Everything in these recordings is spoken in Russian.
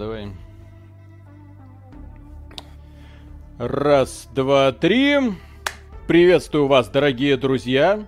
давай. Раз, два, три. Приветствую вас, дорогие друзья.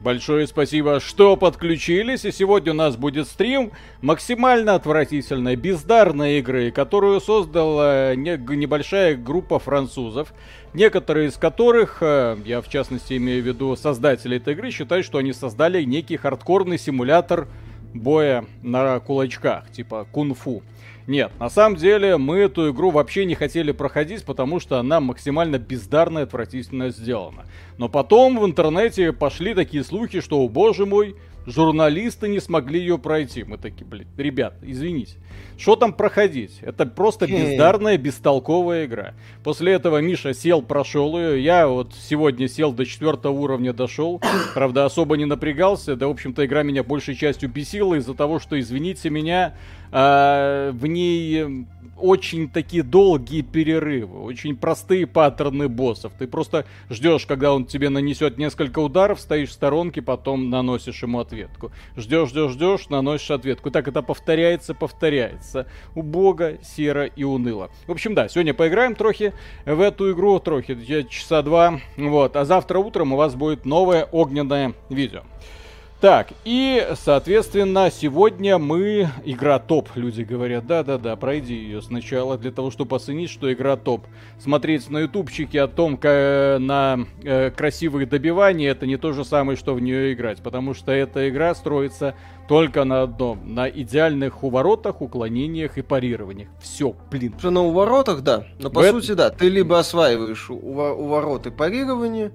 Большое спасибо, что подключились. И сегодня у нас будет стрим максимально отвратительной, бездарной игры, которую создала небольшая группа французов. Некоторые из которых, э, я в частности имею в виду создатели этой игры, считают, что они создали некий хардкорный симулятор боя на кулачках, типа кунг-фу. Нет, на самом деле мы эту игру вообще не хотели проходить, потому что она максимально бездарно и отвратительно сделана. Но потом в интернете пошли такие слухи, что, о боже мой, журналисты не смогли ее пройти. Мы такие, блин, ребят, извините. Что там проходить? Это просто бездарная, бестолковая игра. После этого Миша сел, прошел ее. Я вот сегодня сел до четвертого уровня, дошел. Правда, особо не напрягался. Да, в общем-то, игра меня большей частью бесила из-за того, что, извините меня, э, в ней очень такие долгие перерывы, очень простые паттерны боссов. Ты просто ждешь, когда он тебе нанесет несколько ударов, стоишь в сторонке, потом наносишь ему ответку. Ждешь, ждешь, ждешь, наносишь ответку. Так это повторяется, повторяется. Убого, серо и уныло. В общем, да, сегодня поиграем трохи в эту игру, трохи, часа два. Вот, а завтра утром у вас будет новое огненное видео. Так, и, соответственно, сегодня мы... Игра топ, люди говорят. Да-да-да, пройди ее сначала для того, чтобы оценить, что игра топ. Смотреть на ютубчике о том, как на э, красивых добиваниях, это не то же самое, что в нее играть. Потому что эта игра строится только на одном. На идеальных уворотах, уклонениях и парированиях. Все, блин. Что на уворотах, да. Но по в сути, да. Ты либо осваиваешь увороты парирования,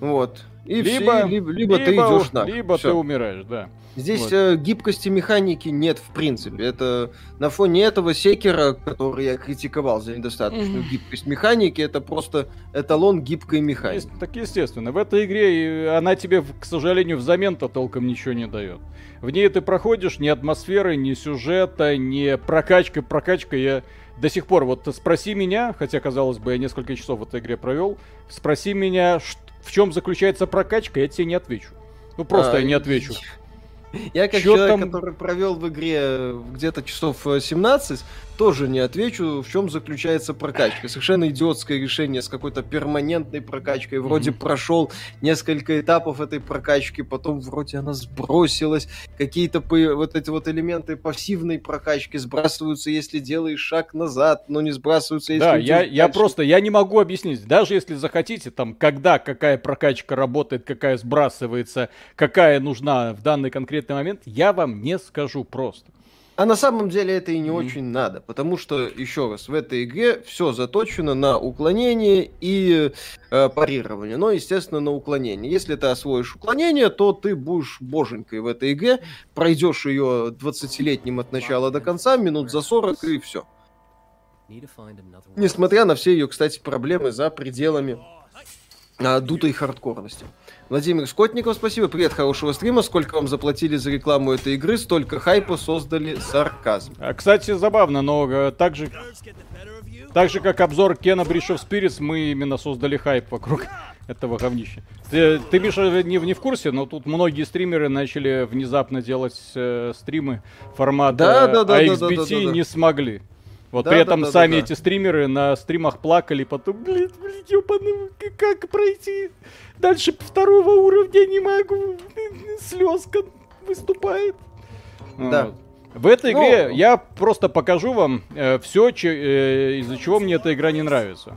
вот, и либо, все, либо, либо, либо ты идешь на. Либо все. ты умираешь, да. Здесь вот. э, гибкости механики нет в принципе. Это на фоне этого секера, который я критиковал за недостаточную mm-hmm. гибкость механики, это просто эталон гибкой механики. Так естественно. В этой игре она тебе, к сожалению, взамен-то толком ничего не дает. В ней ты проходишь ни атмосферы, ни сюжета, ни прокачка. Прокачка я до сих пор, вот спроси меня, хотя, казалось бы, я несколько часов в этой игре провел, спроси меня, что в чем заключается прокачка, я тебе не отвечу. Ну просто а, я не отвечу. Я как Чё человек, там... который провел в игре где-то часов 17, э, тоже не отвечу, в чем заключается прокачка. Совершенно идиотское решение с какой-то перманентной прокачкой. Вроде mm-hmm. прошел несколько этапов этой прокачки, потом вроде она сбросилась. Какие-то вот эти вот элементы пассивной прокачки сбрасываются, если делаешь шаг назад, но не сбрасываются, если... Да, я, я просто, я не могу объяснить. Даже если захотите, там, когда какая прокачка работает, какая сбрасывается, какая нужна в данный конкретный момент, я вам не скажу просто. А на самом деле это и не mm. очень надо, потому что, еще раз, в этой игре все заточено на уклонение и э, парирование. Но, естественно, на уклонение. Если ты освоишь уклонение, то ты будешь боженькой в этой игре, пройдешь ее 20-летним от начала до конца, минут за 40 и все. Несмотря на все ее, кстати, проблемы за пределами а, дутой хардкорности. Владимир Скотников, спасибо. Привет, хорошего стрима. Сколько вам заплатили за рекламу этой игры? Столько хайпа создали сарказм. А, кстати, забавно, но э, так же... Так же, как обзор Кена Бриш of Spirits, мы именно создали хайп вокруг этого говнища. Ты, ты Миша, не, не в курсе, но тут многие стримеры начали внезапно делать э, стримы формата да, да, да, AXBT да, да, да, да, да. не смогли. Вот да, при этом да, сами да, эти стримеры на стримах плакали, потом, блин, блин, ёбаный, как пройти? Дальше второго уровня не могу, слезка выступает. Да. В этой ну, игре я просто покажу вам э, все, че, э, из-за чего мне эта игра не нравится.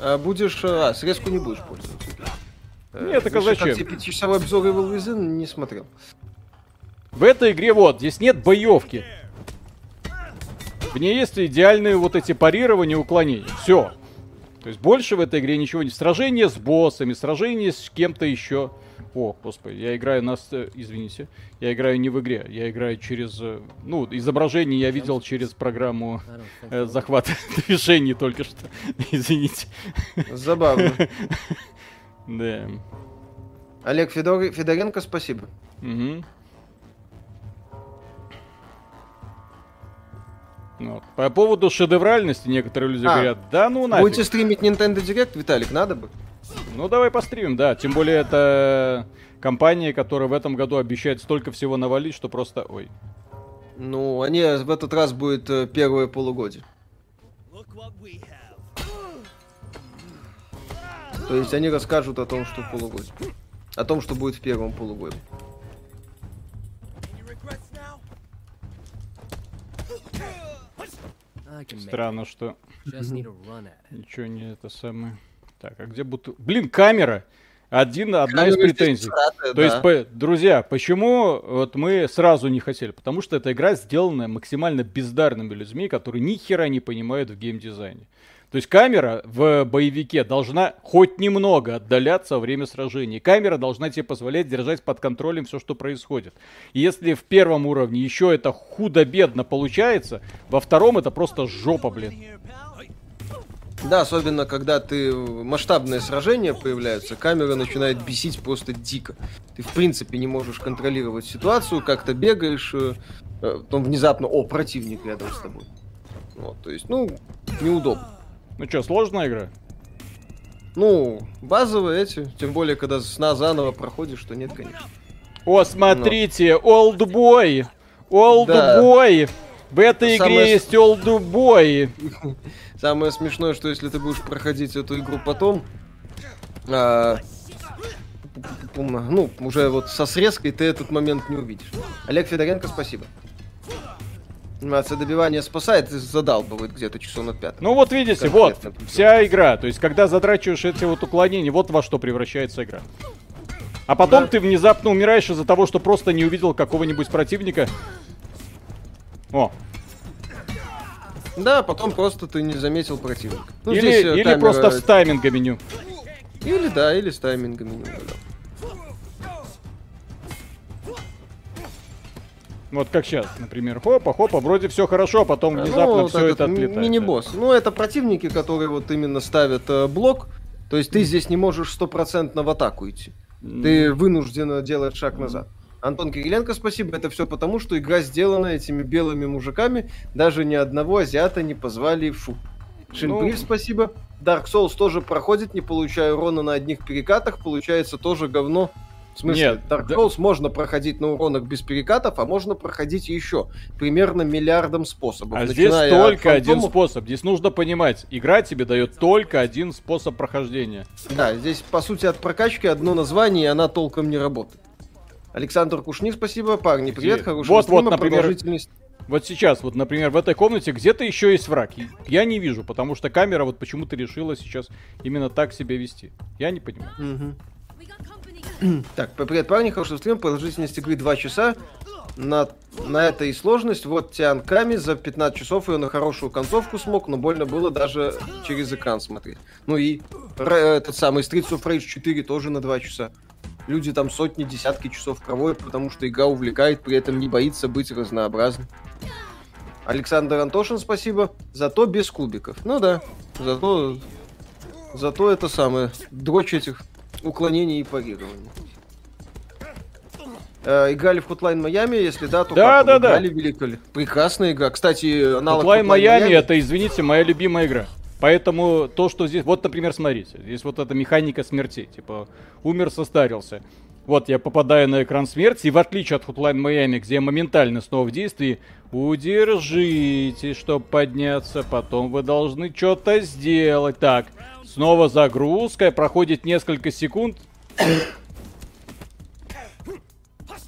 А будешь... А, срезку не будешь пользоваться. Нет, так а зачем? Как пятичасовой обзор Evil Within не смотрел. В этой игре вот, здесь нет боевки. В ней есть идеальные вот эти парирования и уклонения. Все. То есть больше в этой игре ничего не. Сражение с боссами, сражение с кем-то еще. О, господи, я играю на... Извините. Я играю не в игре. Я играю через... Э, ну, изображение я видел через программу э, захвата движений только что. Извините. Забавно. Да. Олег Федор... Федоренко, спасибо. Угу. Вот. По поводу шедевральности некоторые люди а, говорят, да ну нафиг. Будете стримить Nintendo Direct, Виталик, надо бы? Ну давай постримим, да. Тем более это компания, которая в этом году обещает столько всего навалить, что просто... Ой. Ну, они в этот раз будет э, первое полугодие. То есть они расскажут о том, что в полугодии. О том, что будет в первом полугодии. Странно, что ничего не это самое. Так, а где будто... Блин, камера! Один, одна из претензий. То да. есть, по, друзья, почему вот мы сразу не хотели? Потому что эта игра сделана максимально бездарными людьми, которые ни хера не понимают в геймдизайне. То есть камера в боевике должна хоть немного отдаляться во время сражений. Камера должна тебе позволять держать под контролем все, что происходит. И если в первом уровне еще это худо-бедно получается, во втором это просто жопа, блин. Да, особенно когда ты масштабные сражения появляются, камера начинает бесить просто дико. Ты в принципе не можешь контролировать ситуацию, как-то бегаешь, э, э, потом внезапно, о, противник рядом с тобой. Вот, то есть, ну, неудобно. Ну что, сложная игра? Ну, базовые эти, тем более, когда сна заново проходишь, что нет, конечно. О, смотрите, олдбой! Олдбой! Да. В этой Самое... игре есть олдбой! Самое смешное, что если ты будешь проходить эту игру потом, а, ну, уже вот со срезкой ты этот момент не увидишь. Олег Федоренко, спасибо. Анимация добивания спасает и задалбывает где-то часов на пятом. Ну вот видите, вот, вся игра. То есть, когда задрачиваешь эти вот уклонения, вот во что превращается игра. А потом да. ты внезапно умираешь из-за того, что просто не увидел какого-нибудь противника. О, да, потом просто ты не заметил противника. Ну, или здесь, э, или камера... просто с тайминга меню. Или да, или с тайминга меню. Вот как сейчас, например, хопа, хопа, вроде все хорошо, а потом ну, внезапно ну, все это отлетает. Мини-босс. Ну, это противники, которые вот именно ставят э, блок. То есть ты здесь не можешь стопроцентно в атаку идти. Ты вынужден делать шаг назад. Антон Кириленко, спасибо. Это все потому, что игра сделана этими белыми мужиками. Даже ни одного азиата не позвали фу. Шинбрив, ну... спасибо. Dark Souls тоже проходит, не получая урона на одних перекатах. Получается тоже говно. В смысле, Нет, Dark Souls да... можно проходить на уронах без перекатов, а можно проходить еще примерно миллиардом способов. А здесь только фантомов... один способ. Здесь нужно понимать, игра тебе дает только один способ прохождения. Да, здесь по сути от прокачки одно название, и она толком не работает. Александр Кушник, спасибо. Парни, привет, хорошего вот, стрима, вот, например, Вот сейчас, вот, например, в этой комнате где-то еще есть враг. Я не вижу, потому что камера вот почему-то решила сейчас именно так себя вести. Я не понимаю. Угу. Так, привет, парни, хорошего стрима. Продолжительность игры 2 часа. На, на это и сложность. Вот Тиан Ками за 15 часов ее на хорошую концовку смог, но больно было даже через экран смотреть. Ну и этот самый Streets of Rage 4 тоже на 2 часа. Люди там сотни, десятки часов проводят, потому что игра увлекает, при этом не боится быть разнообразным. Александр Антошин, спасибо. Зато без кубиков. Ну да, зато, зато это самое, дрочь этих уклонений и парирований. Э, играли в Hotline Miami, если да, то да, как? да, играли да. великолепно. Прекрасная игра. Кстати, аналог Hotline, Hotline Miami, Miami это, извините, моя любимая игра. Поэтому то, что здесь... Вот, например, смотрите. Здесь вот эта механика смерти. Типа, умер, состарился. Вот я попадаю на экран смерти, и в отличие от Hotline Miami, где я моментально снова в действии, удержите, чтобы подняться, потом вы должны что-то сделать. Так, снова загрузка, проходит несколько секунд.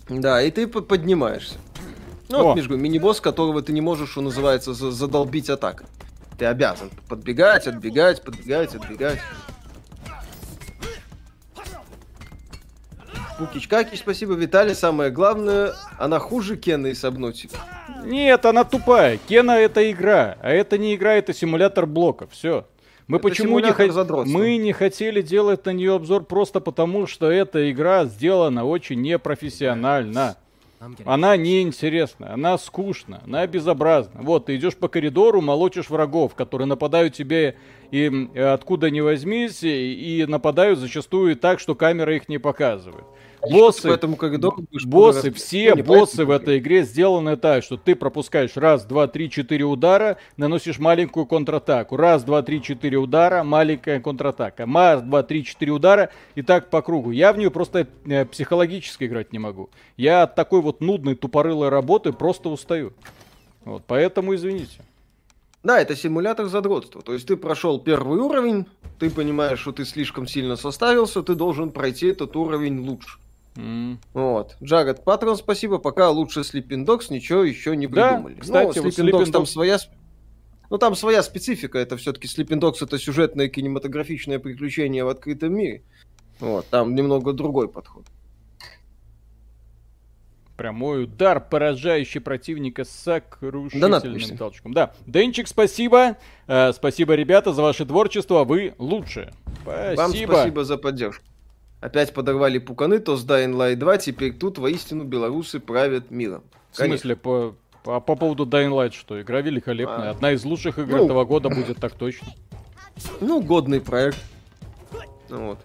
Да, и ты поднимаешься. Ну, О. вот, между мини-босс, которого ты не можешь, что называется, задолбить атакой. Ты обязан подбегать, отбегать, подбегать, отбегать. Пукич Какич, спасибо, Виталий. Самое главное, она хуже Кена и Сабнотика. Нет, она тупая. Кена это игра, а это не игра, это симулятор блоков. Все. Мы это почему не хотели? Мы не хотели делать на нее обзор просто потому, что эта игра сделана очень непрофессионально. Она неинтересна, она скучна, она безобразна. Вот, ты идешь по коридору, молочишь врагов, которые нападают тебе и откуда ни возьмись, и нападают зачастую так, что камера их не показывает. Боссы, этому коридору боссы, все ну, боссы в этой игре сделаны так, что ты пропускаешь раз, два, три, четыре удара, наносишь маленькую контратаку. Раз, два, три, четыре удара, маленькая контратака. Раз, два, три, четыре удара и так по кругу. Я в нее просто э, психологически играть не могу. Я от такой вот нудной, тупорылой работы просто устаю. Вот, поэтому извините. Да, это симулятор задротства. То есть ты прошел первый уровень, ты понимаешь, что ты слишком сильно составился, ты должен пройти этот уровень лучше. Mm. Вот. Джаред Патрон, спасибо. Пока лучше Sleeping Dogs ничего еще не придумали. Да, кстати, ну, Sleeping, Dogs, Dogs там своя... Ну, там своя специфика. Это все-таки Sleeping Dogs это сюжетное кинематографичное приключение в открытом мире. Вот. Там немного другой подход. Прямой удар, поражающий противника сокрушительным да, толчком. Да, Денчик, спасибо. Э, спасибо, ребята, за ваше творчество. Вы лучшие. Спасибо. Вам спасибо за поддержку. Опять подорвали пуканы, то с Dying Light 2, теперь тут воистину белорусы правят миром. В смысле, по, по, по поводу Dying Light, что игра великолепная. А. Одна из лучших игр ну, этого года будет так точно. Ну, годный проект. Вот.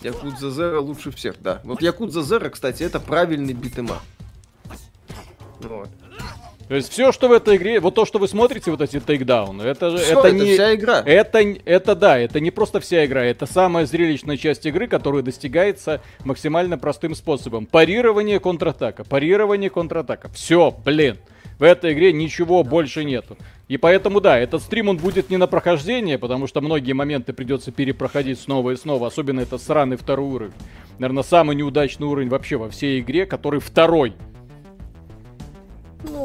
Якудза Зера лучше всех, да. Вот Якудза Зера, кстати, это правильный битэма. Вот. То есть все, что в этой игре, вот то, что вы смотрите, вот эти тейкдауны, это же это, это не вся игра. Это это да, это не просто вся игра, это самая зрелищная часть игры, которая достигается максимально простым способом: парирование контратака, парирование контратака. Все, блин. В этой игре ничего больше нету. И поэтому, да, этот стрим, он будет не на прохождение, потому что многие моменты придется перепроходить снова и снова. Особенно это сраный второй уровень. Наверное, самый неудачный уровень вообще во всей игре, который второй.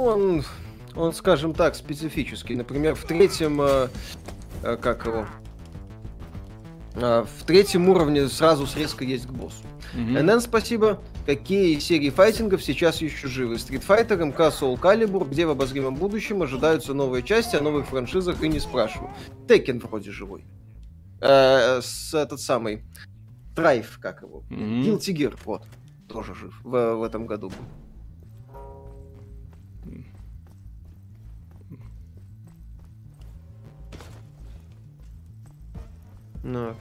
Он, он скажем так, специфический. Например, в третьем, э, э, как его, э, в третьем уровне сразу срезка есть к боссу. Mm-hmm. НН, спасибо. Какие серии файтингов сейчас еще живы? Street Fighter, МК, Soul Calibur, где в обозримом будущем ожидаются новые части, о новых франшизах и не спрашиваю. Tekken вроде живой. Э, с этот самый... Драйв, как его? Mm-hmm. Guilty Gear, вот. Тоже жив в, в этом году был. Ну.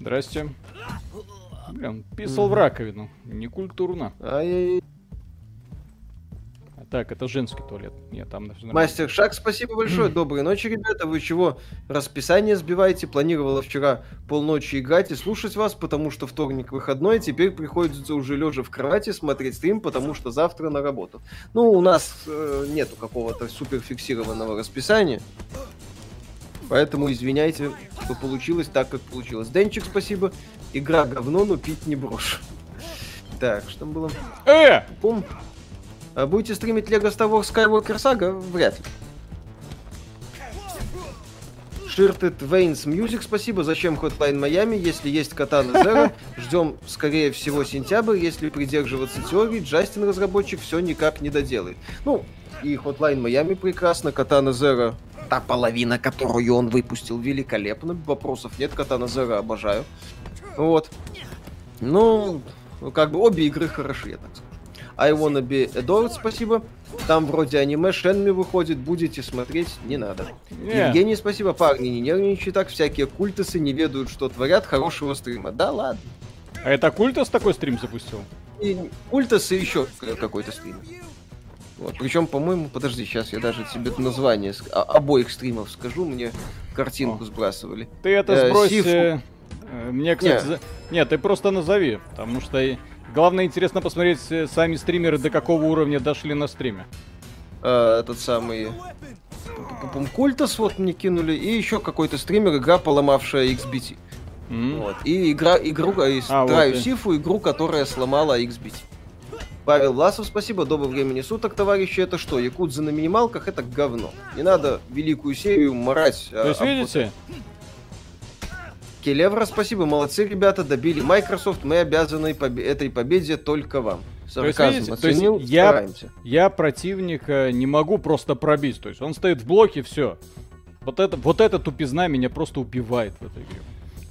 Здрасте. Блин, писал mm-hmm. в раковину. Не культурно. Ай-яй-яй. Так, это женский туалет. Нет, там Мастер Шаг, спасибо большое. Доброй ночи, ребята. Вы чего? Расписание сбиваете? Планировала вчера полночи играть и слушать вас, потому что вторник выходной. Теперь приходится уже лежа в кровати смотреть стрим, потому что завтра на работу. Ну, у нас э, нету какого-то супер фиксированного расписания. Поэтому извиняйте, что получилось так, как получилось. Денчик, спасибо. Игра говно, но пить не брошу. Так, что там было? Э! Пум. А будете стримить Лего Star Wars Skywalker Saga? Вряд ли. Shirted Veins Music, спасибо. Зачем Hotline Miami, если есть Katana Zero? Ждем, скорее всего, сентябрь. Если придерживаться теории, Джастин, разработчик, все никак не доделает. Ну, и Hotline Miami прекрасно, Katana Zero та половина, которую он выпустил, великолепно. Вопросов нет, Катана Зера обожаю. Вот. Ну, как бы обе игры хороши, я так скажу. I wanna be adored, спасибо. Там вроде аниме Шенми выходит, будете смотреть, не надо. Yeah. Евгений, спасибо, парни, не нервничай так, всякие культасы не ведают, что творят хорошего стрима. Да ладно. А это Культас такой стрим запустил? И Культас и еще какой-то стрим. Вот. Причем, по-моему, подожди, сейчас я даже тебе название а, обоих стримов скажу, мне картинку О. сбрасывали. Ты это э, сбрось. Сифу... Э, мне, кстати, Нет. За... Нет, ты просто назови, потому что главное интересно посмотреть э, сами стримеры до какого уровня дошли на стриме. Э, этот самый Культас вот мне кинули, и еще какой-то стример, игра, поломавшая XBT. Mm-hmm. Вот. И игра, игру, а, вот, Сифу, игру, которая сломала XBT. Павел Власов, спасибо. Доброго времени суток, товарищи. Это что, Якудза на минималках? Это говно. Не надо великую серию марать. А, То есть, а, видите? Келевра, спасибо. Молодцы, ребята. Добили Microsoft. Мы обязаны побе- этой победе только вам. Сарказм то есть, видите, оценил, то есть я, я противника не могу просто пробить. То есть он стоит в блоке, все. Вот это, вот эта тупизна меня просто убивает в этой игре.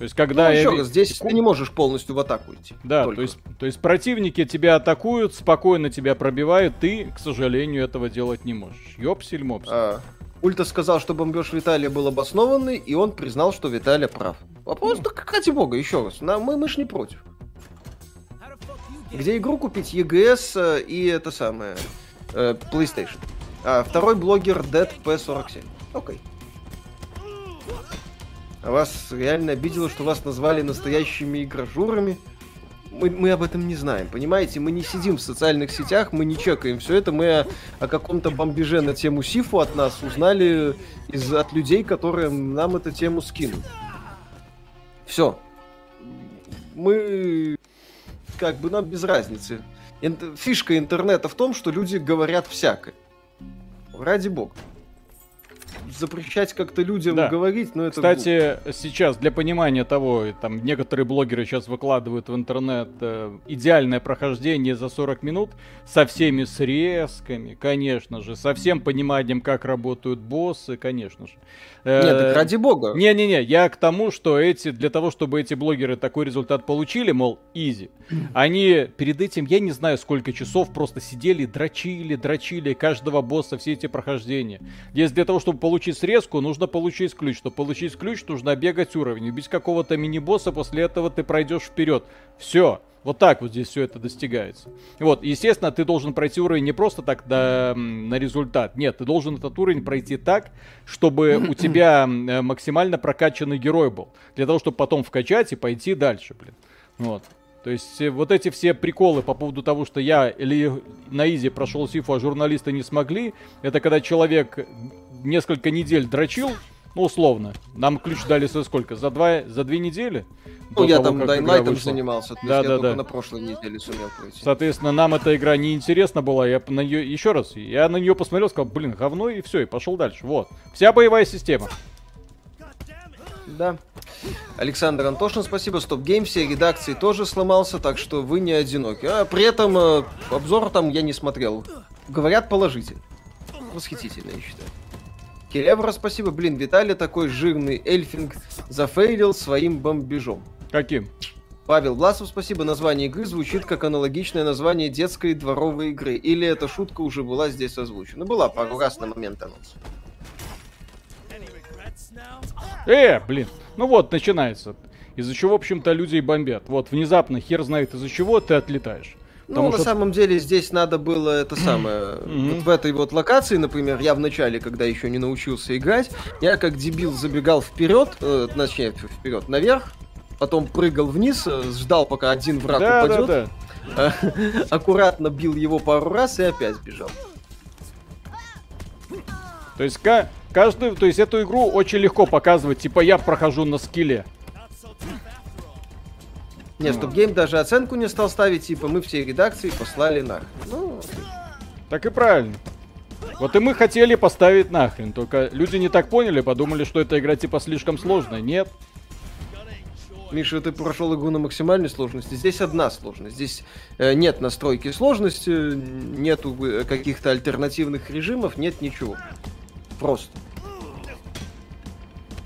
То есть, когда... Ну, еще я... раз, здесь ты не можешь полностью в атаку идти. Да, то есть, то есть противники тебя атакуют, спокойно тебя пробивают, ты, к сожалению, этого делать не можешь. Ёпсель-мопсель. А, Ульта сказал, что бомбеж Виталия был обоснованный, и он признал, что Виталий прав. Вопрос, да, ради бога, еще раз, мы, мы ж не против. Где игру купить? EGS э, и это самое, э, PlayStation. А, второй блогер Dead P47. Окей. А вас реально обидело, что вас назвали настоящими игражурами? Мы, мы об этом не знаем, понимаете? Мы не сидим в социальных сетях, мы не чекаем все это. Мы о, о каком-то бомбеже на тему Сифу от нас узнали из, от людей, которые нам эту тему скинули. Все. Мы как бы нам без разницы. Фишка интернета в том, что люди говорят всякое. Ради бога запрещать как-то людям да. говорить, но это... Кстати, сейчас для понимания того, там некоторые блогеры сейчас выкладывают в интернет э, идеальное прохождение за 40 минут со всеми срезками, конечно же, со всем пониманием, как работают боссы, конечно же. Нет, так э, ради бога. Не-не-не, я к тому, что эти, для того, чтобы эти блогеры такой результат получили, мол, изи, они перед этим, я не знаю, сколько часов просто сидели, дрочили, дрочили каждого босса, все эти прохождения. Здесь для того, чтобы получить срезку, нужно получить ключ. Чтобы получить ключ, нужно бегать уровень. Убить какого-то мини-босса, после этого ты пройдешь вперед. Все. Вот так вот здесь все это достигается. Вот, естественно, ты должен пройти уровень не просто так до, на результат. Нет, ты должен этот уровень пройти так, чтобы у тебя э, максимально прокачанный герой был. Для того, чтобы потом вкачать и пойти дальше, блин. Вот. То есть э, вот эти все приколы по поводу того, что я или на изи прошел сифу, а журналисты не смогли, это когда человек несколько недель дрочил, ну, условно. Нам ключ дали за сколько? За два, за две недели? Ну, я того, там Дайнлайтом занимался, то да, есть да, я да. на прошлой неделе сумел пройти. Соответственно, нам эта игра не интересна была, я на нее, еще раз, я на нее посмотрел, сказал, блин, говно, и все, и пошел дальше. Вот. Вся боевая система. Да. Александр Антошин, спасибо. Стоп Гейм, все редакции тоже сломался, так что вы не одиноки. А при этом э, обзор там я не смотрел. Говорят положительно. Восхитительно, я считаю. Келевра, спасибо. Блин, Виталий такой жирный эльфинг зафейлил своим бомбежом. Каким? Павел Власов, спасибо. Название игры звучит как аналогичное название детской дворовой игры. Или эта шутка уже была здесь озвучена? Была пару раз на момент анонса. Э, блин. Ну вот, начинается. Из-за чего, в общем-то, люди и бомбят. Вот, внезапно, хер знает из-за чего, ты отлетаешь. Ну, что... на самом деле, здесь надо было это самое... вот в этой вот локации, например, я в начале, когда еще не научился играть, я как дебил забегал вперед, э, точнее, вперед, наверх, потом прыгал вниз, э, ждал, пока один враг да, упадет, да, да. аккуратно бил его пару раз и опять бежал. То есть каждую, то есть эту игру очень легко показывать, типа я прохожу на скилле. Не, Стоп Гейм даже оценку не стал ставить, типа мы все редакции послали нахрен. Ну, так и правильно. Вот и мы хотели поставить нахрен, только люди не так поняли, подумали, что эта игра типа слишком сложная. Нет. Миша, ты прошел игру на максимальной сложности. Здесь одна сложность. Здесь э, нет настройки сложности, нету э, каких-то альтернативных режимов, нет ничего. Просто.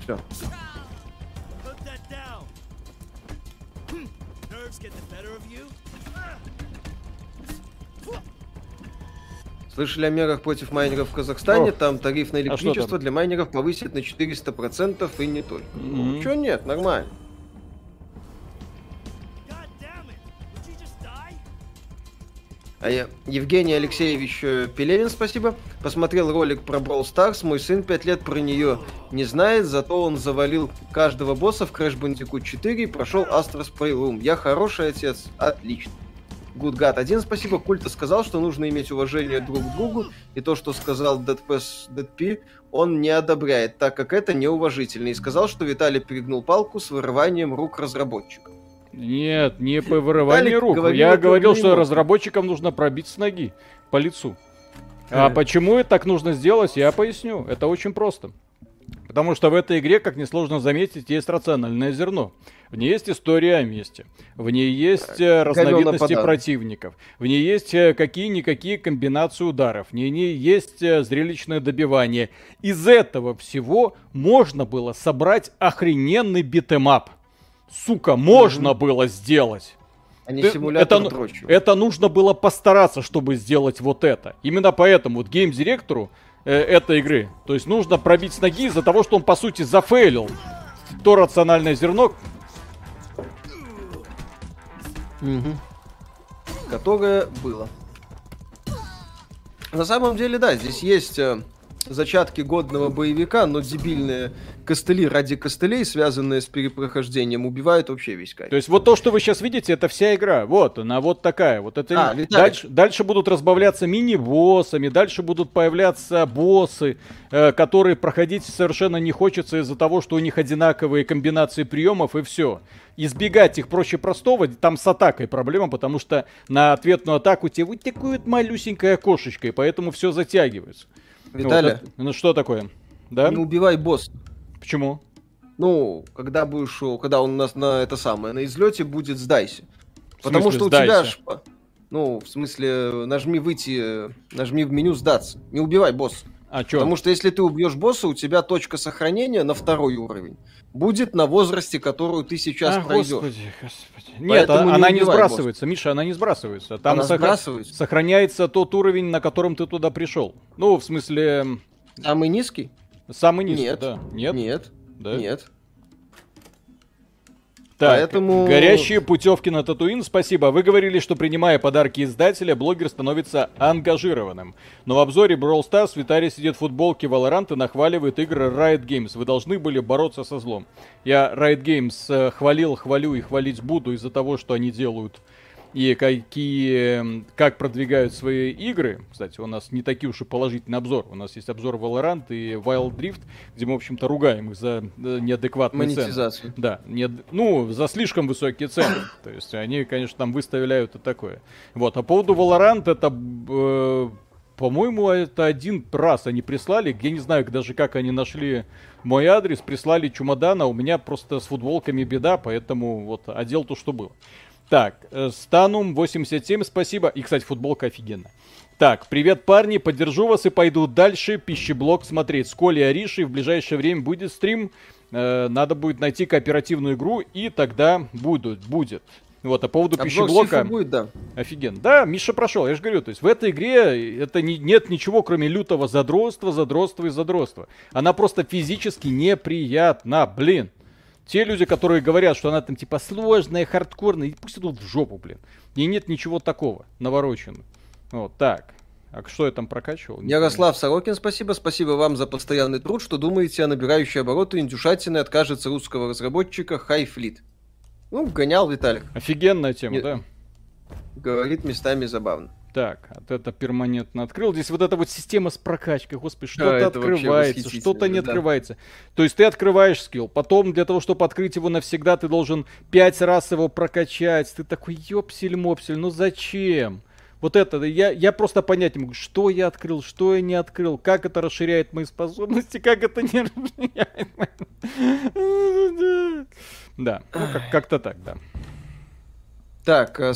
Все. Слышали о мерах против майнеров в Казахстане? О, Там тариф на электричество а для майнеров повысит на 400% и не только. Mm-hmm. Ну, чё нет, нормально. А я, Евгений Алексеевич э, Пелевин, спасибо. Посмотрел ролик про Brawl Stars. Мой сын 5 лет про нее не знает, зато он завалил каждого босса в Crash Bandicoot 4 и прошел Astro's Playroom. Я хороший отец. Отлично. Гудгад 1, спасибо. Культа сказал, что нужно иметь уважение друг к другу, и то, что сказал Deadp, он не одобряет, так как это неуважительно, и сказал, что Виталий перегнул палку с вырыванием рук разработчиков. Нет, не по вырыванию рук. Я говорил, что разработчикам нужно пробить с ноги по лицу. А почему это так нужно сделать, я поясню. Это очень просто. Потому что в этой игре, как несложно заметить, есть рациональное зерно. В ней есть история о месте. В ней есть э, разновидности противников. В ней есть э, какие-никакие комбинации ударов. В ней есть э, зрелищное добивание. Из этого всего можно было собрать охрененный beat 'em up. Сука, можно mm-hmm. было сделать. А не симулятор это, это нужно было постараться, чтобы сделать вот это. Именно поэтому вот game директору э, этой игры, то есть нужно пробить с ноги из-за того, что он по сути зафейлил то рациональное зерно, Угу. Которое было. На самом деле, да, здесь есть э, зачатки годного боевика, но дебильные костыли ради костылей, связанные с перепрохождением, убивают вообще весь кайф. То есть вот то, что вы сейчас видите, это вся игра. Вот она вот такая. Вот это А, дальше, дальше будут разбавляться мини-боссами, дальше будут появляться боссы, э, которые проходить совершенно не хочется из-за того, что у них одинаковые комбинации приемов и все. Избегать их проще простого, там с атакой проблема, потому что на ответную атаку тебе вот малюсенькое окошечко, и поэтому все затягивается. Виталий, Вот это- ну что такое? Да? не убивай босс. Почему? Ну, когда будешь, когда он у нас на это самое, на излете будет, сдайся. Потому что у тебя сдайся? ж, ну, в смысле, нажми выйти, нажми в меню сдаться. Не убивай босса. А что? Потому что если ты убьешь босса, у тебя точка сохранения на второй уровень будет на возрасте, которую ты сейчас А, пройдешь. господи, господи. Нет, Поэтому не она не убивай сбрасывается, Миша, она не сбрасывается. Там Она сохра- сбрасывается. сохраняется тот уровень, на котором ты туда пришел. Ну, в смысле, Самый низкий? самый низкий, Нет. да. Нет? Нет. Да? Нет. Так, Поэтому- горящие путевки на Татуин, спасибо. Вы говорили, что принимая подарки издателя, блогер становится ангажированным. Но в обзоре Brawl Stars Виталий сидит в футболке Valorant и нахваливает игры Riot Games. Вы должны были бороться со злом. Я Riot Games э, хвалил, хвалю и хвалить буду из-за того, что они делают и какие, как продвигают свои игры. Кстати, у нас не такие уж и положительный обзор. У нас есть обзор Valorant и Wild Drift, где мы, в общем-то, ругаем их за э, неадекватные цены. Да, не, ну, за слишком высокие цены. То есть они, конечно, там выставляют и такое. Вот, а по поводу Valorant, это, э, по-моему, это один раз они прислали, я не знаю даже, как они нашли мой адрес, прислали чемодан, а у меня просто с футболками беда, поэтому вот одел то, что было. Так, э, Станум 87, спасибо. И, кстати, футболка офигенная. Так, привет, парни, поддержу вас и пойду дальше пищеблок смотреть. С Колей Аришей в ближайшее время будет стрим. Э, надо будет найти кооперативную игру, и тогда будут, будет. Вот, а по поводу Обзор пищеблока... Будет, да. Офигенно. Да, Миша прошел, я же говорю, то есть в этой игре это не, нет ничего, кроме лютого задротства, задротства и задротства. Она просто физически неприятна, блин. Те люди, которые говорят, что она там типа сложная, хардкорная, и пусть идут в жопу, блин. И нет ничего такого, навороченного. Вот, так. А что я там прокачивал? Не Ярослав Сорокин, спасибо. Спасибо вам за постоянный труд. Что думаете о набирающей обороты индюшатины откажется русского разработчика Highfleet? Ну, гонял Виталик. Офигенная тема, Нет. да. Говорит местами забавно. Так, вот это перманентно открыл. Здесь вот эта вот система с прокачкой, господи, Да, что-то вообще открывается, что-то не да. открывается. То есть ты открываешь скилл, потом для того, чтобы открыть его навсегда, ты должен пять раз его прокачать. Ты такой, ёпсель-мопсель, ну зачем? Вот это, я, я просто понять не могу, что я открыл, что я не открыл, как это расширяет мои способности, как это не расширяет. Да, ну, как- как-то так, да. Так, э,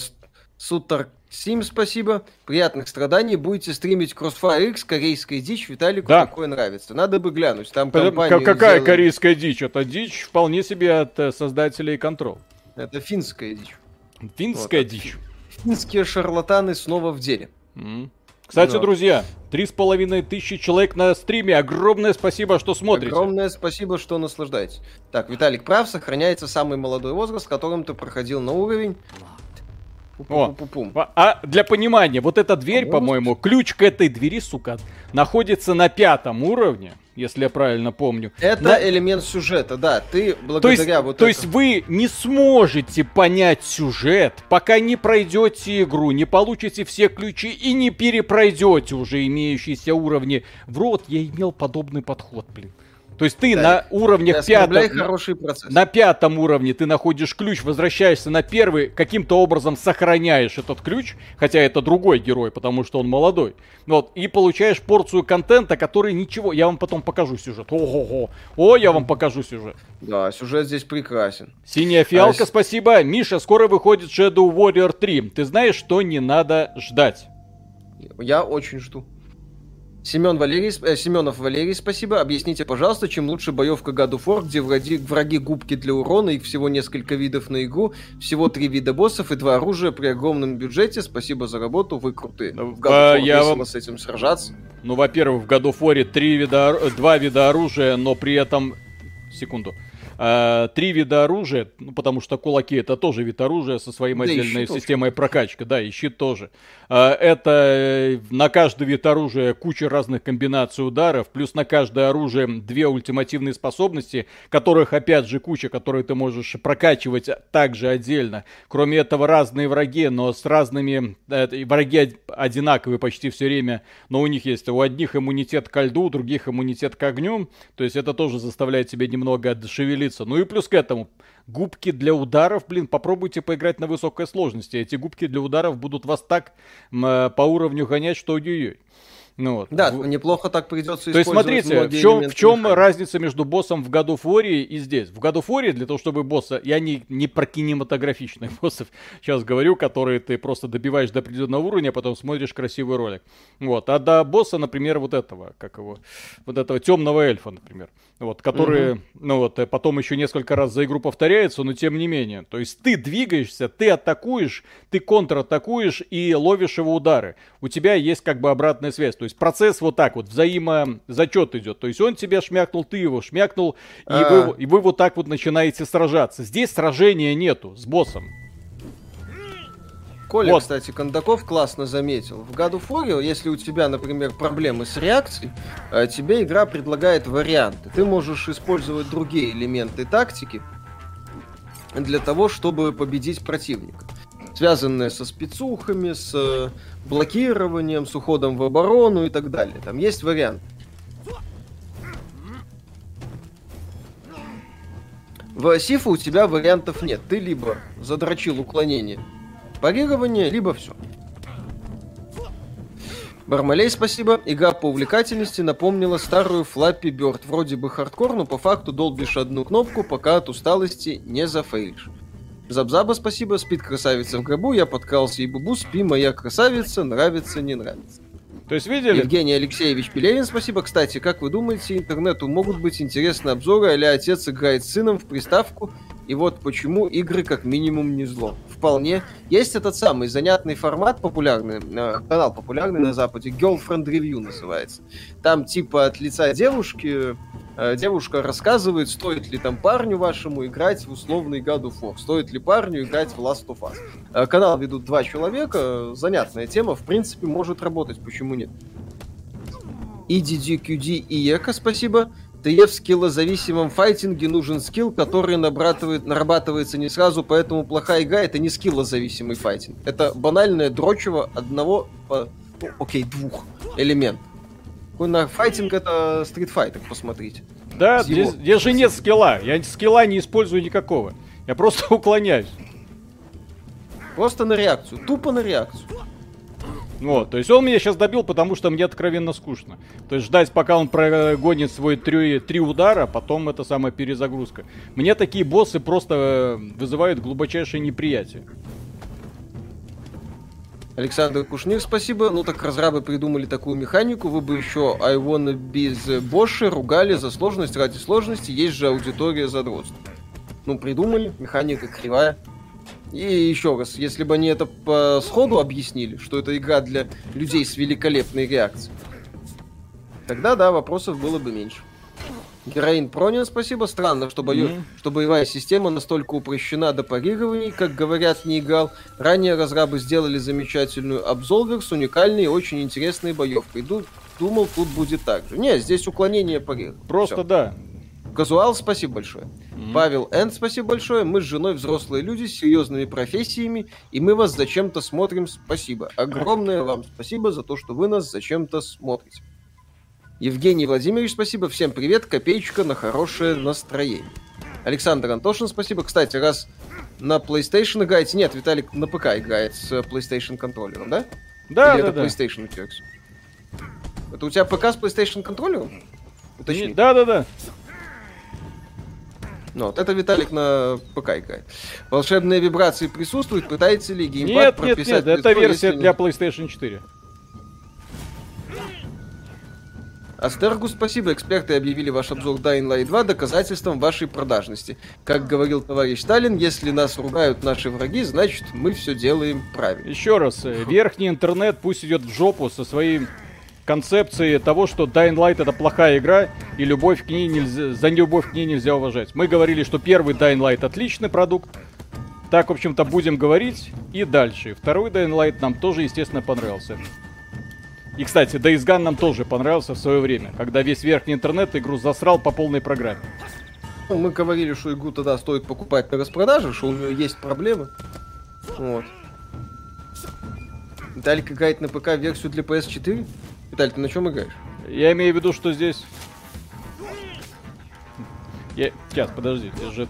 Сутар Сим, спасибо. Приятных страданий. Будете стримить Crossfire X, корейская дичь. Виталику Да. такое нравится. Надо бы глянуть. Там компания ка- Какая сделала- корейская дичь? Это дичь вполне себе от э, создателей Control. Это финская дичь. Финская Вот, дичь. Финские шарлатаны снова в деле. Кстати, Да. друзья, три с половиной тысячи человек на стриме. Огромное спасибо, что смотрите. Огромное спасибо, что наслаждаетесь. Так, Виталик прав, сохраняется самый молодой возраст, которым ты проходил на уровень. О. А для понимания, вот эта дверь, По-моему, ключ к этой двери, сука, находится на пятом уровне, если я правильно помню. Это На- элемент сюжета, да. Ты То есть, благодаря вот то этому- есть вы не сможете понять сюжет, пока не пройдете игру, не получите все ключи и не перепройдете уже имеющиеся уровни. В рот я имел подобный подход, блин. То есть ты Да, на уровнях Не оскорбляй пятом, хороший процесс. на пятом уровне ты находишь ключ, возвращаешься на первый, каким-то образом сохраняешь этот ключ, хотя это другой герой, потому что он молодой. Вот, и получаешь порцию контента, который ничего. Я вам потом покажу сюжет. Ого-го. О, я вам покажу сюжет. Да, сюжет здесь прекрасен. Синяя фиалка, А спасибо. Миша, скоро выходит Shadow Warrior 3. Ты знаешь, что не надо ждать? Я очень жду. Семен Валерий, э, Семенов Валерий, спасибо. Объясните, пожалуйста, чем лучше боевка God of War, где враги, враги губки для урона, их всего несколько видов на игру, всего три вида боссов и два оружия при огромном бюджете. Спасибо за работу, вы крутые. Ну, В God of а, War я вам- с этим сражаться. Ну, во-первых, в God of War три вида, два вида оружия, но при этом... Секунду. Э, три вида оружия, ну, потому что кулаки это тоже вид оружия со своим да отдельной системой тоже. прокачки, да, и щит тоже. Э, это э, на каждый вид оружия куча разных комбинаций ударов, плюс на каждое оружие две ультимативные способности, которых опять же куча, которые ты можешь прокачивать также отдельно. Кроме этого разные враги, но с разными э, враги одинаковые почти все время, но у них есть у одних иммунитет к льду, у других иммунитет к огню, то есть это тоже заставляет тебя немного отшевелиться. Ну и плюс к этому, губки для ударов, блин, попробуйте поиграть на высокой сложности. Эти губки для ударов будут вас так э, по уровню гонять, что ой-ой-ой. Ну, вот. Да, в... неплохо так придется То есть, смотрите, в чем, в чем разница между боссом в of War и здесь? В of War для того, чтобы босса... Я не, не про кинематографичных боссов сейчас говорю, которые ты просто добиваешь до определенного уровня, а потом смотришь красивый ролик. Вот. А до босса, например, вот этого, как его, вот этого темного эльфа, например. Вот, который, угу. ну вот, э, потом еще несколько раз за игру повторяется, но тем не менее. То есть ты двигаешься, ты атакуешь, ты контратакуешь и ловишь его удары. У тебя есть как бы обратная связь. То есть процесс вот так вот, взаимозачет идет. То есть он тебя шмякнул, ты его шмякнул, и вы, и вы вот так вот начинаете сражаться. Здесь сражения нету с боссом. Коля, вот. кстати, Кондаков классно заметил. В God of War, если у тебя, например, проблемы с реакцией, э, тебе игра предлагает варианты. Ты можешь использовать другие элементы тактики для того, чтобы победить противника. Связанные со спецухами, с э, блокированием, с уходом в оборону и так далее. Там есть вариант. В Сифу у тебя вариантов нет. Ты либо задрочил уклонение парирование, либо все. Бармалей, спасибо. Игра по увлекательности напомнила старую Flappy Bird. Вроде бы хардкор, но по факту долбишь одну кнопку, пока от усталости не зафейлишь. Забзаба, спасибо. Спит красавица в гробу, я подкался и бубу, спи, моя красавица, нравится, не нравится. То есть видели? Евгений Алексеевич Пелевин, спасибо. Кстати, как вы думаете, интернету могут быть интересные обзоры, а отец играет с сыном в приставку и вот почему игры как минимум не зло. Вполне. Есть этот самый занятный формат популярный, э, канал популярный на Западе, Girlfriend Review называется. Там типа от лица девушки э, девушка рассказывает, стоит ли там парню вашему играть в условный God of War, стоит ли парню играть в Last of Us. Э, канал ведут два человека, занятная тема, в принципе, может работать, почему нет. EDDQD и Ека, спасибо. Ты в скиллозависимом файтинге нужен скилл, который набратывает, нарабатывается не сразу, поэтому плохая игра это не скиллозависимый файтинг. Это банальное дрочево одного, по, ну, окей, двух элементов. На файтинг это стритфайтер, посмотрите. Да, здесь, здесь же нет скилла. Я скилла не использую никакого. Я просто уклоняюсь. Просто на реакцию. Тупо на реакцию. Вот, то есть он меня сейчас добил, потому что мне откровенно скучно. То есть ждать, пока он прогонит свой три, три удара, потом это самая перезагрузка. Мне такие боссы просто э, вызывают глубочайшее неприятие. Александр Кушнир, спасибо. Ну так разрабы придумали такую механику, вы бы еще I wanna be the Bosch ругали за сложность ради сложности, есть же аудитория задротств. Ну, придумали, механика кривая. И еще раз, если бы они это по сходу объяснили, что это игра для людей с великолепной реакцией, тогда, да, вопросов было бы меньше. Героин Пронин, спасибо. Странно, что, бою... mm-hmm. что боевая система настолько упрощена до парирований, как говорят, не играл. Ранее разрабы сделали замечательную Absolver с уникальной и очень интересной боевкой. Думал, тут будет так же. Не, здесь уклонение парир. Просто Всё. да. Казуал, спасибо большое. Mm-hmm. Павел Н, спасибо большое. Мы с женой взрослые люди с серьезными профессиями, и мы вас зачем-то смотрим. Спасибо. Огромное вам спасибо за то, что вы нас зачем-то смотрите. Евгений Владимирович, спасибо. Всем привет. Копеечка на хорошее настроение. Александр Антошин, спасибо. Кстати, раз на PlayStation играете... Нет, Виталик на ПК играет с PlayStation контроллером, да? Да, Или да, это да. PlayStation тебя? Это у тебя ПК с PlayStation контроллером? Уточни. Да, да, да. Ну, вот это Виталик на ПК играет. Волшебные вибрации присутствуют, пытается ли геймпад нет, прописать? Нет, нет, это версия для PlayStation 4. Астергу спасибо, эксперты объявили ваш обзор Dying Light 2 доказательством вашей продажности. Как говорил товарищ Сталин, если нас ругают наши враги, значит мы все делаем правильно. Еще раз, э, верхний интернет пусть идет в жопу со своим концепции того, что Dying Light это плохая игра, и любовь к ней нельзя, за любовь к ней нельзя уважать. Мы говорили, что первый Dying Light отличный продукт, так, в общем-то, будем говорить и дальше. Второй Dying Light нам тоже, естественно, понравился. И, кстати, Days Gone нам тоже понравился в свое время, когда весь верхний интернет игру засрал по полной программе. Ну, мы говорили, что игру тогда стоит покупать на распродаже, что у нее есть проблемы. Вот. Виталик играет на ПК версию для PS4. Виталий, ты на чем играешь? Я имею в виду, что здесь... Я... Сейчас, подожди, здесь же...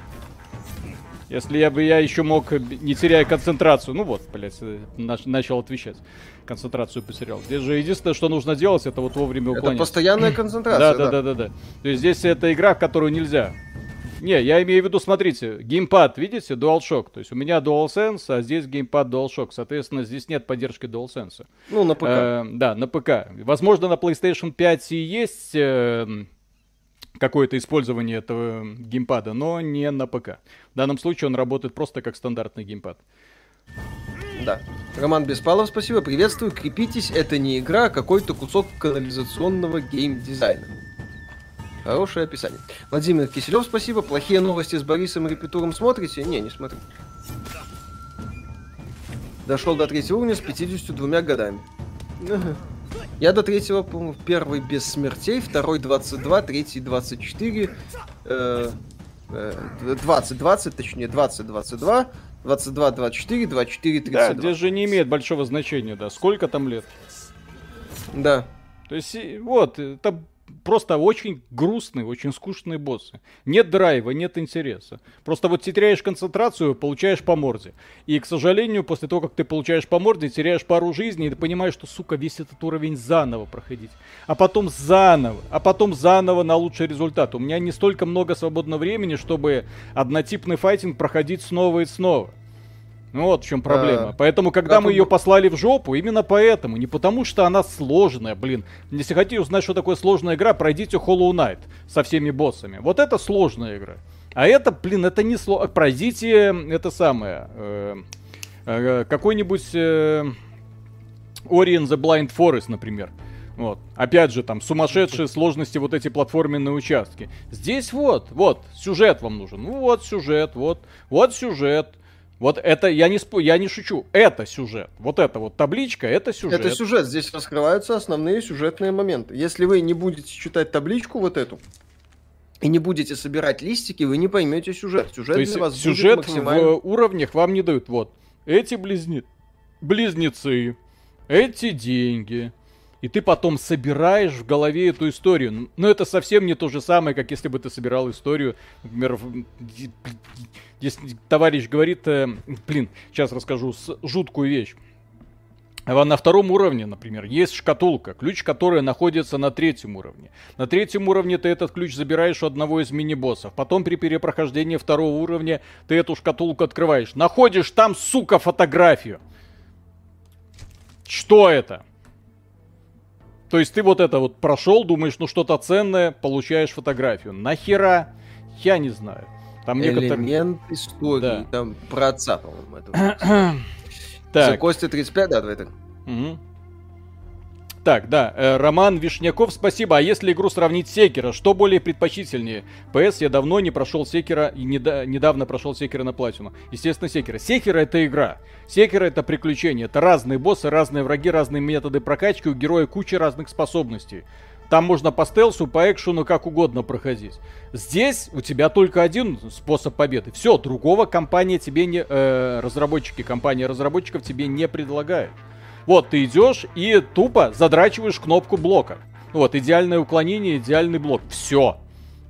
Если я бы я еще мог, не теряя концентрацию, ну вот, блядь, э, начал отвечать, концентрацию потерял. Здесь же единственное, что нужно делать, это вот вовремя уклоняться. Это постоянная концентрация, да. Да, да, да, да. То есть здесь это игра, в которую нельзя не, я имею в виду, смотрите, геймпад, видите, DualShock. То есть у меня DualSense, а здесь геймпад DualShock. Соответственно, здесь нет поддержки DualSense. Ну, на ПК. Э, да, на ПК. Возможно, на PlayStation 5 и есть э, какое-то использование этого геймпада, но не на ПК. В данном случае он работает просто как стандартный геймпад. Да. Роман Беспалов, спасибо. Приветствую. Крепитесь, это не игра, а какой-то кусок канализационного геймдизайна. Хорошее описание. Владимир Киселев, спасибо. Плохие новости с Борисом Репетуром смотрите? Не, не смотрю. Дошел до третьего уровня с 52 годами. Я до третьего, по первый без смертей, второй 22, третий 24, э, э, 20, 20, точнее 20, 22, 22, 24, 24, 32. Да, здесь же не имеет большого значения, да. Сколько там лет? Да. То есть, вот, это просто очень грустные, очень скучные боссы. Нет драйва, нет интереса. Просто вот теряешь концентрацию, получаешь по морде. И, к сожалению, после того, как ты получаешь по морде, теряешь пару жизней, и ты понимаешь, что, сука, весь этот уровень заново проходить. А потом заново, а потом заново на лучший результат. У меня не столько много свободного времени, чтобы однотипный файтинг проходить снова и снова. Ну вот в чем проблема. А, поэтому, когда мы ее послали в жопу, именно поэтому. Не потому, что она сложная, блин. Если хотите узнать, что такое сложная игра, пройдите Hollow Knight со всеми боссами. Вот это сложная игра. А это, блин, это не сложно. Пройдите это самое. Э, э, какой-нибудь э, Ori the Blind Forest, например. Вот. Опять же, там сумасшедшие сложности вот эти платформенные участки. Здесь вот, вот, сюжет вам нужен. Ну вот сюжет, вот, вот сюжет. Вот это, я не, спо, я не шучу, это сюжет. Вот эта вот табличка, это сюжет. Это сюжет, здесь раскрываются основные сюжетные моменты. Если вы не будете читать табличку вот эту, и не будете собирать листики, вы не поймете сюжет. Сюжет То есть для вас сюжет максимально... в уровнях вам не дают. Вот, эти близни... близнецы, эти деньги, и ты потом собираешь в голове эту историю. Но это совсем не то же самое, как если бы ты собирал историю, например, если товарищ говорит, э, блин, сейчас расскажу жуткую вещь. На втором уровне, например, есть шкатулка, ключ которая находится на третьем уровне. На третьем уровне ты этот ключ забираешь у одного из мини-боссов. Потом при перепрохождении второго уровня ты эту шкатулку открываешь. Находишь там, сука, фотографию. Что это? То есть ты вот это вот прошел, думаешь, ну что-то ценное, получаешь фотографию. Нахера? Я не знаю. Там некоторые... Элемент истории. Да. Там про отца, по-моему, это. так. Костя 35, да, давай так. Угу. Так, да, э, Роман Вишняков, спасибо. А если игру сравнить с Секера, что более предпочтительнее? ПС я давно не прошел Секера и неда- недавно прошел Секера на платину. Естественно, Секера. Секера это игра. Секера это приключение. Это разные боссы, разные враги, разные методы прокачки. У героя куча разных способностей. Там можно по стелсу, по экшену, как угодно проходить. Здесь у тебя только один способ победы. Все, другого компания тебе не... Э, разработчики, компания разработчиков тебе не предлагает. Вот, ты идешь и тупо задрачиваешь кнопку блока. Вот, идеальное уклонение, идеальный блок. Все.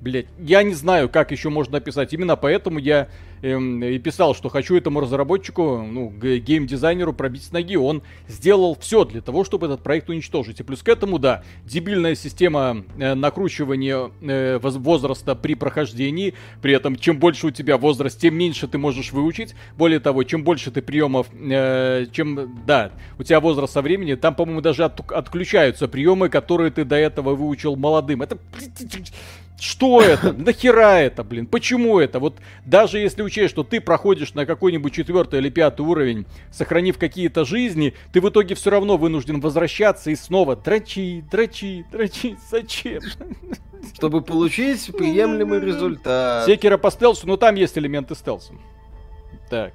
Блять, я не знаю, как еще можно описать. Именно поэтому я эм, и писал, что хочу этому разработчику, ну, геймдизайнеру пробить с ноги. Он сделал все для того, чтобы этот проект уничтожить. И плюс к этому, да, дебильная система э, накручивания э, возраста при прохождении. При этом, чем больше у тебя возраст, тем меньше ты можешь выучить. Более того, чем больше ты приемов, э, чем, да, у тебя возраст со времени, там, по-моему, даже от, отключаются приемы, которые ты до этого выучил молодым. Это Что это? Нахера это, блин? Почему это? Вот даже если учесть, что ты проходишь на какой-нибудь четвертый или пятый уровень, сохранив какие-то жизни, ты в итоге все равно вынужден возвращаться и снова дрочи, дрочи, дрочи. Зачем? Чтобы получить приемлемый результат. Секера по стелсу, но там есть элементы стелса. Так.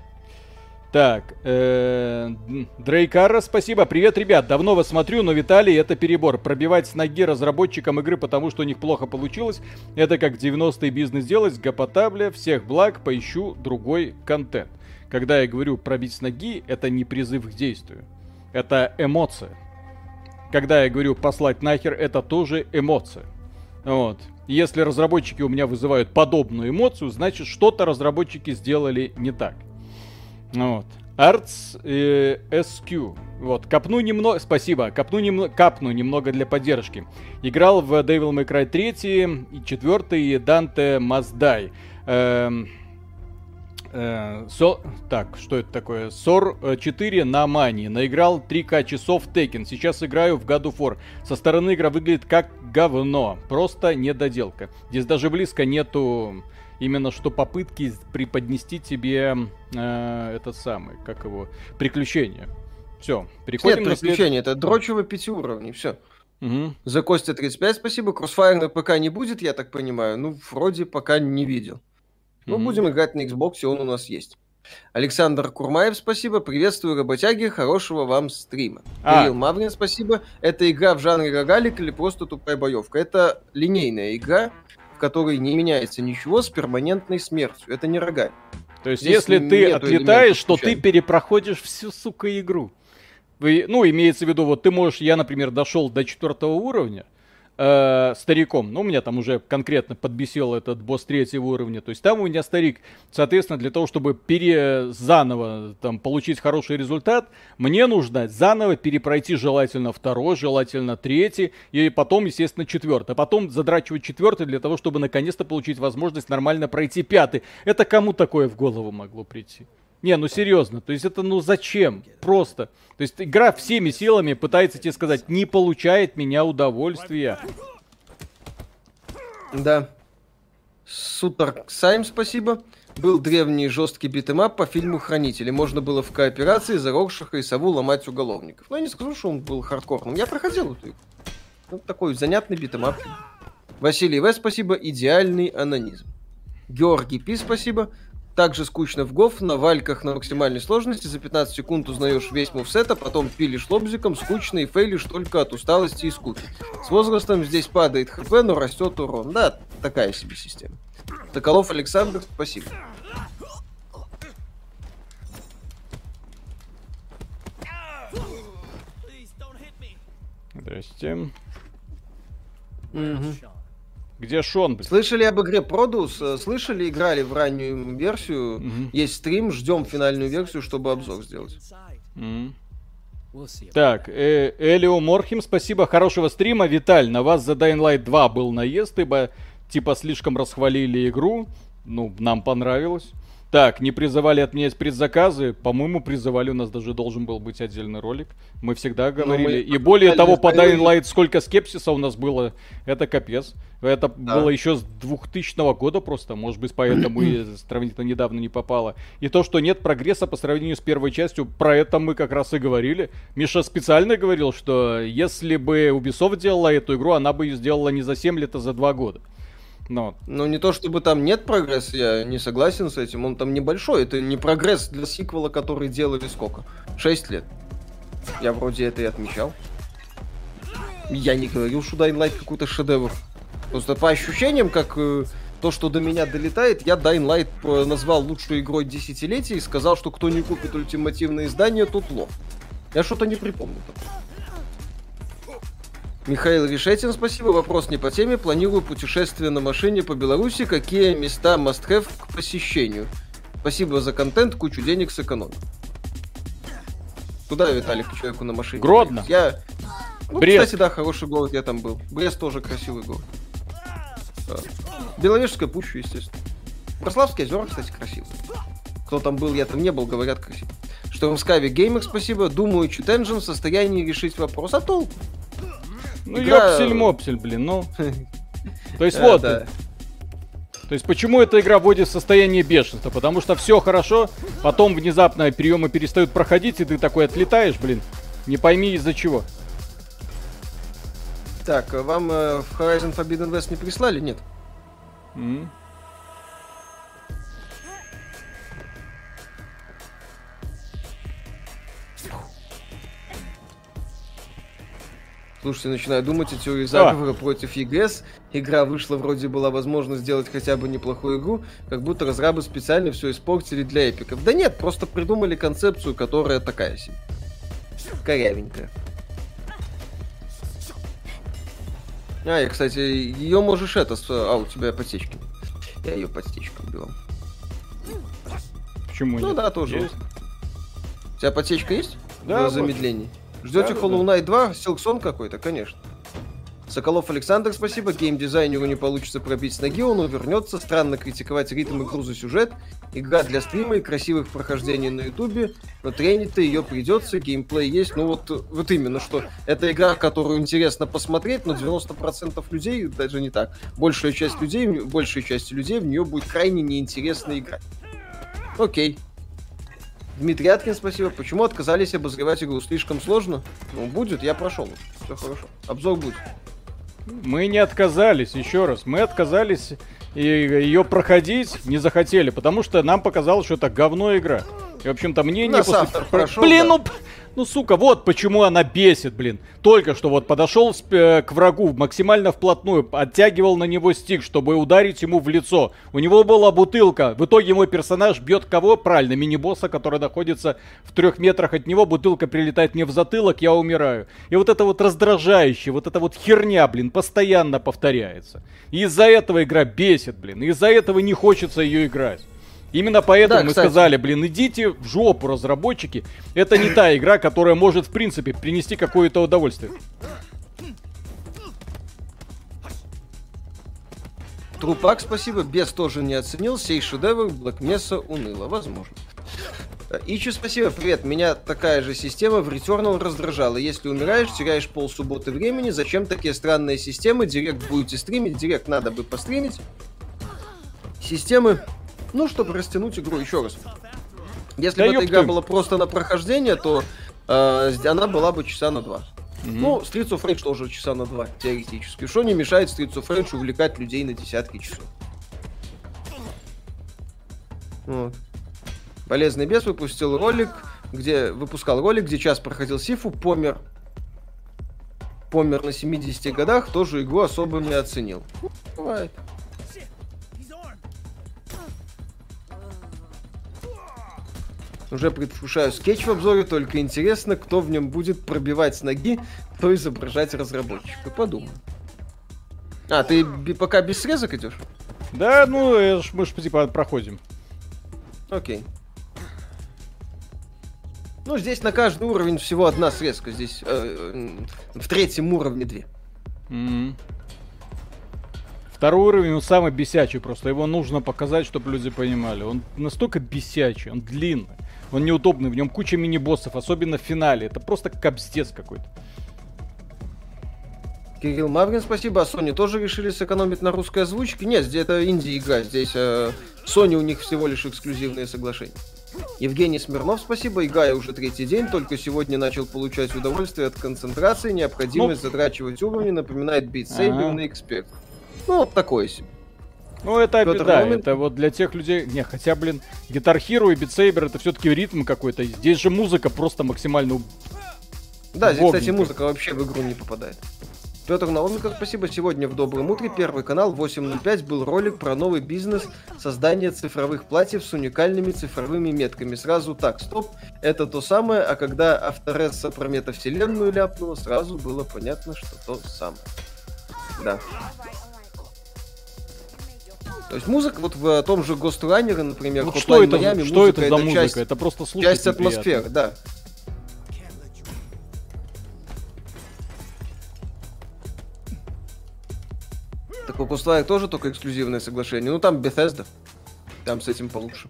Так, э, Дрейкара, спасибо. Привет, ребят. Давно вас смотрю, но Виталий, это перебор. Пробивать с ноги разработчикам игры, потому что у них плохо получилось. Это как 90-е бизнес делать. Гапотабля, всех благ, поищу другой контент. Когда я говорю пробить с ноги, это не призыв к действию. Это эмоция. Когда я говорю послать нахер, это тоже эмоция. Вот. Если разработчики у меня вызывают подобную эмоцию, значит что-то разработчики сделали не так. Вот. Arts э, SQ. Вот, копну немного, спасибо, копну немного, капну немного для поддержки. Играл в Devil May Cry 3 и 4 и Dante Must Die. Эм, э, со, так, что это такое? Сор 4 на Мани. Наиграл 3К часов Tekken. Сейчас играю в God of War. Со стороны игра выглядит как говно. Просто недоделка. Здесь даже близко нету именно что попытки преподнести тебе э, этот самый, как его, приключение. Все, переходим Нет, на приключения, след... это дрочево 5 уровней, все. Угу. За Костя 35 спасибо. Crossfire на ПК не будет, я так понимаю. Ну, вроде пока не видел. Ну, угу. будем играть на Xbox, он у нас есть. Александр Курмаев, спасибо. Приветствую, работяги. Хорошего вам стрима. А. Кирилл Маврин, спасибо. Это игра в жанре рогалик или просто тупая боевка? Это линейная игра в которой не меняется ничего с перманентной смертью. Это не рога. То есть, Здесь если ты отлетаешь, то ты перепроходишь всю, сука, игру. Ну, имеется в виду, вот ты можешь, я, например, дошел до четвертого уровня, э, стариком. Ну, меня там уже конкретно подбесил этот босс третьего уровня. То есть там у меня старик. Соответственно, для того, чтобы пере заново там, получить хороший результат, мне нужно заново перепройти желательно второй, желательно третий, и потом, естественно, четвертый. А потом задрачивать четвертый для того, чтобы наконец-то получить возможность нормально пройти пятый. Это кому такое в голову могло прийти? Не, ну серьезно, то есть это ну зачем? Просто. То есть игра всеми силами пытается тебе сказать, не получай от меня удовольствия. Да. Супер Сайм, спасибо. Был древний жесткий beat 'em up по фильму «Хранители». Можно было в кооперации за Роршаха и Сову ломать уголовников. Но я не скажу, что он был хардкорным. Я проходил эту игру. Ну, такой занятный beat 'em up. Василий В, спасибо. Идеальный онанизм. Георгий Пи, спасибо также скучно в гоф, на вальках на максимальной сложности, за 15 секунд узнаешь весь мувсет, а потом пилишь лобзиком, скучно и фейлишь только от усталости и скуки. С возрастом здесь падает хп, но растет урон. Да, такая себе система. Соколов Александр, спасибо. Здрасте. Угу. Где Шон? Блин? Слышали об игре Продус? Э, слышали, играли в раннюю версию? Угу. Есть стрим, ждем финальную версию, чтобы обзор сделать. Угу. Так, э, Элио Морхим, спасибо, хорошего стрима. Виталь, на вас за Dying Light 2 был наезд, ибо типа слишком расхвалили игру. Ну, нам понравилось. Так, не призывали отменять предзаказы. По-моему, призывали, у нас даже должен был быть отдельный ролик. Мы всегда ну, говорили. Мы... И более того, по Dying Light сколько скепсиса у нас было, это капец. Это да. было еще с 2000 года просто, может быть, поэтому и сравнительно недавно не попало. И то, что нет прогресса по сравнению с первой частью, про это мы как раз и говорили. Миша специально говорил, что если бы Ubisoft делала эту игру, она бы ее сделала не за 7 лет, а за 2 года. Но. Ну, не то чтобы там нет прогресса, я не согласен с этим. Он там небольшой. Это не прогресс для сиквела, который делали сколько? Шесть лет. Я вроде это и отмечал. Я не говорил, что Dying Light какой-то шедевр. Просто по ощущениям, как э, то, что до меня долетает, я Dying Light э, назвал лучшей игрой десятилетия и сказал, что кто не купит ультимативное издание, тот лох. Я что-то не припомню. Там. Михаил Решетин, спасибо. Вопрос не по теме. Планирую путешествие на машине по Беларуси. Какие места must have к посещению? Спасибо за контент, кучу денег сэкономил. Куда, Виталик, человеку на машине? Гродно. Я... Ну, Брест. кстати, да, хороший город, я там был. Брест тоже красивый город. Да. Беловежская пуща, естественно. Прославские озера, кстати, красивые. Кто там был, я там не был, говорят красиво. Что в Скаве Геймер, спасибо. Думаю, Engine в состоянии решить вопрос. А толку? Ну, Игра... ёпсель-мопсель, блин, ну. То есть вот. То есть почему эта игра вводит в состояние бешенства? Потому что все хорошо, потом внезапно приемы перестают проходить, и ты такой отлетаешь, блин. Не пойми из-за чего. Так, а вам э, в Horizon Forbidden West не прислали? Нет. Mm. Слушайте, начинаю думать о теории заговора против ЕГС. Игра вышла, вроде была возможность сделать хотя бы неплохую игру, как будто разрабы специально все испортили для эпиков. Да нет, просто придумали концепцию, которая такая себе. Корявенькая. А, и, кстати, ее можешь это... А, у тебя подсечки. Я ее подсечку убил. Почему Ну нет? да, тоже. Есть. У тебя подсечка есть? Да. В замедлении. Ждете да, Hollow Knight 2? Силксон какой-то, конечно. Соколов Александр, спасибо. Геймдизайнеру не получится пробить с ноги, он увернется. Странно критиковать ритм игру за сюжет. Игра для стрима и красивых прохождений на ютубе, но тренить-то ее придется, геймплей есть. Ну вот, вот именно, что это игра, которую интересно посмотреть, но 90% людей, даже не так, большая часть людей, большая часть людей в нее будет крайне неинтересно играть. Окей, Дмитрий Аткин, спасибо. Почему отказались обозревать игру? Слишком сложно? Ну, будет, я прошел. Все хорошо. Обзор будет. Мы не отказались, еще раз. Мы отказались и ее проходить не захотели, потому что нам показалось, что это говно игра. И, в общем-то, мне не после... прошел, Блин, да. ну ну, сука, вот почему она бесит, блин. Только что вот подошел э, к врагу максимально вплотную, оттягивал на него стик, чтобы ударить ему в лицо. У него была бутылка. В итоге мой персонаж бьет кого? Правильно, мини-босса, который находится в трех метрах от него. Бутылка прилетает мне в затылок, я умираю. И вот это вот раздражающее, вот эта вот херня, блин, постоянно повторяется. И из-за этого игра бесит, блин. Из-за этого не хочется ее играть. Именно поэтому да, мы сказали, блин, идите в жопу, разработчики. Это не та игра, которая может, в принципе, принести какое-то удовольствие. Трупак, спасибо. Без тоже не оценил. Сей шедевр Black Mesa уныло. Возможно. Ичи, спасибо, привет. Меня такая же система в Returnal раздражала. Если умираешь, теряешь полсубботы времени. Зачем такие странные системы? Директ будете стримить, директ надо бы постримить. Системы ну, чтобы растянуть игру еще раз. Если да бы эта игра была просто на прохождение, то э, она была бы часа на два. Mm-hmm. Ну, Streets of Rage тоже часа на два, теоретически. Что не мешает Streets of Rage увлекать людей на десятки часов? Вот. Полезный бес выпустил ролик, где выпускал ролик, где час проходил Сифу, помер. Помер на 70 годах, тоже игру особо не оценил. бывает. Уже предвкушаю скетч в обзоре, только интересно, кто в нем будет пробивать с ноги, кто изображать разработчика. Подумай. А, ты пока без срезок идешь? Да, ну, мы же типа проходим. Окей. Ну, здесь на каждый уровень всего одна срезка. Здесь э, в третьем уровне две. Mm-hmm. Второй уровень, он самый бесячий просто. Его нужно показать, чтобы люди понимали. Он настолько бесячий, он длинный. Он неудобный, в нем куча мини-боссов, особенно в финале. Это просто капздец какой-то. Кирилл Маврин, спасибо. А Sony тоже решили сэкономить на русской озвучке? Нет, здесь это инди-игра. Здесь э, Sony у них всего лишь эксклюзивные соглашения. Евгений Смирнов, спасибо. Играю уже третий день, только сегодня начал получать удовольствие от концентрации. Необходимость ну... затрачивать уровни напоминает Beat Saber ага. на Expert. Ну, вот такое себе. Ну, это Петр беда. Ромин... Это вот для тех людей... Не, хотя, блин, Guitar Hero и Beat Saber это все-таки ритм какой-то. Здесь же музыка просто максимально... Да, здесь, кстати, музыка вообще в игру не попадает. Петр Науменко, спасибо. Сегодня в Добром утре Первый канал 8.05 был ролик про новый бизнес создания цифровых платьев с уникальными цифровыми метками. Сразу так, стоп, это то самое, а когда Авторесса про метавселенную ляпнула, сразу было понятно, что то самое. Да. То есть музыка вот в том же Ghost Runner, например, вот что это, Miami, что музыка, это за музыка? Часть, это просто слушать Часть атмосферы, да. Так у Ghost тоже только эксклюзивное соглашение. Ну там Bethesda. Там с этим получше.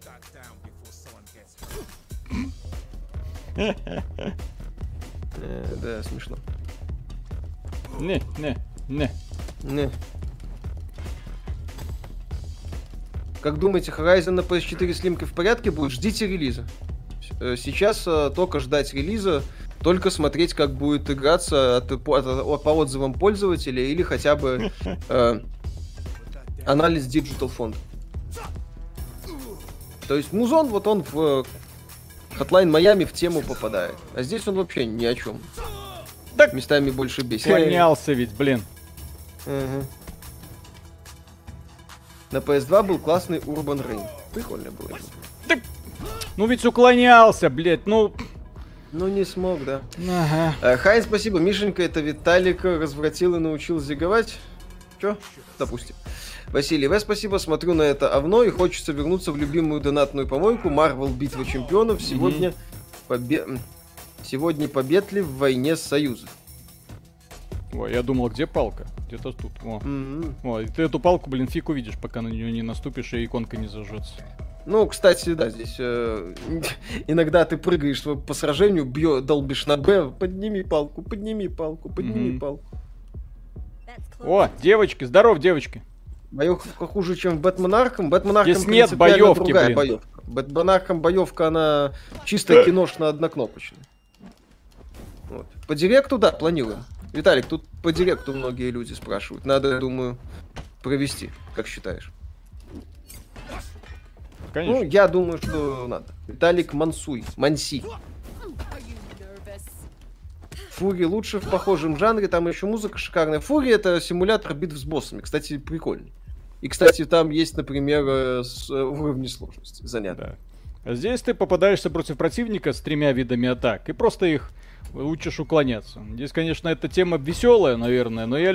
Э, да, смешно. Не, не, не. Не. Как думаете, Horizon на PS4 с лимкой в порядке будет? Ждите релиза. Э, сейчас э, только ждать релиза, только смотреть, как будет играться от, от, от, по отзывам пользователей или хотя бы э, анализ Digital Fund. То есть Музон, вот он в Hotline Miami в тему попадает. А здесь он вообще ни о чем. Так местами больше бесит. Склонялся ведь, блин. Угу. На PS2 был классный Urban Rain. Прикольно было. Так, ну ведь уклонялся, блядь, ну... Ну не смог, да. Ага. Э, Хайн, спасибо. Мишенька, это Виталик развратил и научил зиговать. Чё? Допустим. Василий В, спасибо. Смотрю на это овно и хочется вернуться в любимую донатную помойку Marvel Битва Чемпионов. Сегодня, mm-hmm. побе... Сегодня победили в войне с Союзом. Ой, я думал, где палка? Где-то тут. О. Mm-hmm. О, ты эту палку, блин, фиг увидишь, пока на нее не наступишь, и иконка не зажжется. Ну, кстати, да, здесь э, иногда ты прыгаешь по сражению, бьё, долбишь на Б, подними палку, подними палку, подними mm-hmm. палку. О, девочки, здоров, девочки. Боевка хуже, чем в Batman Arkham. Batman Arkham, Здесь нет боевки, другая блин. боевка. Бэтмен Архам боевка, она чисто киношно-однокнопочная. Вот. По директу, да, планируем. Виталик, тут по директу многие люди спрашивают. Надо, я думаю, провести, как считаешь? Конечно. Ну, я думаю, что надо. Виталик Мансуй. Манси. Фури лучше в похожем жанре, там еще музыка шикарная. Фури это симулятор битв с боссами. Кстати, прикольный. И, кстати, там есть, например, э, с, э, уровни сложности. Занятно. Да. А здесь ты попадаешься против противника с тремя видами атак и просто их учишь уклоняться. Здесь, конечно, эта тема веселая, наверное, но я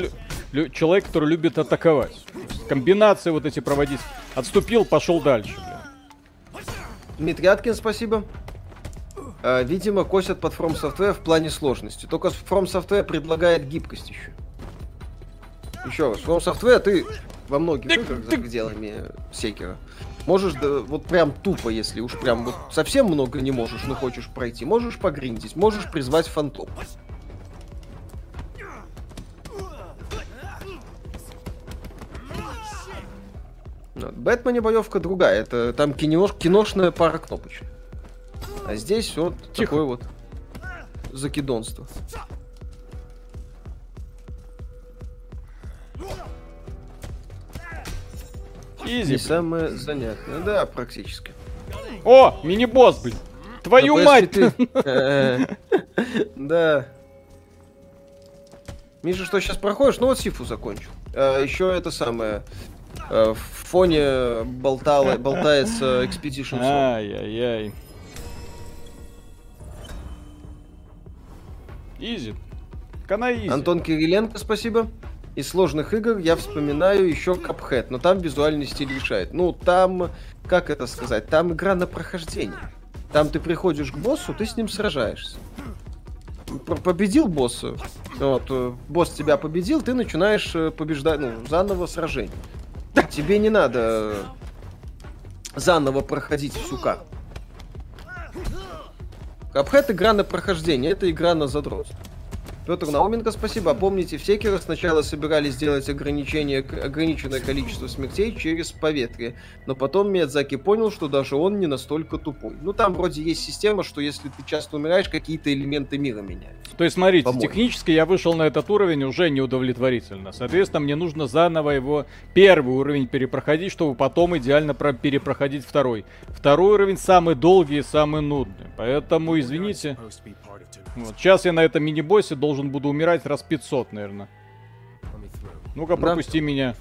лю- человек, который любит атаковать. Комбинации вот эти проводить. Отступил, пошел дальше. Бля. Дмитрий Аткин, спасибо. Э, видимо, косят под From Software в плане сложности. Только From Software предлагает гибкость еще. Еще раз, From Software ты во многих играх за пределами секера можешь, да, вот прям тупо, если уж прям вот совсем много не можешь, но хочешь пройти, можешь погриндить, можешь призвать фантом. Бэтмене боевка другая, это там кинош, киношная пара кнопочек. А здесь вот Тихо. такое вот закидонство. Easy. Не самое занятное, да, практически. О, мини-босс, блин. Твою мать! Да. Миша, что сейчас проходишь? Ну вот Сифу закончил. А, еще это самое. А, в фоне болтало, болтается Expedition Ай-яй-яй. Easy. Кана easy. Антон Кириленко, спасибо. Из сложных игр я вспоминаю еще Cuphead, но там визуальный стиль решает. Ну, там, как это сказать, там игра на прохождение. Там ты приходишь к боссу, ты с ним сражаешься. Победил босса, вот, э, босс тебя победил, ты начинаешь э, побеждать, ну, заново сражение. Тебе не надо заново проходить всю карту. Капхэт игра на прохождение, это игра на задрот. Петр Науменко, спасибо. Помните, в Секеро сначала собирались сделать ограничение, ограниченное количество смертей через поветрие, но потом Миядзаки понял, что даже он не настолько тупой. Ну, там вроде есть система, что если ты часто умираешь, какие-то элементы мира меняются. То есть, смотрите, По-моему. технически я вышел на этот уровень уже неудовлетворительно. Соответственно, мне нужно заново его первый уровень перепроходить, чтобы потом идеально про- перепроходить второй. Второй уровень самый долгий и самый нудный. Поэтому, извините, вот. Сейчас я на этом мини-боссе должен буду умирать раз 500, наверное. Ну-ка, пропусти да. меня.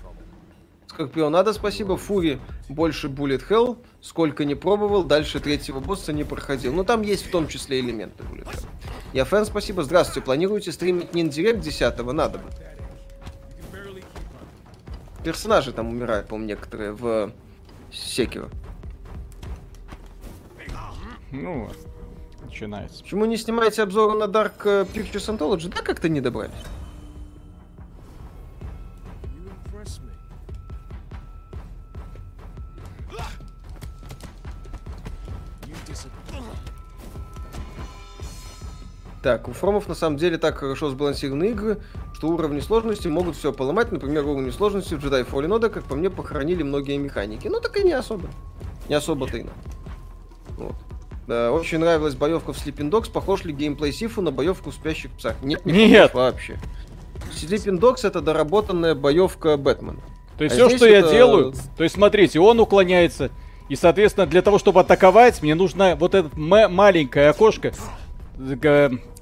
Скорпион, надо спасибо. Фури больше Bullet Hell. Сколько не пробовал, дальше третьего босса не проходил. Но ну, там есть в том числе элементы Bullet Hell. Я фэн, спасибо. Здравствуйте. Планируете стримить Ниндирект 10 Надо бы. Персонажи там умирают, по-моему, некоторые в Секиро. Ну, начинается. Почему не снимаете обзор на Dark э, Pictures Anthology? Да, как-то не добрались. Так, у Фромов на самом деле так хорошо сбалансированы игры, что уровни сложности могут все поломать. Например, уровни сложности в Jedi Fallen Order, как по мне, похоронили многие механики. Ну, так и не особо. Не особо-то и Вот. Да, очень нравилась боевка в Sleeping Dogs. Похож ли геймплей Сифу на боевку в спящих псах? Нет, не Нет. вообще. Sleeping Dogs это доработанная боевка Бэтмена. То есть а все, что это... я делаю, то есть смотрите, он уклоняется. И, соответственно, для того, чтобы атаковать, мне нужно вот это маленькое окошко,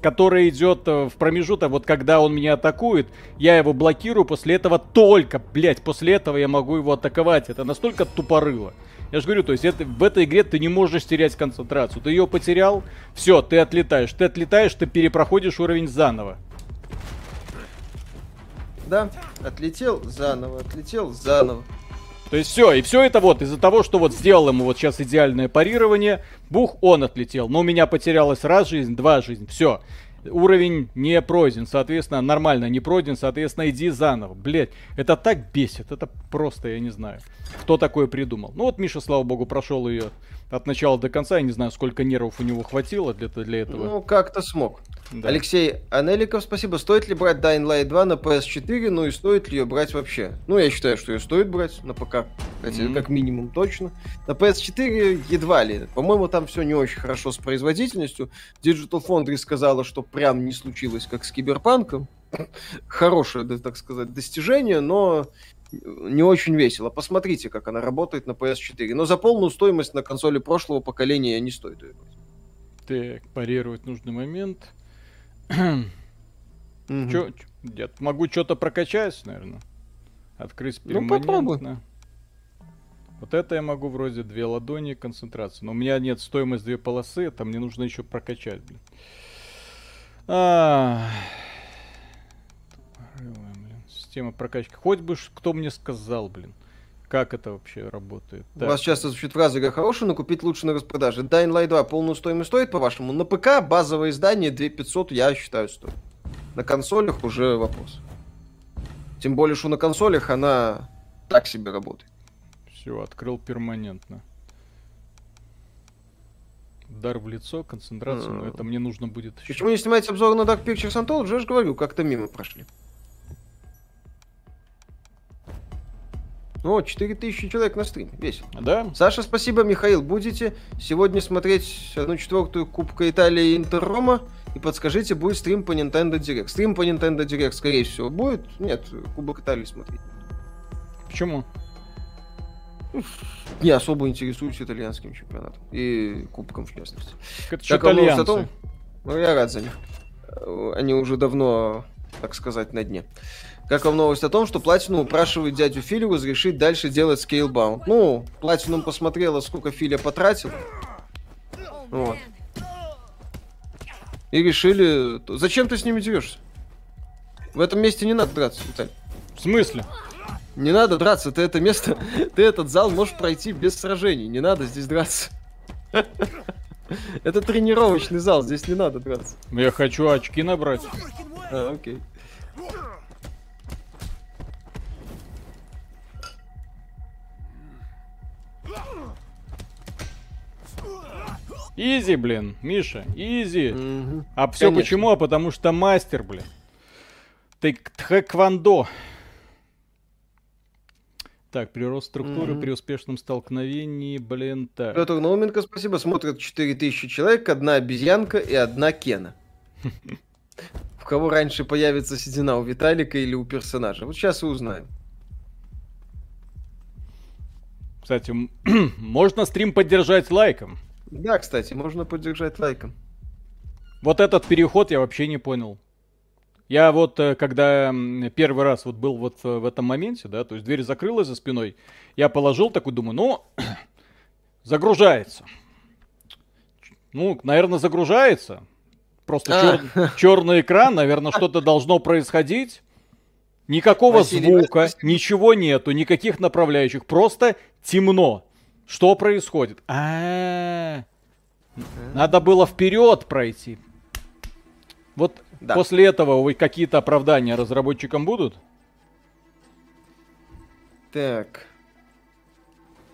которое идет э, в промежуток, вот когда он меня атакует, я его блокирую, после этого только, блять, после этого я могу его атаковать. Это настолько тупорыло. Я же говорю, то есть это, в этой игре ты не можешь терять концентрацию. Ты ее потерял, все, ты отлетаешь. Ты отлетаешь, ты перепроходишь уровень заново. Да, отлетел заново, отлетел заново. То есть все, и все это вот из-за того, что вот сделал ему вот сейчас идеальное парирование, бух, он отлетел. Но у меня потерялась раз жизнь, два жизнь, все уровень не пройден, соответственно, нормально не пройден, соответственно, иди заново. Блять, это так бесит, это просто, я не знаю, кто такое придумал. Ну вот Миша, слава богу, прошел ее от начала до конца, я не знаю, сколько нервов у него хватило для, для этого. Ну, как-то смог. Да. Алексей Анеликов, спасибо. Стоит ли брать Dying Light 2 на PS4, ну и стоит ли ее брать вообще? Ну, я считаю, что ее стоит брать на ПК, хотя, mm-hmm. как минимум точно. На PS4 едва ли. По-моему, там все не очень хорошо с производительностью. Digital Foundry сказала, что прям не случилось, как с Киберпанком. Хорошее, так сказать, достижение, но не очень весело. Посмотрите, как она работает на PS4. Но за полную стоимость на консоли прошлого поколения не стоит ее брать. Так, парировать нужный момент. Чё, я могу что-то прокачать, наверное. Открыть перманентно. Ну, попробуй. Вот это я могу вроде две ладони, концентрация. Но у меня нет стоимость две полосы, это мне нужно еще прокачать, блин. А... Система прокачки. Хоть бы кто мне сказал, блин. Как это вообще работает? У вас часто звучит фраза «Игра хорошая, но купить лучше на распродаже». Dying Light 2 полную стоимость стоит, по-вашему? На ПК базовое издание 2500, я считаю, стоит. На консолях уже вопрос. Тем более, что на консолях она так себе работает. Все, открыл перманентно. Удар в лицо, концентрацию, но это мне нужно будет еще. Почему не снимаете обзор на Dark Pictures Untold? Уже же говорю, как-то мимо прошли. О, 4000 человек на стриме. Весело. Да. Саша, спасибо. Михаил, будете сегодня смотреть одну четвертую Кубка Италии Интер Рома? И подскажите, будет стрим по Nintendo Direct. Стрим по Nintendo Direct, скорее всего, будет? Нет, Кубок Италии смотреть. Почему? Не особо интересуюсь итальянским чемпионатом. И кубком, в частности. Это что, итальянцы? Том, ну, я рад за них. Они уже давно, так сказать, на дне. Как вам новость о том, что Платину упрашивает дядю Филю разрешить дальше делать скейлбаунд? Ну, Платинум посмотрела, сколько Филя потратил. Вот. И решили... Зачем ты с ними дерешься? В этом месте не надо драться, Виталий. В смысле? Не надо драться, ты это место, ты этот зал можешь пройти без сражений, не надо здесь драться. Это тренировочный зал, здесь не надо драться. Я хочу очки набрать. А, окей. Изи, блин, Миша, изи. Угу. А все Конечно. почему? А потому что мастер, блин. Ты тхэквондо. Так, прирост структуры mm при успешном столкновении, блин, так. Петр Науменко, спасибо. Смотрят 4000 человек, одна обезьянка и одна Кена. В кого раньше появится седина, у Виталика или у персонажа? Вот сейчас и узнаем. Кстати, можно стрим поддержать лайком. Да, кстати, можно поддержать лайком. Вот этот переход я вообще не понял. Я вот, э, когда первый раз вот был вот в этом моменте, да, то есть дверь закрылась за спиной, я положил такой, думаю, ну, загружается. Ну, наверное, загружается. Просто а. чер- черный экран, наверное, что-то должно происходить. Никакого Василий, звука, ничего нету, никаких направляющих, просто темно. Что происходит? А, надо было вперед пройти. Вот да. после этого вы какие-то оправдания разработчикам будут? Так.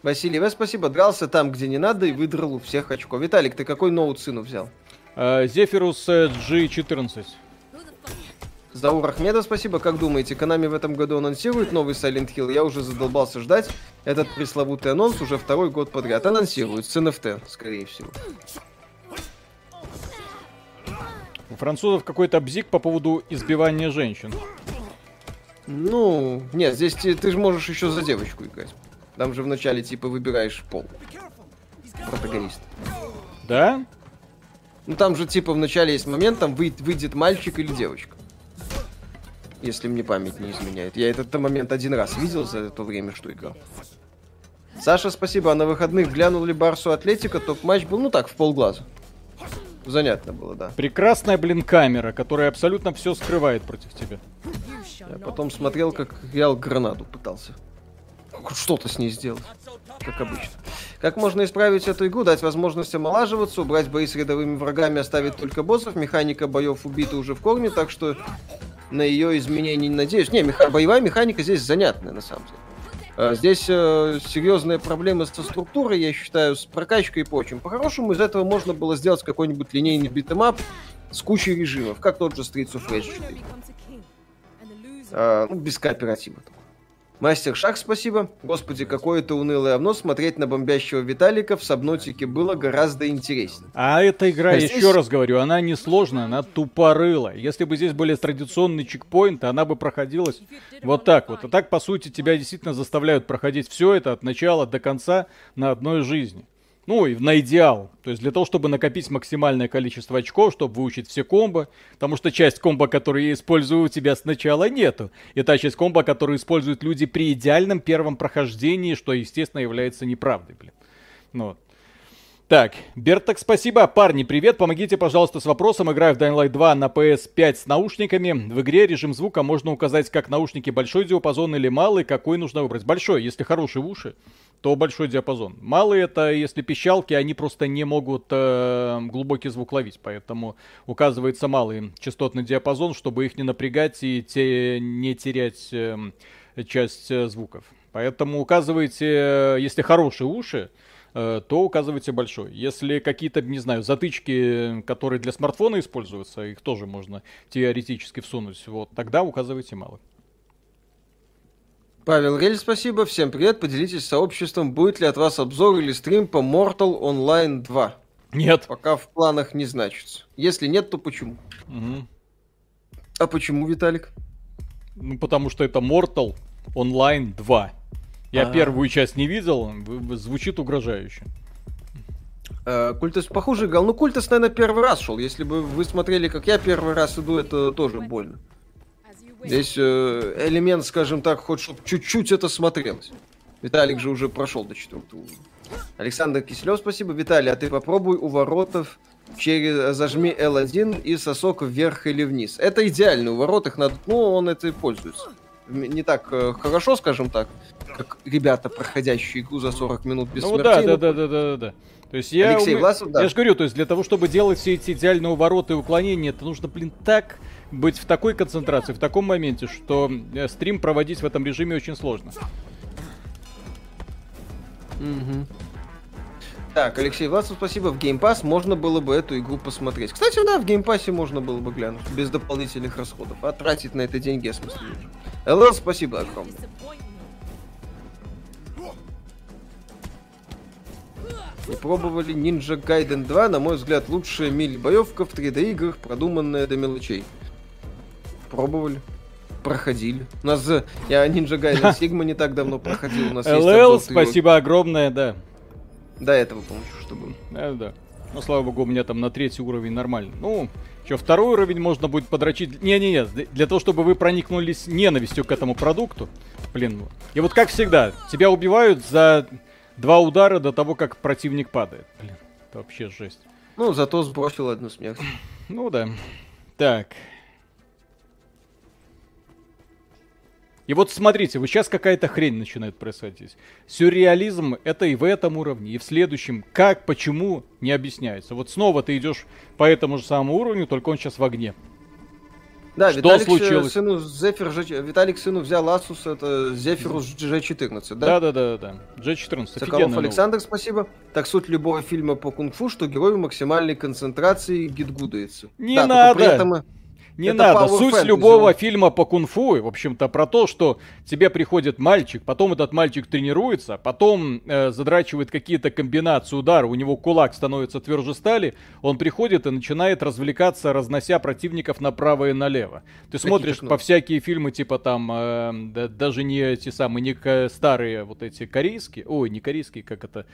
Василий, вы спасибо. Дрался там, где не надо, и выдрал у всех очков. Виталик, ты какой ноут сыну взял? Зефирус G14. Заур Ахмедов, спасибо. Как думаете, Канами в этом году анонсирует новый Silent Hill? Я уже задолбался ждать этот пресловутый анонс уже второй год подряд. Анонсируют с NFT, скорее всего. У французов какой-то бзик по поводу избивания женщин. Ну, нет, здесь ты, ты же можешь еще за девочку играть. Там же вначале типа выбираешь пол. Протагонист. Да? Ну там же типа вначале есть момент, там выйдет мальчик или девочка если мне память не изменяет. Я этот момент один раз видел за то время, что играл. Саша, спасибо. А на выходных глянул ли Барсу Атлетика? Топ-матч был, ну так, в полглаза. Занятно было, да. Прекрасная, блин, камера, которая абсолютно все скрывает против тебя. Я потом смотрел, как Реал гранату пытался. Что-то с ней сделать. Как обычно. Как можно исправить эту игру? Дать возможность омолаживаться, убрать бои с рядовыми врагами, оставить только боссов. Механика боев убита уже в корне, так что на ее изменение не надеюсь. Не, меха... боевая механика здесь занятная, на самом деле. А, здесь э, серьезные проблемы со структурой, я считаю, с прокачкой и прочим. По-хорошему, из этого можно было сделать какой-нибудь линейный beat 'em up с кучей режимов, как тот же Streets of Rage 4. А, ну, без кооператива. Только. Мастер Шах, спасибо. Господи, какое это унылое овно. Смотреть на бомбящего Виталика в Сабнавтике было гораздо интереснее. А эта игра, а здесь... еще раз говорю, она не сложная, она тупорылая. Если бы здесь были традиционные чекпоинты, она бы проходилась вот так вот. А так, по сути, тебя действительно заставляют проходить все это от начала до конца на одной жизни. Ну, и на идеал. То есть для того, чтобы накопить максимальное количество очков, чтобы выучить все комбо. Потому что часть комбо, которые я использую, у тебя сначала нету. И та часть комбо, которую используют люди при идеальном первом прохождении, что, естественно, является неправдой, блин. Ну, вот. Так, Берток, спасибо. Парни, привет. Помогите, пожалуйста, с вопросом. Играю в Dying Light 2 на PS5 с наушниками. В игре режим звука можно указать, как наушники большой диапазон или малый, какой нужно выбрать. Большой, если хорошие уши то большой диапазон. Малые это, если пищалки, они просто не могут э, глубокий звук ловить, поэтому указывается малый частотный диапазон, чтобы их не напрягать и те, не терять э, часть э, звуков. Поэтому указывайте, э, если хорошие уши, то указывайте большой. Если какие-то, не знаю, затычки, которые для смартфона используются, их тоже можно теоретически всунуть, вот тогда указывайте малый. Павел Рель, спасибо. Всем привет. Поделитесь сообществом, будет ли от вас обзор или стрим по Mortal Online 2. Нет. Пока в планах не значится. Если нет, то почему? Угу. А почему, Виталик? Ну, потому что это Mortal Online 2. Я А-а-а. первую часть не видел, звучит угрожающе. Э, Культас похуже играл. Ну, Культас, наверное, первый раз шел. Если бы вы смотрели, как я первый раз иду, это тоже больно. Здесь э, элемент, скажем так, хоть чтобы чуть-чуть это смотрелось. Виталик же уже прошел до четвертого уровня. Александр Киселев, спасибо. Виталий, а ты попробуй у воротов через зажми L1 и сосок вверх или вниз. Это идеально, у ворот их надо, ну, он это и пользуется. Не так э, хорошо, скажем так, как ребята, проходящие игру за 40 минут без ну, смертей. Да, да, да, да, да, да. То есть я, Алексей уме... Власов, да. я же говорю, то есть для того, чтобы делать все эти идеальные увороты и уклонения, это нужно, блин, так быть в такой концентрации, в таком моменте, что э, стрим проводить в этом режиме очень сложно. Угу. Так, Алексей Власов, спасибо. В Game Pass можно было бы эту игру посмотреть. Кстати, да, в Game Pass можно было бы глянуть, без дополнительных расходов. А тратить на это деньги, в смысле, уже. ЛЛ, спасибо огромное. Не пробовали Ninja Gaiden 2, на мой взгляд, лучшая миль-боевка в 3D играх, продуманная до мелочей. Пробовали. Проходили. У нас я Ninja Gaiden Sigma не так давно проходил. У нас ЛЛ, спасибо огромное, да. До этого, помню, что было. Да, да. Ну, слава богу, у меня там на третий уровень нормально. Ну, что, второй уровень можно будет подрочить. Не-не-не, для того, чтобы вы проникнулись ненавистью к этому продукту. Блин. И вот как всегда, тебя убивают за два удара до того, как противник падает. Блин, это вообще жесть. Ну, зато сбросил одну смерть. Ну да. Так, И вот смотрите, вот сейчас какая-то хрень начинает происходить. Сюрреализм это и в этом уровне, и в следующем. Как, почему, не объясняется. Вот снова ты идешь по этому же самому уровню, только он сейчас в огне. Да, что Виталик случилось? Сыну Зефир, Виталик сыну взял Asus, это Зефирус G14, да? Да, да, да, да. G14. Соколов Александр, спасибо. Так суть любого фильма по кунг-фу, что герой в максимальной концентрации гидгудается. Не да, надо! При этом Не это надо. Суть fantasy. любого фильма по кунг-фу, в общем-то, про то, что тебе приходит мальчик, потом этот мальчик тренируется, потом э, задрачивает какие-то комбинации удара, у него кулак становится тверже стали, он приходит и начинает развлекаться, разнося противников направо и налево. Ты смотришь по всякие фильмы, типа там, э, да, даже не эти самые, не старые вот эти корейские, ой, не корейские, как это...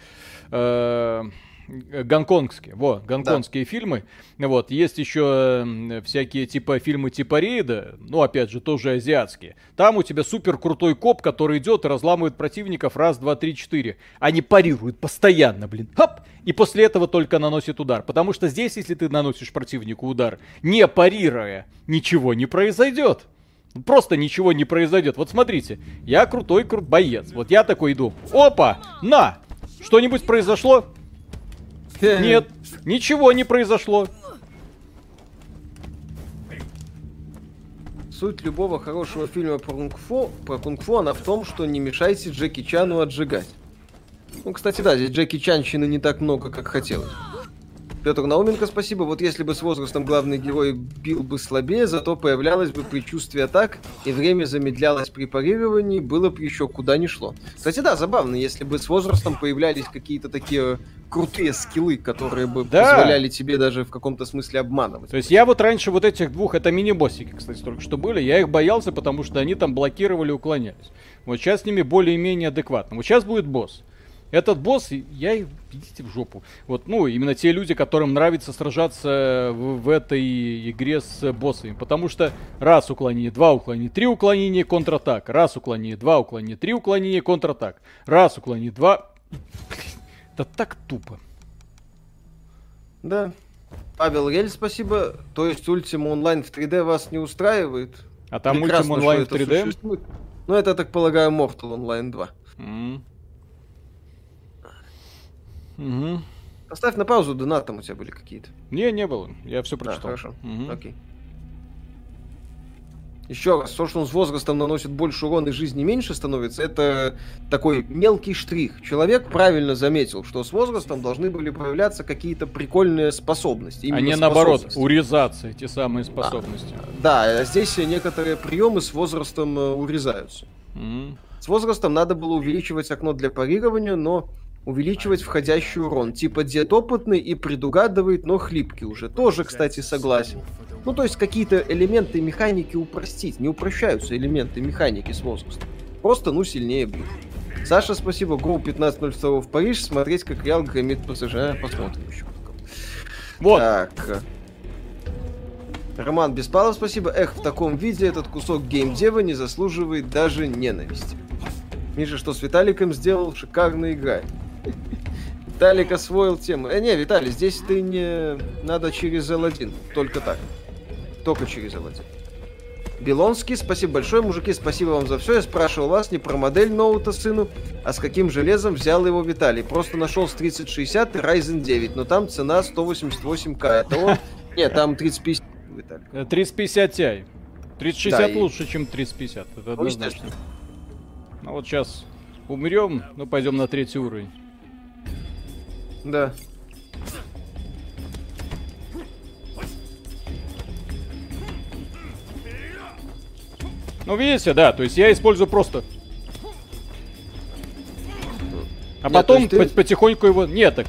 Э, гонконгские, во, гонконгские да. фильмы. Вот, есть еще всякие типа фильмы типа Рейда, ну, опять же, тоже азиатские. Там у тебя супер крутой коп, который идет и разламывает противников раз, два, три, четыре. Они парируют постоянно, блин. Хоп! И после этого только наносит удар. Потому что здесь, если ты наносишь противнику удар, не парируя, ничего не произойдет. Просто ничего не произойдет. Вот смотрите, я крутой крут боец. Вот я такой иду. Опа! На! Что-нибудь произошло? Нет, ничего не произошло. Суть любого хорошего фильма про кунг-фу, про кунг-фу, она в том, что не мешайте Джеки Чану отжигать. Ну, кстати, да, здесь Джеки Чанщины не так много, как хотелось. Петр Науменко, спасибо. Вот если бы с возрастом главный герой бил бы слабее, зато появлялось бы предчувствие атак, и время замедлялось при парировании, было бы еще куда ни шло. Кстати, да, забавно, если бы с возрастом появлялись какие-то такие крутые скиллы, которые бы да. позволяли тебе даже в каком-то смысле обманывать. То есть я вот раньше вот этих двух, это мини-боссики, кстати, только что были, я их боялся, потому что они там блокировали, уклонялись. Вот сейчас с ними более-менее адекватно. Вот сейчас будет босс. Этот босс, я идите в жопу. Вот, ну, именно те люди, которым нравится сражаться в, в этой игре с боссами. Потому что раз уклонение, два уклонения, три уклонения, контратак. Раз уклонение, два уклонения, три уклонения, контратак. Раз уклонение, два... Это так тупо. Да. Павел Рель, спасибо. То есть Ultima Online в 3D вас не устраивает? А там Прекрасно, Ultima Online в 3D? Ну, это, так полагаю, Mortal Online 2. Mm. Угу. Поставь на паузу, донат там у тебя были какие-то. Не, не было. Я все прочитал. А, хорошо. Угу. Окей. Еще раз, то, что он с возрастом наносит больше урона и жизни меньше становится, это такой мелкий штрих. Человек правильно заметил, что с возрастом должны были появляться какие-то прикольные способности. А не наоборот, урезаться эти самые способности. А, да, здесь некоторые приемы с возрастом э, урезаются. Mm. С возрастом надо было увеличивать окно для парирования, но увеличивать входящий урон. Типа дед опытный и предугадывает, но хлипкий уже. Тоже, кстати, согласен. Ну, то есть какие-то элементы механики упростить. Не упрощаются элементы механики с возрастом. Просто, ну, сильнее бьют. Саша, спасибо. Гру 15.02 в Париж. Смотреть, как Реал громит ПСЖ. Посмотрим еще. Вот. Так. Роман Беспалов, спасибо. Эх, в таком виде этот кусок геймдева не заслуживает даже ненависти. Миша, что с Виталиком сделал? Шикарная игра. Виталик освоил тему. Э, не, Виталий, здесь ты не... Надо через L1. Только так. Только через L1. Белонский, спасибо большое, мужики, спасибо вам за все. Я спрашивал вас не про модель ноута сыну, а с каким железом взял его Виталий. Просто нашел с 3060 и Ryzen 9, но там цена 188к. Это он... Нет, там 3050 Виталий. 3050 Ti. 3060 да, лучше, и... чем 3050. Это ну, однозначно. Ну вот сейчас умрем, ну пойдем на третий уровень. Да. Ну, видите, да, то есть я использую просто... А Нет, потом ты... потихоньку его... Нет, так...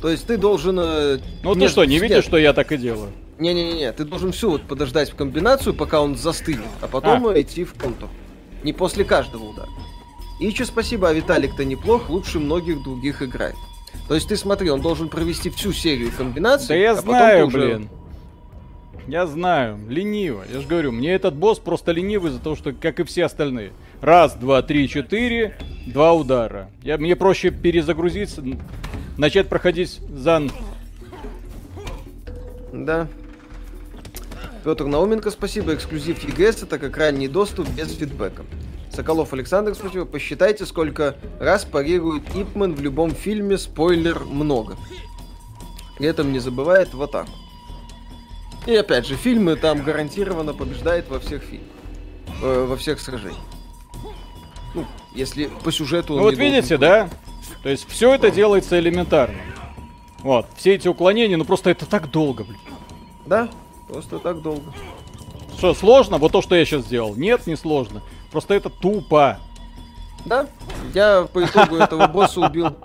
То есть ты должен... Э, ну ты что, не видишь, что я так и делаю? Не-не-не, ты должен всю вот подождать в комбинацию, пока он застынет, а потом а. идти в контур. Не после каждого удара. Еще спасибо, а Виталик-то неплох, лучше многих других играет. То есть ты смотри, он должен провести всю серию комбинаций. Да я а знаю, уже... блин. Я знаю, лениво. Я же говорю, мне этот босс просто ленивый за то, что, как и все остальные. Раз, два, три, четыре, два удара. Я, мне проще перезагрузиться, начать проходить зан. Да. Петр Науменко, спасибо. Эксклюзив ЕГС это как ранний доступ без фидбэка. Соколов Александр, спасибо. Посчитайте, сколько раз парирует Ипман в любом фильме. Спойлер много. При этом не забывает в атаку. И опять же, фильмы там гарантированно побеждает во всех фильмах. Э, во всех сражениях. Ну, если по сюжету... Ну вот видите, да? То есть все это делается элементарно. Вот, все эти уклонения, ну просто это так долго, блин. Да? Просто так долго. Что, сложно? Вот то, что я сейчас сделал. Нет, не сложно. Просто это тупо. Да, я по итогу этого босса убил.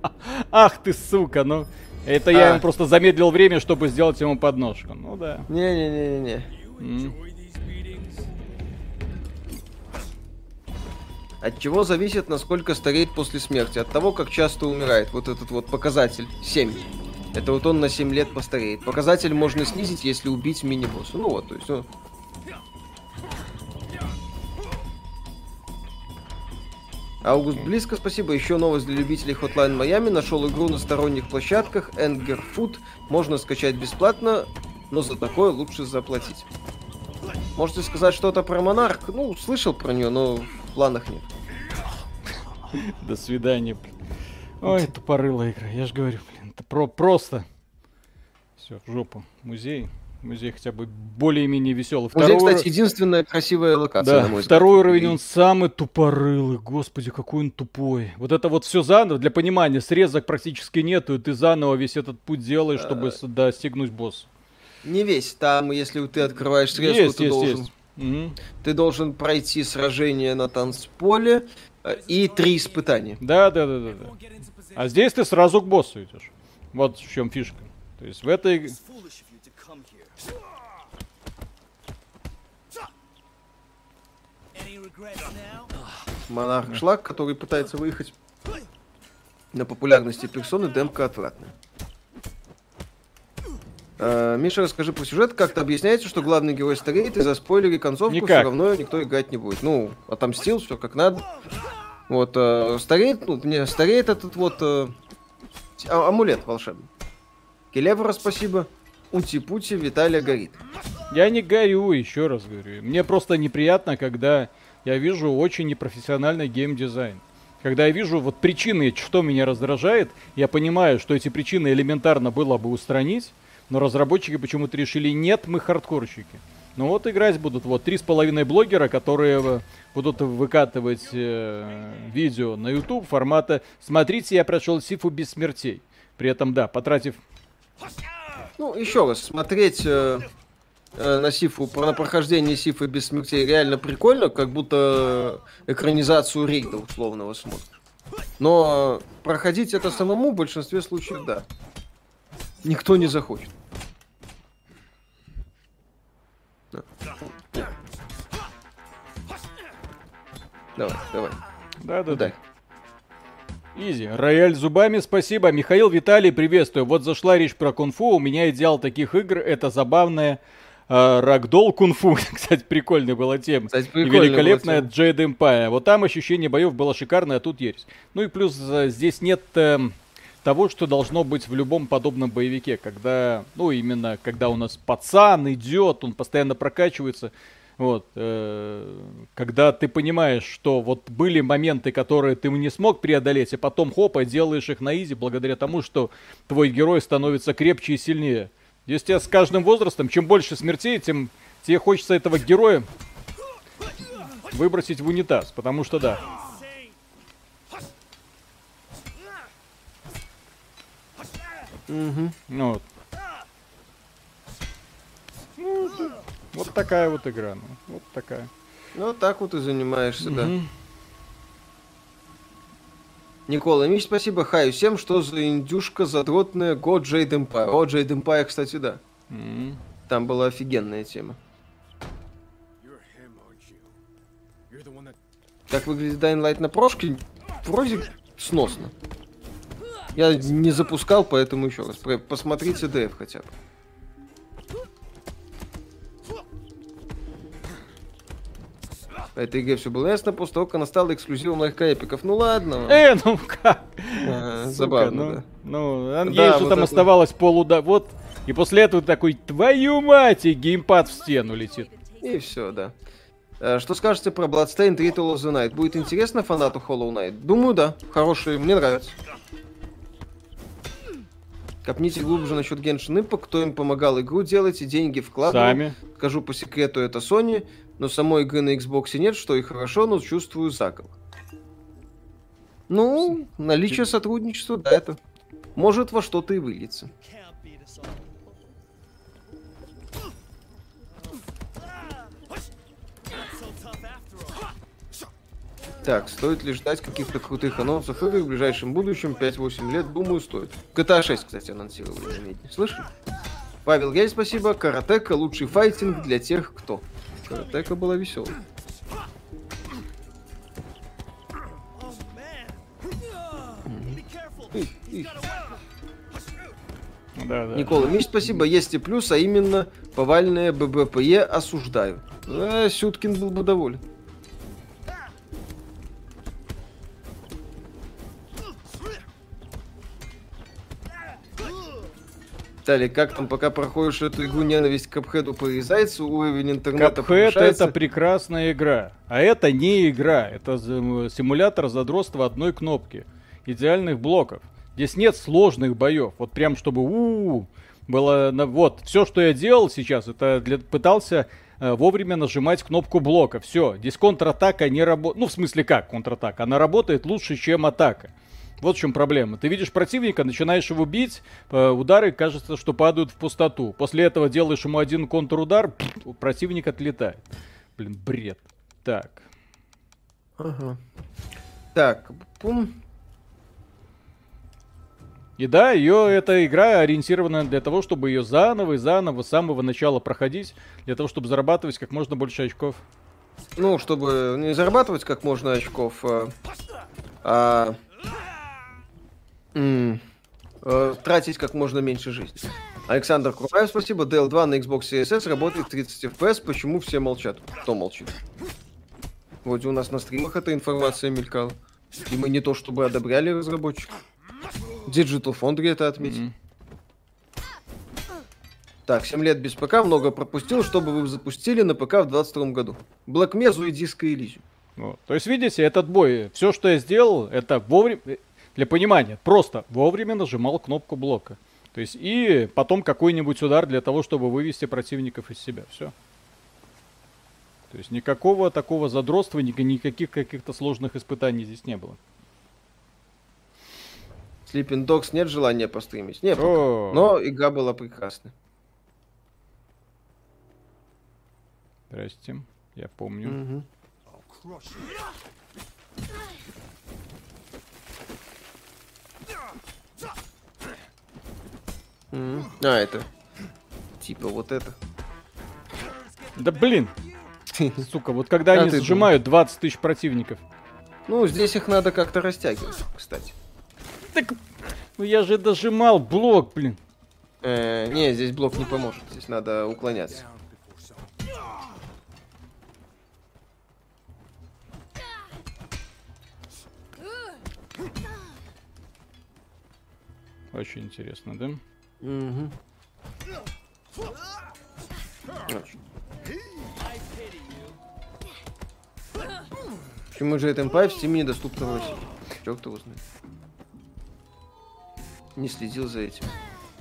Ах ты, сука, ну... Это я а. ему просто замедлил время, чтобы сделать ему подножку. Ну да. Не-не-не-не. От чего зависит, насколько стареет после смерти? От того, как часто умирает. Вот этот вот показатель 7. Это вот он на 7 лет постареет. Показатель можно снизить, если убить мини-босса. Ну вот, то есть, ну, Аугуст Близко, спасибо. Еще новость для любителей Hotline Miami. Нашел игру на сторонних площадках. Anger Food. Можно скачать бесплатно, но за такое лучше заплатить. Можете сказать что-то про Монарх? Ну, слышал про нее, но в планах нет. До свидания. Ой, тупорылая игра, я же говорю, блин, это про просто. Все, в жопу. Музей. Музей хотя бы более-менее веселый. Музей, второй... кстати, единственная красивая локация, да, на мой взгляд. Второй уровень, он самый тупорылый. Господи, какой он тупой. Вот это вот все заново, для понимания, срезок практически нету, и ты заново весь этот путь делаешь, чтобы а... достигнуть босса. Не весь. Там, если ты открываешь срезку, есть, ты есть, должен... Есть. Угу. Ты должен пройти сражение на танцполе э, и три испытания. Да, да, да, да, да. А здесь ты сразу к боссу идешь. Вот в чем фишка. То есть в этой Монарх Шлак, который пытается выехать на популярности персоны, демка отвратная. А, Миша, расскажи про сюжет, как то объясняется, что главный герой стареет, и за спойлеры концовку Никак. все равно никто играть не будет. Ну, отомстил, все как надо. Вот, э, стареет, ну, не, стареет этот вот э, а, амулет волшебный. Келевра, спасибо. Ути-пути, Виталия горит. Я не горю, еще раз говорю. Мне просто неприятно, когда я вижу очень непрофессиональный геймдизайн. Когда я вижу вот причины, что меня раздражает, я понимаю, что эти причины элементарно было бы устранить, но разработчики почему-то решили, нет, мы хардкорщики. Ну вот играть будут вот три с половиной блогера, которые э, будут выкатывать э, видео на YouTube формата «Смотрите, я прошел Сифу без смертей». При этом, да, потратив ну, еще раз, смотреть э, на Сифу, на прохождение Сифы без смертей реально прикольно, как будто экранизацию рейда условного смотришь. Но проходить это самому в большинстве случаев, да. Никто не захочет. Давай, давай. Да, да, да. Изи. Рояль зубами, спасибо. Михаил Виталий, приветствую. Вот зашла речь про кунг-фу. У меня идеал таких игр это забавная э, Рагдол кунг-фу. Кстати, прикольная была тема. Кстати, и великолепная Джейд Эмпайр. Вот там ощущение боев было шикарное, а тут ересь. Ну и плюс э, здесь нет э, того, что должно быть в любом подобном боевике. Когда, ну именно, когда у нас пацан идет, он постоянно прокачивается. Вот, э, когда ты понимаешь, что вот были моменты, которые ты не смог преодолеть, и потом хопа, делаешь их на изи благодаря тому, что твой герой становится крепче и сильнее. Если с каждым возрастом, чем больше смертей, тем тебе хочется этого героя выбросить в унитаз, потому что да. Угу. Ну вот. Ну, вот такая вот игра, ну, вот такая. Ну, так вот и занимаешься, угу. да. Никола Мич, спасибо. Хай всем, что за индюшка задротная God Jade Empire. О, Jade Empire, кстати, да. Mm. Там была офигенная тема. Как выглядит Dying Light на прошке? Вроде сносно. Я не запускал, поэтому еще раз. Посмотрите DF хотя бы. Этой игре все было ясно, после того, как она стала эксклюзивом лайка-эпиков. Ну ладно. Э, ну как? забавно, ну, да. Ну, да, ей же там оставалось полуда... Вот, и после этого такой, твою мать, и геймпад в стену летит. И все, да. Э, что скажете про Bloodstained Ritual of the Night? Будет интересно фанату Hollow Knight? Думаю, да. Хороший, мне нравится. Копните глубже насчет Genshin Impact, кто им помогал игру делать и деньги вкладывал. Сами. Скажу по секрету, это Sony но самой игры на Xbox нет, что и хорошо, но чувствую закол. Ну, наличие сотрудничества, да, это может во что-то и выльется. Так, стоит ли ждать каких-то крутых анонсов игр в ближайшем будущем, 5-8 лет, думаю, стоит. GTA 6, кстати, анонсировали, заметьте. Слышали? Павел Гель, спасибо. Каратека, лучший файтинг для тех, кто. Каратека была веселой. Да, да. Никола Миш, спасибо. Есть и плюс, а именно повальное ББПЕ осуждаю. А, Сюткин был бы доволен. Виталий, как там, пока проходишь эту игру ненависть к Капхеду порезается, уровень интернета Капхед это прекрасная игра, а это не игра, это симулятор задротства одной кнопки, идеальных блоков. Здесь нет сложных боев, вот прям чтобы у, -у, -у было, вот, все, что я делал сейчас, это для, пытался э, вовремя нажимать кнопку блока. Все, здесь контратака не работает. Ну, в смысле как контратака? Она работает лучше, чем атака. Вот в чем проблема. Ты видишь противника, начинаешь его бить, э, удары кажется, что падают в пустоту. После этого делаешь ему один контрудар, противник отлетает. Блин, бред. Так. Ага. Так, пум. И да, ее эта игра ориентирована для того, чтобы ее заново и заново с самого начала проходить, для того, чтобы зарабатывать как можно больше очков. Ну, чтобы не зарабатывать как можно очков, а, а Mm. тратить как можно меньше жизни. Александр Кураев, спасибо. DL2 на Xbox Series S работает 30 FPS. Почему все молчат? Кто молчит? Вроде у нас на стримах эта информация мелькала. И мы не то чтобы одобряли разработчиков. Digital Foundry это отметил. Mm-hmm. Так, 7 лет без ПК, много пропустил, чтобы вы запустили на ПК в 22 году. Black Mesa и Disco Elysium. Вот. То есть, видите, этот бой, все, что я сделал, это вовремя, для понимания, просто вовремя нажимал кнопку блока. То есть и потом какой-нибудь удар для того, чтобы вывести противников из себя. Все. То есть никакого такого задротства, никаких каких-то сложных испытаний здесь не было. Sleeping Dogs нет желания постримить? Нет, но игра была прекрасная. Здрасте, я помню. Угу. Mm. А, это. Типа вот это. Да блин. Сука, вот когда а они сжимают 20 тысяч противников. Ну, здесь их надо как-то растягивать, кстати. Так, ну я же дожимал блок, блин. Э, не, здесь блок не поможет. Здесь надо уклоняться. Очень интересно, да? Угу. Почему же это MP в Steam недоступно в России? Черт его знает. Не следил за этим.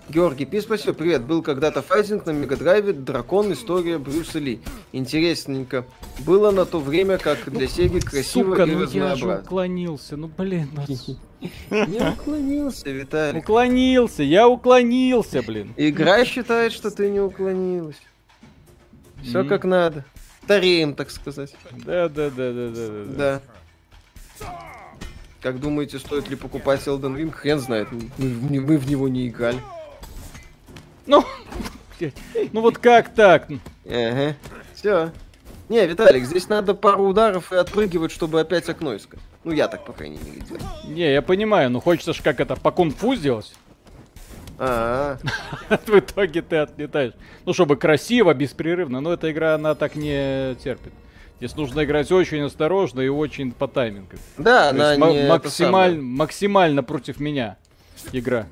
Георгий Пи, спасибо, привет. Был когда-то файтинг на Мегадрайве Дракон. История Брюса Ли. Интересненько. Было на то время, как для Сеги красиво Сука, и ну я же уклонился. Ну, блин. Не уклонился, Виталий. Уклонился, я уклонился, блин. Игра считает, что ты не уклонилась. Все как надо. Тареем, так сказать. Да, да, да, да, да, да. Да. Как думаете, стоит ли покупать Elden Ring? Хрен знает. Мы, мы в него не играли. Ну, ну вот как так? Ага. Все. Не, Виталик, здесь надо пару ударов и отпрыгивать, чтобы опять окно искать. Ну, я так, по крайней мере, делаю. Не, я понимаю, но хочется же как это, по кунг-фу сделать. А, В итоге ты отлетаешь. Ну, чтобы красиво, беспрерывно. Но эта игра, она так не терпит. Здесь нужно играть очень осторожно и очень по таймингу. Да, она не максималь... максимально против меня игра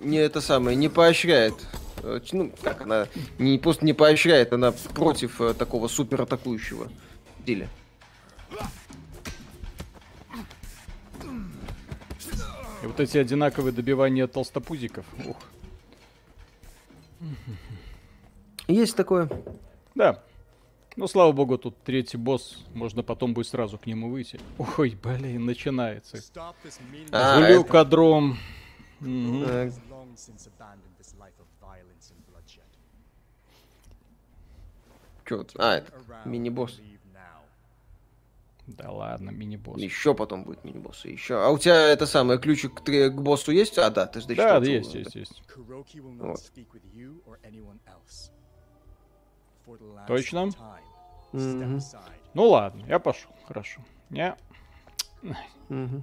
не это самое, не поощряет. Э, ну, как она не просто не поощряет, она против э, такого супер атакующего стиля. И вот эти одинаковые добивания толстопузиков. Ух. Есть такое. Да. Ну, слава богу, тут третий босс. Можно потом будет сразу к нему выйти. Ой, блин, начинается. А, Глюкодром. Это... Mm-hmm. Что? А, это мини-босс. Да ладно, мини-босс. Еще потом будет мини-босс. Еще. А у тебя это самое, ключик к, к боссу есть? А, да, ты же Да, да есть, есть, есть. Вот. Точно? Mm-hmm. Ну ладно, я пошел. Хорошо. Я... Mm-hmm.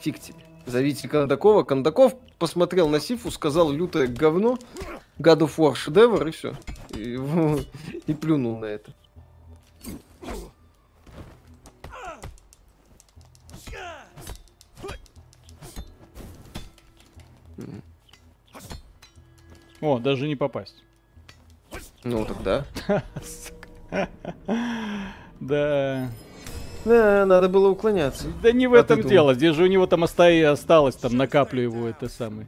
Фиг тебе. Зовите Кондакова. Кондаков посмотрел на Сифу, сказал лютое говно. God of War шедевр и все. И, и плюнул на это. О, даже не попасть. Ну тогда. Да. Да, надо было уклоняться. Да не в а этом дело. Здесь же у него там осталось, там накапливаю это самое.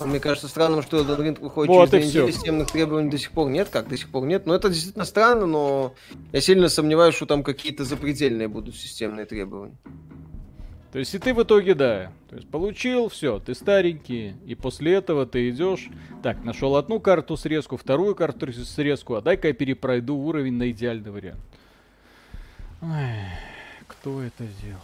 Мне кажется странным, что Elden Ring выходит вот через две недели, системных требований до сих пор нет. Как до сих пор нет? Но это действительно странно, но я сильно сомневаюсь, что там какие-то запредельные будут системные требования. То есть и ты в итоге, да, то есть получил, все, ты старенький, и после этого ты идешь, так, нашел одну карту срезку, вторую карту срезку, а дай-ка я перепройду уровень на идеальный вариант. Ой, кто это сделал?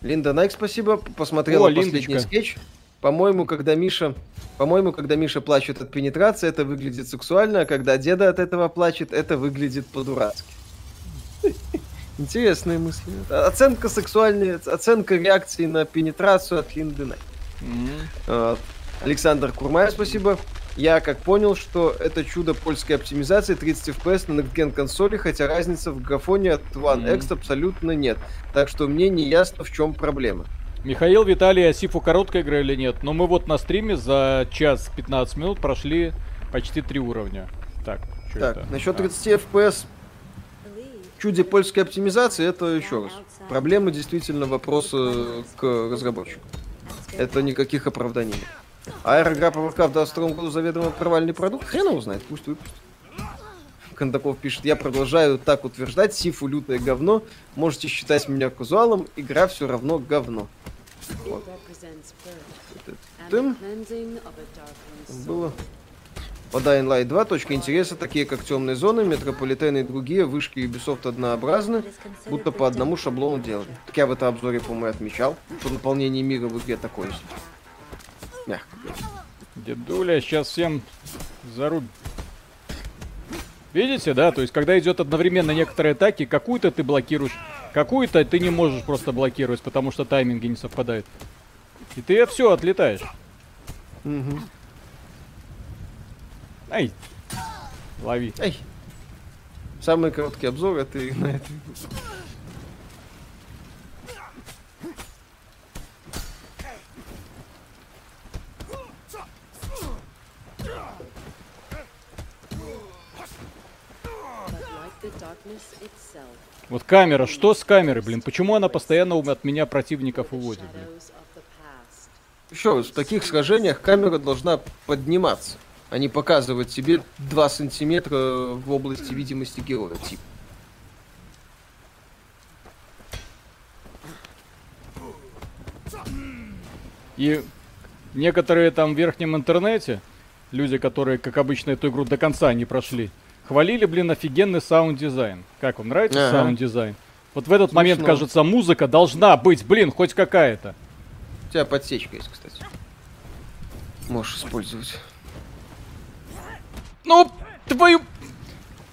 Линда Найк, спасибо. Посмотрела О, последний Линдочка. скетч. По-моему, когда Миша, по-моему, когда Миша плачет от пенетрации, это выглядит сексуально, а когда деда от этого плачет, это выглядит по-дурацки. Интересные мысли. Оценка сексуальной, оценка реакции на пенетрацию от Линды Найк. Mm-hmm. Александр Курмай, спасибо. Я как понял, что это чудо польской оптимизации 30 FPS на Next консоли, хотя разницы в графоне от One mm-hmm. X абсолютно нет. Так что мне не ясно, в чем проблема. Михаил, Виталий, Асифу короткая игра или нет? Но мы вот на стриме за час 15 минут прошли почти три уровня. Так, что так, это? насчет 30 а. FPS чуде польской оптимизации, это еще раз. Проблема действительно вопроса к разработчику. Это никаких оправданий нет. Аэрогра по в 22 году заведомо провальный продукт? Хрен его знает, пусть выпустит. Кондаков пишет, я продолжаю так утверждать, Сифу лютое говно, можете считать меня казуалом, игра все равно говно. Вот. Было. По Dying Light 2 точки интереса, такие как темные зоны, метрополитены и другие, вышки Ubisoft однообразны, будто по одному шаблону делали. Так я в этом обзоре, по-моему, отмечал, что наполнение мира в игре такое мягко Дедуля сейчас всем зарубит. Видите, да? То есть, когда идет одновременно некоторые атаки, какую-то ты блокируешь, какую-то ты не можешь просто блокировать, потому что тайминги не совпадают. И ты все отлетаешь. Угу. Ай! Лови. Ай! Самый короткий обзор это на это. Вот камера, что с камерой, блин? Почему она постоянно от меня противников уводит, блин? Еще в таких сражениях камера должна подниматься, а не показывать себе 2 сантиметра в области видимости героя, типа. И некоторые там в верхнем интернете, люди, которые, как обычно, эту игру до конца не прошли, Хвалили, блин, офигенный саунд-дизайн. Как вам нравится ага. саунд-дизайн? Вот в этот Смешно. момент, кажется, музыка должна быть, блин, хоть какая-то. У тебя подсечка есть, кстати. Можешь использовать. Ну, твою...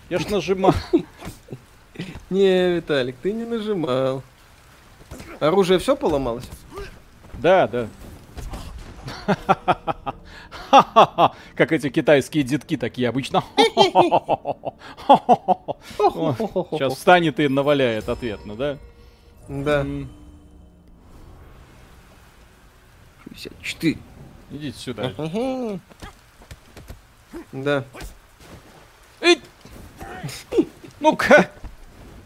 Я ж нажимал. Не, Виталик, ты не нажимал. Оружие все поломалось? Да, да. Как эти китайские детки такие обычно. Сейчас встанет и наваляет ответно, да? Да. 64. Идите сюда. Да. Ну-ка.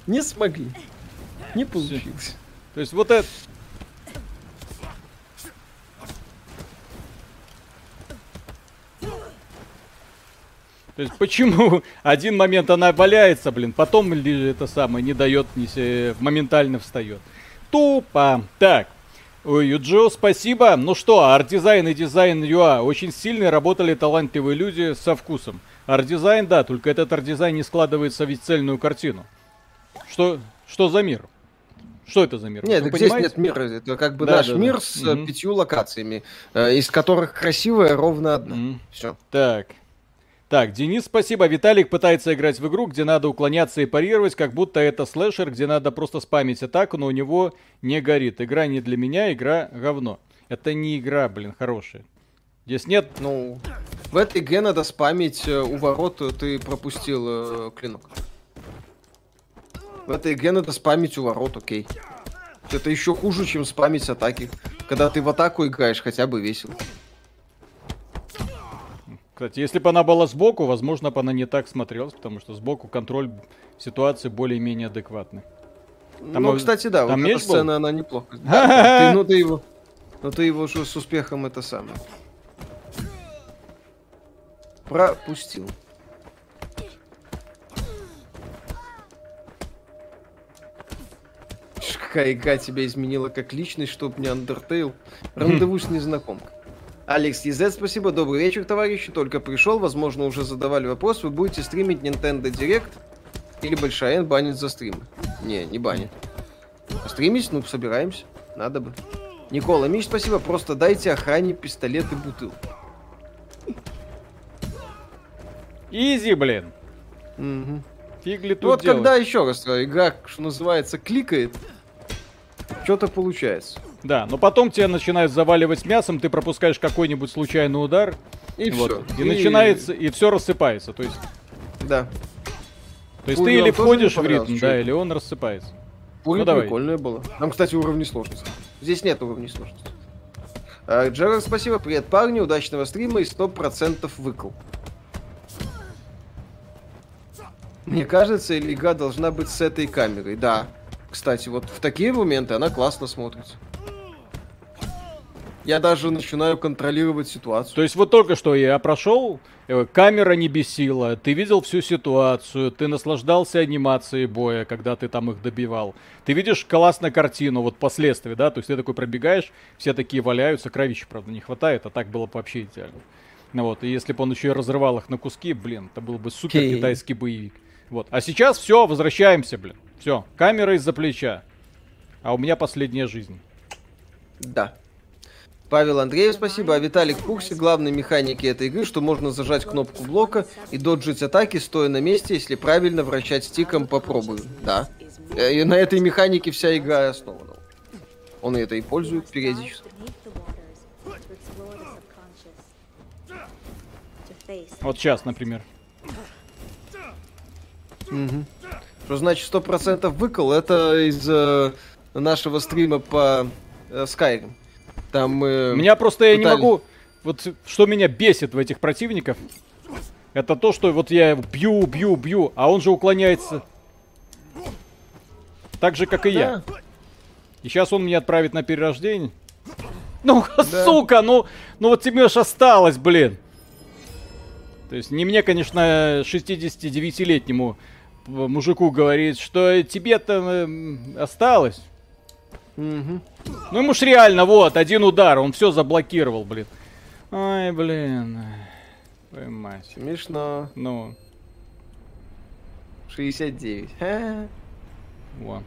Не смогли. Не получилось. То есть вот это... То есть почему один момент она валяется, блин, потом это самое не дает, не моментально встает. Тупо. Так. Ой, Юджио, спасибо. Ну что, арт-дизайн и дизайн UI очень сильные, работали талантливые люди со вкусом. Арт-дизайн, да, только этот арт-дизайн не складывается в цельную картину. Что, что за мир? Что это за мир? Нет, так здесь нет мира. Это как бы да, наш да, мир да. с угу. пятью локациями, э, из которых красивая ровно одна. Угу. Все. Так. Так, Денис, спасибо. Виталик пытается играть в игру, где надо уклоняться и парировать, как будто это слэшер, где надо просто спамить атаку, но у него не горит. Игра не для меня, игра говно. Это не игра, блин, хорошая. Здесь нет... Ну, в этой игре надо спамить э, у ворот, э, ты пропустил э, клинок. В этой игре надо спамить у ворот, окей. Это еще хуже, чем спамить атаки. Когда ты в атаку играешь, хотя бы весело. Кстати, если бы она была сбоку, возможно, бы она не так смотрелась, потому что сбоку контроль ситуации более-менее адекватный. Там, ну, кстати, да, там вот эта сцена, она неплохо. Да, ты, ну, ты его, ну, ты его с успехом это самое. Пропустил. Какая игра тебя изменила как личность, чтоб не Undertale. Рандеву с незнакомкой. Алекс Езет, спасибо. Добрый вечер, товарищи. Только пришел, возможно, уже задавали вопрос. Вы будете стримить Nintendo Direct или Большая N банит за стримы? Не, не банит. Стримить? Ну, собираемся. Надо бы. Никола, Миш, спасибо. Просто дайте охране пистолет и бутылку. Изи, блин. Угу. Фигли тут Вот делать? когда еще раз игра, что называется, кликает, что-то получается. Да, но потом тебя начинают заваливать мясом, ты пропускаешь какой-нибудь случайный удар. И вот, все. И, и начинается, и все рассыпается. То есть. Да. То есть Пули ты или входишь в ритм, да, или он рассыпается. Пули ну, давай. прикольное было. Там, кстати, уровни сложности. Здесь нет уровней сложности. А, Джерард, спасибо. Привет, парни. Удачного стрима и 100% выкл. Мне кажется, игра должна быть с этой камерой. Да. Кстати, вот в такие моменты она классно смотрится. Я даже начинаю контролировать ситуацию. То есть вот только что я прошел, э, камера не бесила, ты видел всю ситуацию, ты наслаждался анимацией боя, когда ты там их добивал. Ты видишь классную картину, вот последствия, да, то есть ты такой пробегаешь, все такие валяются, кровища, правда, не хватает, а так было бы вообще идеально. Ну вот, и если бы он еще и разрывал их на куски, блин, это был бы супер китайский боевик. Вот, а сейчас все, возвращаемся, блин. Все, камера из-за плеча. А у меня последняя жизнь. Да. Павел Андреев, спасибо. А Виталик в курсе главной механики этой игры, что можно зажать кнопку блока и доджить атаки, стоя на месте, если правильно вращать стиком, попробую. Да. Э, и на этой механике вся игра основана. Он это и пользует периодически. Вот сейчас, например. Угу. Что значит сто процентов выкол? Это из э, нашего стрима по э, Skyrim. Там мы... Меня просто я не могу... Вот что меня бесит в этих противников, это то, что вот я бью, бью, бью, а он же уклоняется. Так же, как и да. я. И сейчас он меня отправит на перерождение. Ну, да. сука, ну, ну вот тебе же осталось, блин. То есть не мне, конечно, 69-летнему мужику говорит, что тебе-то осталось. Угу. Ну ему ж реально, вот, один удар, он все заблокировал, блин. Ой, блин. Ой, мать. Смешно. Ну. 69. Во.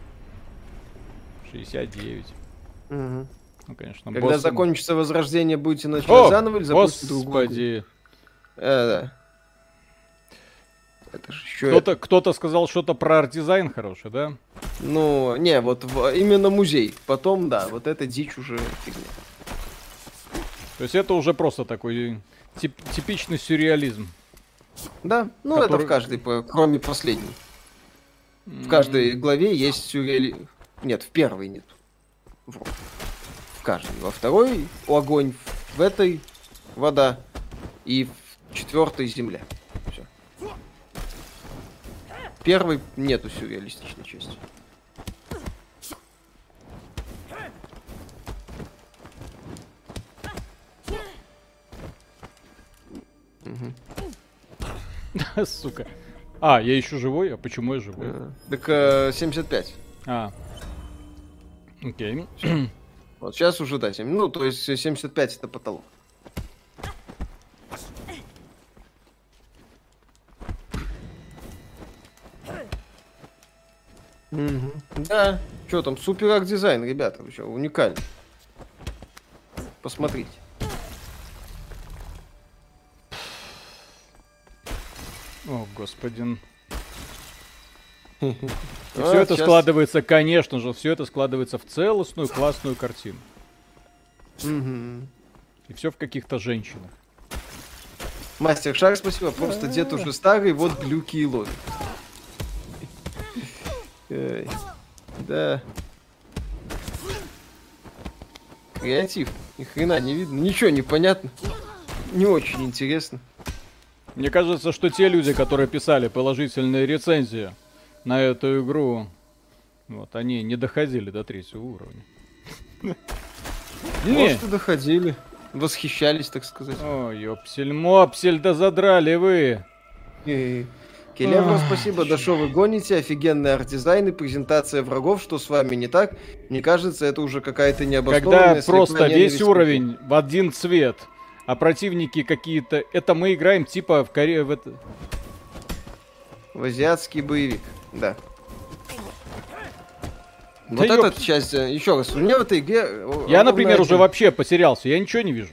69. Угу. Ну, конечно. Когда босс... закончится возрождение, будете начинать О, заново или запустить другую? Господи. Э, да. Это же еще... Кто-то, кто-то сказал что-то про арт-дизайн хороший, да? Ну, не, вот в, именно музей. Потом, да, вот это дичь уже фигня. То есть это уже просто такой тип, типичный сюрреализм. Да, ну который... это в каждой, кроме последней. В каждой главе есть сюрреализм. Нет, в первой нет. В каждой. Во второй огонь, в этой вода и в четвертой земля первой нету сюрреалистичной части. Сука. А, я еще живой? А почему я живой? А, так э, 75. А. Окей. Вот сейчас уже, да, 7, ну, то есть 75 это потолок. Угу. Да, что там, супер арт дизайн, ребята, вы что, уникально. Посмотрите. О, господин. И все это складывается, конечно же, все это складывается в целостную классную картину. И все в каких-то женщинах. Мастер Шар, спасибо. Просто дед уже старый, вот глюки и ловит. Да. Креатив. Ни хрена не видно. Ничего не понятно. Не очень интересно. Мне кажется, что те люди, которые писали положительные рецензии на эту игру, вот, они не доходили до третьего уровня. Может, доходили. Восхищались, так сказать. Ой, ёпсель-мопсель, да задрали вы. Келевро, спасибо, да что вы гоните, офигенный арт-дизайн и презентация врагов, что с вами не так? Мне кажется, это уже какая-то необоснованная... Когда просто весь уровень в один цвет, а противники какие-то... Это мы играем типа в Корее... В, это... в азиатский боевик, да. Вот да эта часть, э, еще раз, у меня в этой игре... Я, например, один... уже вообще потерялся, я ничего не вижу.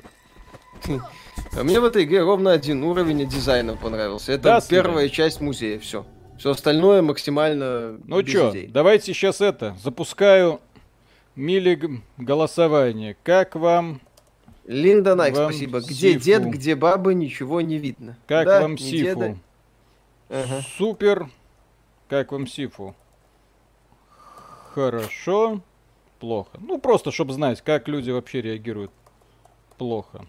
А мне в этой игре ровно один уровень дизайна понравился. Это да, первая слушай. часть музея, все. Все остальное максимально Ну что, давайте сейчас это, запускаю мили голосование. Как вам... Линда Найк, спасибо. Где Сифу? дед, где баба, ничего не видно. Как да, вам Сифу? Ага. Супер. Как вам Сифу? Хорошо. Плохо. Ну, просто, чтобы знать, как люди вообще реагируют. Плохо.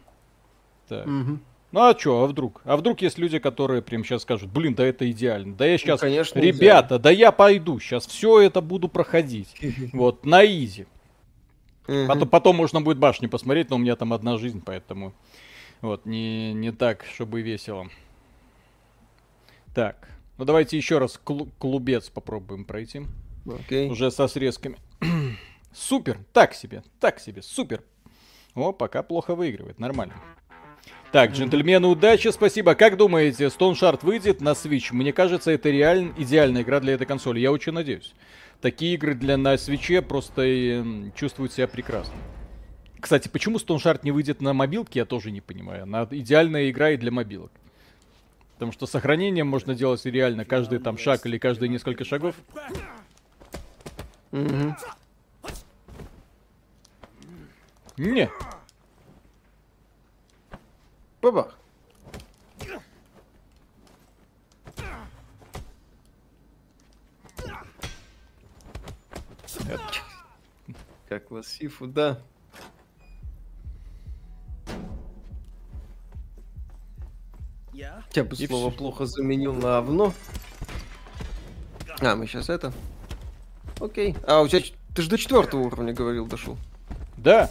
Так. Угу. Ну а чё, а вдруг? А вдруг есть люди, которые прям сейчас скажут, блин, да это идеально. Да я сейчас, ну, конечно, ребята, идеально. да я пойду, сейчас все это буду проходить. Вот, на изи. Потом, потом можно будет башню посмотреть, но у меня там одна жизнь, поэтому вот, не, не так, чтобы весело. Так, ну давайте еще раз клубец попробуем пройти. Okay. Уже со срезками. супер, так себе, так себе, супер. О, пока плохо выигрывает, нормально. Так, джентльмены, удачи, спасибо. Как думаете, Stone Shard выйдет на Switch? Мне кажется, это реально идеальная игра для этой консоли. Я очень надеюсь. Такие игры для на свече просто э, чувствуют себя прекрасно. Кстати, почему Stone Shard не выйдет на мобилке, я тоже не понимаю. Она идеальная игра и для мобилок. Потому что сохранением можно делать реально каждый там шаг или каждые несколько шагов. Угу. Не. Бабах. Как вас Сифу, да. Я бы слово все. плохо заменил на овно. А, мы сейчас это. Окей. А, у тебя... Ты же до четвертого уровня говорил, дошел. Да.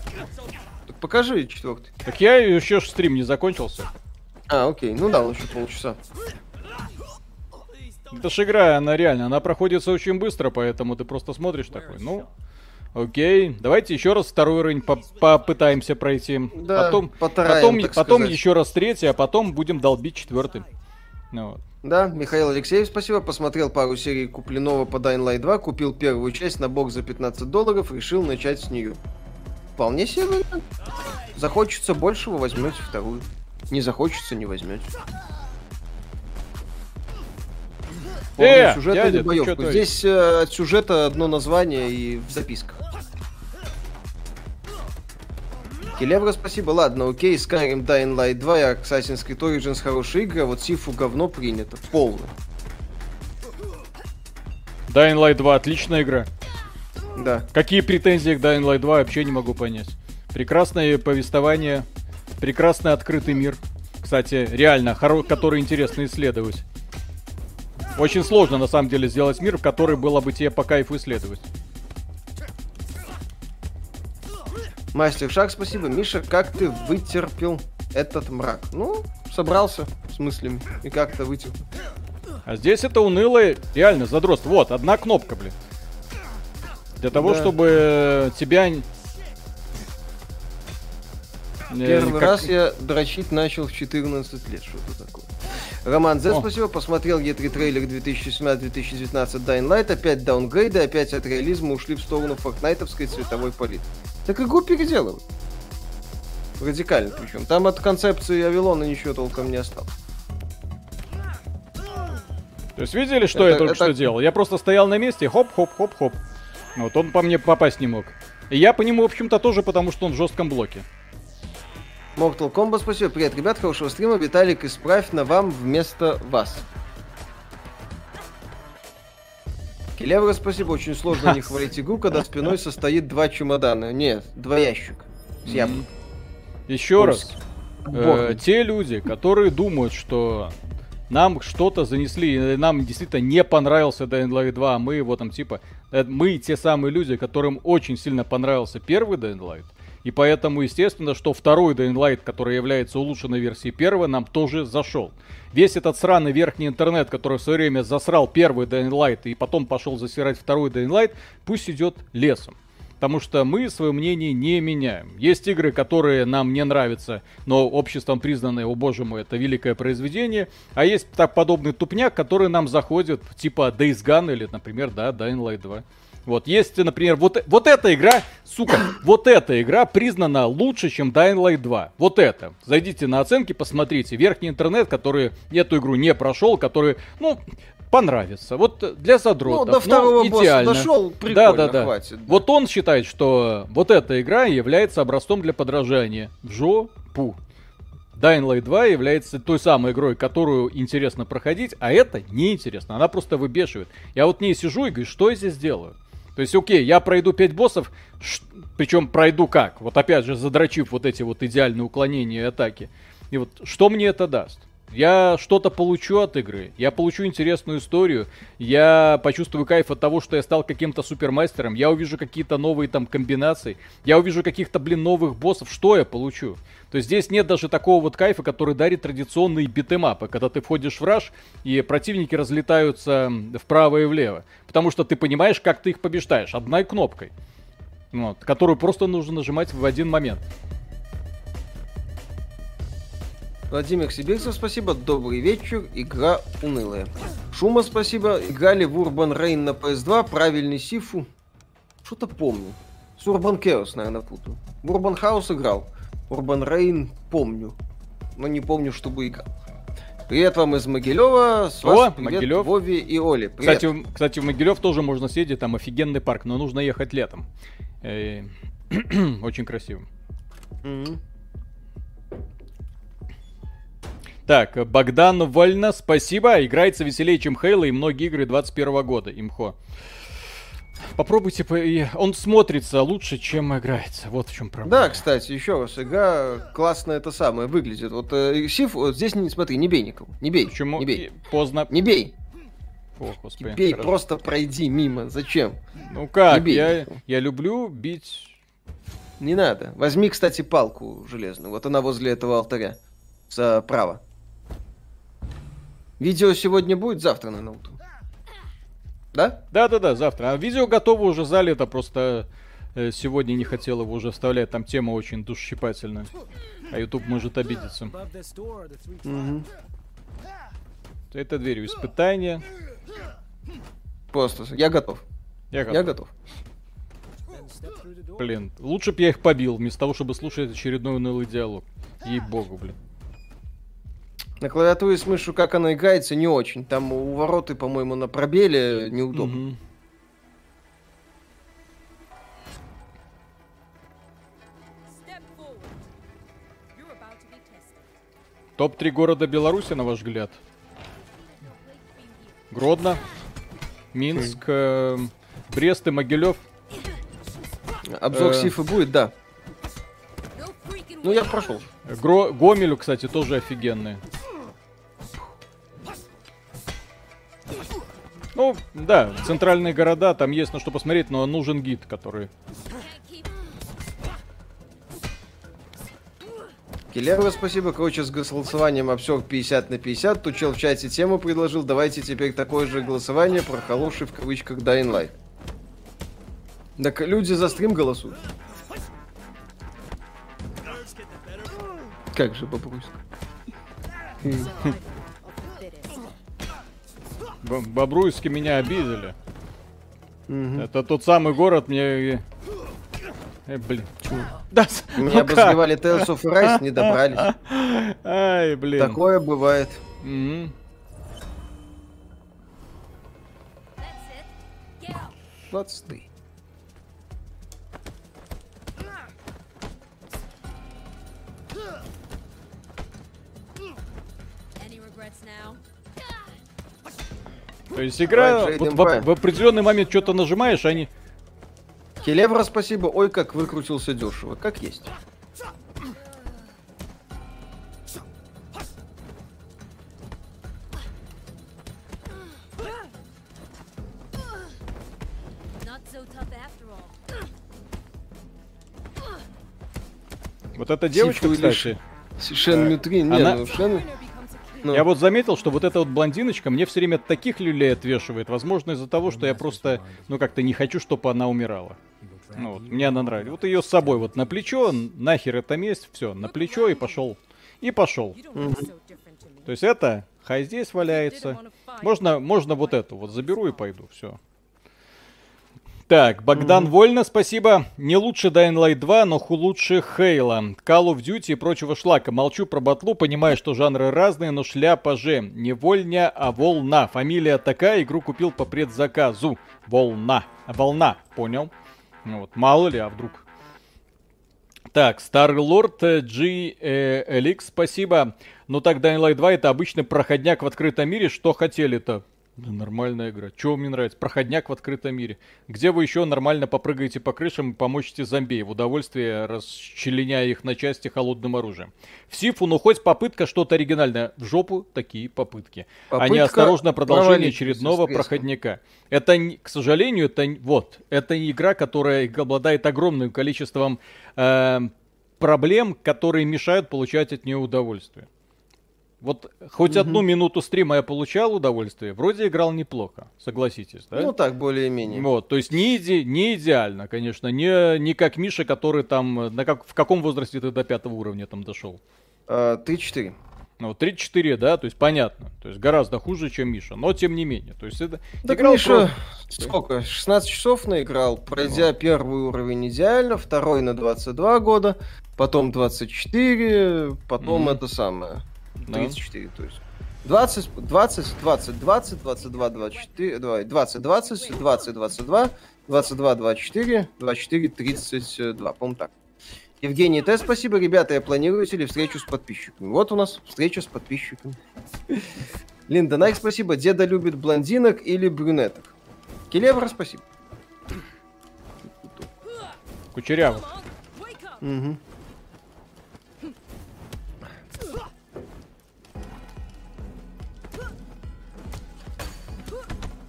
Покажи четвертый. Так я еще стрим не закончился. А, окей. Ну да, еще полчаса. Это ж игра, она реально, она проходится очень быстро, поэтому ты просто смотришь такой, ну, окей, давайте еще раз второй уровень по попытаемся пройти. Да, потом, потом, потом еще раз третий, а потом будем долбить четвертый. Ну, вот. Да, Михаил Алексеев, спасибо. Посмотрел пару серий купленного по Dying Light 2, купил первую часть на бок за 15 долларов, решил начать с нее. Вполне себе. Захочется большего, возьмете вторую. Не захочется, не возьмете. Э, сюжет дядя, боевку. Здесь э, от сюжета одно название и в записках. Келевра, спасибо. Ладно, окей, Skyrim, Dying Light 2 и Assassin's Creed Origins хорошая игра, а вот Сифу говно принято. Полное. Dying Light 2 отличная игра. Да. Какие претензии к Dying Light 2 вообще не могу понять. Прекрасное повествование, прекрасный открытый мир. Кстати, реально, хоро- который интересно исследовать. Очень сложно, на самом деле, сделать мир, в который было бы тебе по кайфу исследовать. Мастер Шаг, спасибо. Миша, как ты вытерпел этот мрак? Ну, собрался с мыслями и как-то вытерпел. А здесь это унылое, реально, задрот. Вот, одна кнопка, блин. Для того, да. чтобы тебя Первый как... раз я дрочить начал в 14 лет, что-то такое. Роман З, спасибо. Посмотрел E3 трейлер 2017-2019 Dying Light. Опять даунгрейды, опять от реализма ушли в сторону фортнайтовской цветовой палитры. Так игру переделывают. Радикально причем. Там от концепции Авилона ничего толком не осталось. То есть видели, что это, я только это... что делал? Я просто стоял на месте, хоп-хоп-хоп-хоп. Вот он по мне попасть не мог. И я по нему, в общем-то, тоже, потому что он в жестком блоке. Mortal Kombat, спасибо. Привет, ребят, хорошего стрима. Виталик, исправь на вам вместо вас. Келевра, спасибо. Очень сложно не хвалить игру, когда спиной состоит два чемодана. Нет, два ящика. С. Еще раз. Э, те люди, которые думают, что нам что-то занесли, нам действительно не понравился Dying Light 2, а мы его там типа... Э, мы те самые люди, которым очень сильно понравился первый Dying Light, и поэтому, естественно, что второй Dying Light, который является улучшенной версией первого, нам тоже зашел. Весь этот сраный верхний интернет, который в свое время засрал первый Dying Light и потом пошел засирать второй Dying Light, пусть идет лесом. Потому что мы свое мнение не меняем. Есть игры, которые нам не нравятся, но обществом признаны, о боже мой, это великое произведение. А есть так подобный тупняк, который нам заходит, типа Days Gone или, например, да, Dying Light 2. Вот есть, например, вот, вот эта игра, сука, вот эта игра признана лучше, чем Dying Light 2. Вот это. Зайдите на оценки, посмотрите. Верхний интернет, который эту игру не прошел, который, ну, понравится. Вот для задротов. Ну, до второго ну, идеально. дошел, прикольно, да, да, да. хватит. Да. Вот он считает, что вот эта игра является образцом для подражания. В жопу. Dying Light 2 является той самой игрой, которую интересно проходить, а это неинтересно. Она просто выбешивает. Я вот не сижу и говорю, что я здесь делаю? То есть, окей, я пройду 5 боссов, ш... причем пройду как? Вот опять же, задрочив вот эти вот идеальные уклонения и атаки. И вот что мне это даст? Я что-то получу от игры, я получу интересную историю, я почувствую кайф от того, что я стал каким-то супермастером, я увижу какие-то новые там комбинации, я увижу каких-то, блин, новых боссов, что я получу? То есть здесь нет даже такого вот кайфа, который дарит традиционные битэмапы, когда ты входишь в раш, и противники разлетаются вправо и влево, потому что ты понимаешь, как ты их побеждаешь, одной кнопкой, вот, которую просто нужно нажимать в один момент. Владимир Сибирцев, спасибо. Добрый вечер. Игра унылая. Шума, спасибо. Играли в Urban Rain на PS2. Правильный сифу. Что-то помню. С Urban Chaos, наверное, путаю. В Urban House играл. Urban Rain помню. Но не помню, чтобы играл. Привет вам из Могилева. С вас О, привет Могилев. Вове и Оле. Привет. Кстати, кстати, в Могилев тоже можно съездить, там офигенный парк, но нужно ехать летом. Э, очень красиво. Mm-hmm. Так, Богдан Вольна, спасибо. Играется веселее, чем Хейла и многие игры 21 года, имхо. Попробуйте, он смотрится лучше, чем играется. Вот в чем проблема. Да, кстати, еще раз, игра классно это самое выглядит. Вот э, Сиф, вот здесь не смотри, не бей никого. Не бей. Почему? Не бей. Поздно. Не бей. О, господи. Не бей, хорошо. просто пройди мимо. Зачем? Ну как? Я, я люблю бить. Не надо. Возьми, кстати, палку железную. Вот она возле этого алтаря. Справа. Видео сегодня будет, завтра, на утром. Да? Да-да-да, завтра. А видео готово уже залито, просто э, сегодня не хотел его уже вставлять, там тема очень душщипательная. А YouTube может обидеться. Угу. Это дверью испытания. Просто, я готов. Я готов. Я готов. Блин, лучше бы я их побил, вместо того, чтобы слушать очередной унылый диалог. Ей-богу, блин. На клавиатуре с мышью, как она играется, не очень. Там у вороты, по-моему, на пробеле неудобно. Угу. Топ-3 города Беларуси, на ваш взгляд? Гродно, Минск, э, Брест и Могилев. Обзор э... Сифа будет, да. Ну, я прошел. Гро... Гомелю, кстати, тоже офигенные. Ну, да, центральные города, там есть на что посмотреть, но нужен гид, который... Киллерва, спасибо. Короче, с голосованием обсер 50 на 50. Тут чел в чате тему предложил. Давайте теперь такое же голосование про хороший в кавычках Dying Light. Так люди за стрим голосуют. Как же Бобруйск? Бобруйски меня обидели. Угу. Это тот самый город мне... Э, блин. Чего? Да, Меня ну обозревали Tales of Rise, не добрались. Ай, блин. Такое бывает. Угу. 20 То есть игра вот в, в определенный момент что-то нажимаешь, а они... Келевра, спасибо. Ой, как выкрутился дешево. Как есть. Вот эта девочка, кстати... Шен Мютри, не, она... ну Шен... Ну. Я вот заметил, что вот эта вот блондиночка мне все время таких люлей отвешивает. Возможно, из-за того, что я просто, ну, как-то не хочу, чтобы она умирала. Ну, вот, мне она нравится. Вот ее с собой вот на плечо, нахер это месть, все, на плечо и пошел. И пошел. То есть это, хай здесь валяется. Можно, можно вот эту вот заберу и пойду, все. Так, Богдан mm-hmm. Вольно, спасибо. Не лучше Dying Light 2, но лучше Хейла, Call of Duty и прочего шлака. Молчу про батлу, понимаю, что жанры разные, но шляпа же. Не вольня, а волна. Фамилия такая, игру купил по предзаказу. Волна. Волна, понял. Ну вот, мало ли, а вдруг. Так, Старлорд GLX, э, спасибо. Ну так, Dying Light 2 это обычный проходняк в открытом мире. Что хотели-то? Да нормальная игра. Чего мне нравится? Проходняк в открытом мире. Где вы еще нормально попрыгаете по крышам и помочите зомби в удовольствие, расчленяя их на части холодным оружием. В Сифу, ну хоть попытка что-то оригинальное. В жопу такие попытки. Попытка Они осторожно продолжение очередного проходняка. Это, к сожалению, это вот, это игра, которая обладает огромным количеством э, проблем, которые мешают получать от нее удовольствие. Вот хоть угу. одну минуту стрима я получал удовольствие, вроде играл неплохо, согласитесь, да? Ну так, более-менее. Вот, то есть не, иде, не идеально, конечно, не, не как Миша, который там, на как, в каком возрасте ты до пятого уровня там дошел? А, 3-4. Ну, 3-4, да, то есть понятно. То есть гораздо хуже, чем Миша. Но тем не менее. То есть это... Так играл Миша, просто... сколько? 16 часов наиграл, пройдя ну. первый уровень идеально, второй на 22 года, потом 24, потом mm-hmm. это самое. 34, да. то есть. 20, 20, 20, 20, 22, 24, 20, 20, 20, 22, 22, 24, 24, 32, по-моему так. Евгений Т, спасибо, ребята, я планируете ли встречу с подписчиками? Вот у нас встреча с подписчиками. Линда Найк, спасибо. Деда любит блондинок или брюнеток? Келевра, спасибо. Кучерявых. Угу.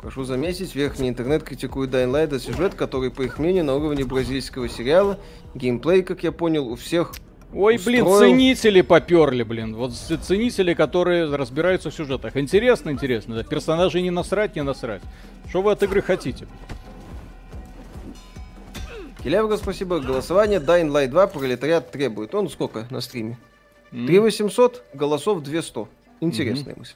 Прошу заметить, верхний интернет критикует Dying Light за сюжет, который, по их мнению, на уровне бразильского сериала. Геймплей, как я понял, у всех Ой, устроил... блин, ценители поперли, блин. Вот ценители, которые разбираются в сюжетах. Интересно, интересно. Да, персонажей не насрать, не насрать. Что вы от игры хотите? Келявга, спасибо. Голосование Dying Light 2 пролетариат требует. Он сколько на стриме? Mm. 3800, голосов 200. Интересная mm-hmm. мысль.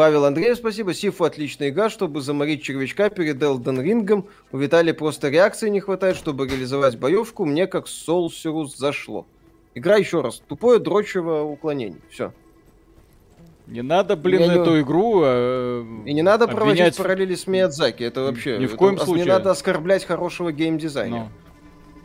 Павел Андреев, спасибо. Сифу отличная игра, чтобы заморить червячка перед Элден Рингом. У Виталия просто реакции не хватает, чтобы реализовать боевку. Мне как Соулсерус зашло. Игра еще раз. Тупое дрочево уклонение. Все. Не надо, блин, Я эту не... игру. Э, И не надо обвинять... проводить параллели с Миядзаки. Это вообще. Ни в коем это... случае. Не надо оскорблять хорошего геймдизайнера. Но.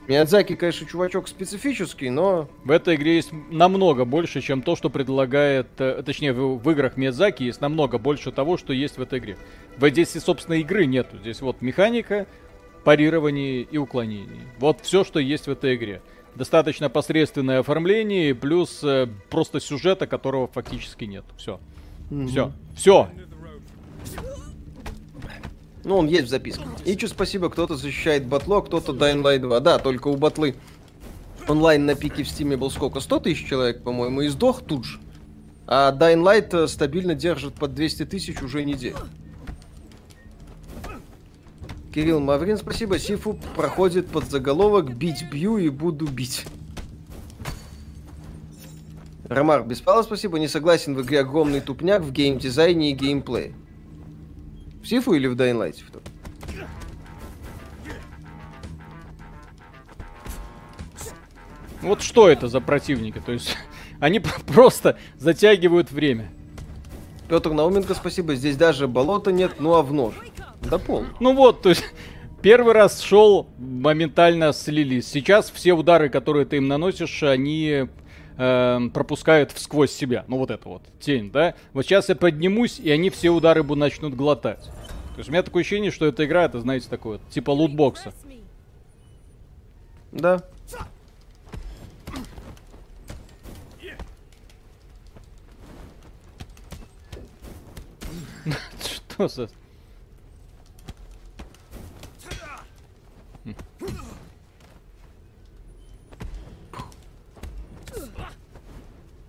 Миядзаки, конечно, чувачок специфический, но... В этой игре есть намного больше, чем то, что предлагает... Э, точнее, в, в играх Миядзаки есть намного больше того, что есть в этой игре. В здесь, собственно, игры нету. Здесь вот механика, парирование и уклонение. Вот все, что есть в этой игре. Достаточно посредственное оформление, плюс э, просто сюжета, которого фактически нет. Все. Угу. Все. Все. Ну, он есть в записке. Ичу спасибо, кто-то защищает батло, кто-то Dying Light 2. Да, только у батлы онлайн на пике в стиме был сколько? 100 тысяч человек, по-моему, и сдох тут же. А Dying Light э, стабильно держит под 200 тысяч уже неделю. Кирилл Маврин, спасибо. Сифу проходит под заголовок «Бить бью и буду бить». Ромар Беспалов, спасибо. Не согласен в игре огромный тупняк в геймдизайне и геймплее. В Сифу или в Dying Light? Вот что это за противники? То есть они просто затягивают время. Петр Науменко, спасибо. Здесь даже болота нет, ну а в нож. Да пол. Ну вот, то есть первый раз шел, моментально слились. Сейчас все удары, которые ты им наносишь, они э, пропускают всквозь себя. Ну вот это вот, тень, да? Вот сейчас я поднимусь, и они все удары будут начнут глотать. То есть у меня такое ощущение, что эта игра, это, знаете, такое типа лутбокса. Да. Что за...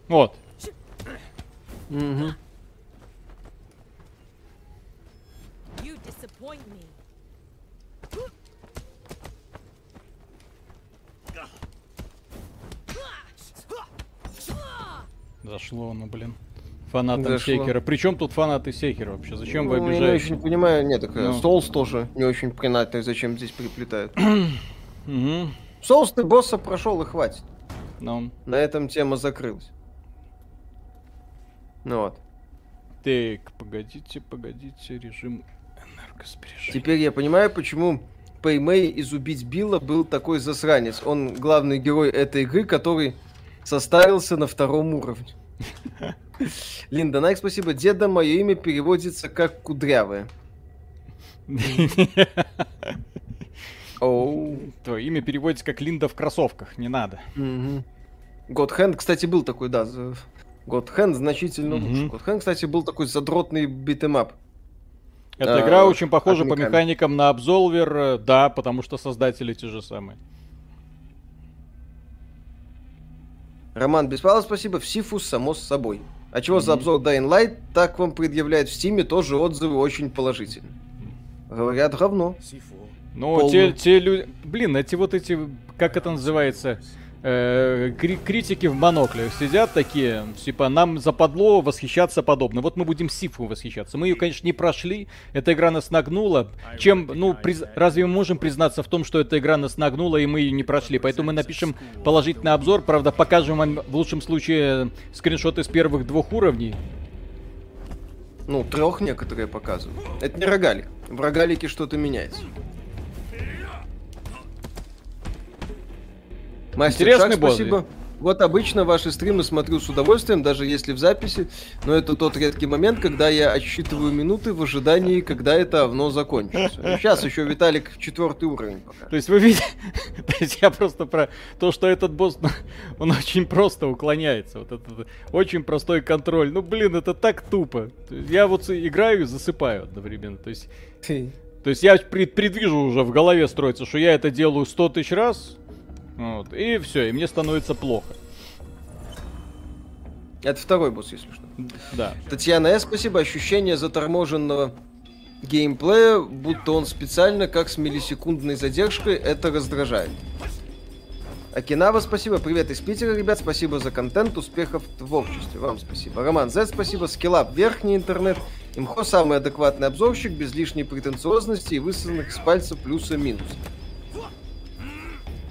Вот. Угу. Зашло оно, блин. Фанатам Зашло. Секера. Причем тут фанаты Секера вообще? Зачем ну, вы обижаете? Я не очень понимаю. Нет, так ну. Соус тоже не очень понятно, зачем здесь приплетают. Соус ты босса прошел и хватит. Ну. На этом тема закрылась. Ну вот. Так, погодите, погодите, режим энергосбережения. Теперь я понимаю, почему Пэймэй из «Убить Билла» был такой засранец. Он главный герой этой игры, который состарился на втором уровне. Линда Найк, спасибо. Деда, мое имя переводится как кудрявое. Оу. Твое имя переводится как Линда в кроссовках, не надо. Godhand, кстати, был такой, да, Godhand значительно mm-hmm. лучше. Godhand, кстати, был такой задротный beat 'em up. Эта а, игра очень похожа по механикам на Absolver, да, потому что создатели те же самые. Роман Беспалов, спасибо. В Сифу, само собой. А чего mm-hmm. за обзор Dying Light так вам предъявляют в Стиме, тоже отзывы очень положительные. Говорят, говно. Ну, те, те люди... Блин, эти вот эти... Как это называется? Э, критики в моноклях сидят такие, типа, нам западло восхищаться подобным. Вот мы будем Сифу восхищаться. Мы ее, конечно, не прошли, эта игра нас нагнула. Чем, ну, приз... разве мы можем признаться в том, что эта игра нас нагнула, и мы ее не прошли? Поэтому мы напишем положительный обзор, правда, покажем вам в лучшем случае скриншоты с первых двух уровней. Ну, трех некоторые показывают. Это не рогалик. В рогалике что-то меняется. Мастер Интересный Шаг, спасибо. Бозы. Вот обычно ваши стримы смотрю с удовольствием, даже если в записи, но это тот редкий момент, когда я отсчитываю минуты в ожидании, когда это овно закончится. Сейчас еще Виталик четвертый уровень пока. То есть вы видите, то есть я просто про то, что этот босс, ну, он очень просто уклоняется. Вот это очень простой контроль. Ну блин, это так тупо. Я вот играю и засыпаю одновременно. То есть, то есть я пред, предвижу уже в голове строится, что я это делаю сто тысяч раз, вот. И все, и мне становится плохо. Это второй босс, если что. Да. Татьяна С, спасибо. Ощущение заторможенного геймплея, будто он специально, как с миллисекундной задержкой, это раздражает. Акинава, спасибо. Привет из Питера, ребят. Спасибо за контент. Успехов в творчестве. Вам спасибо. Роман Z, спасибо. Скиллап, верхний интернет. Имхо самый адекватный обзорщик, без лишней претенциозности и высосанных с пальца плюса-минуса.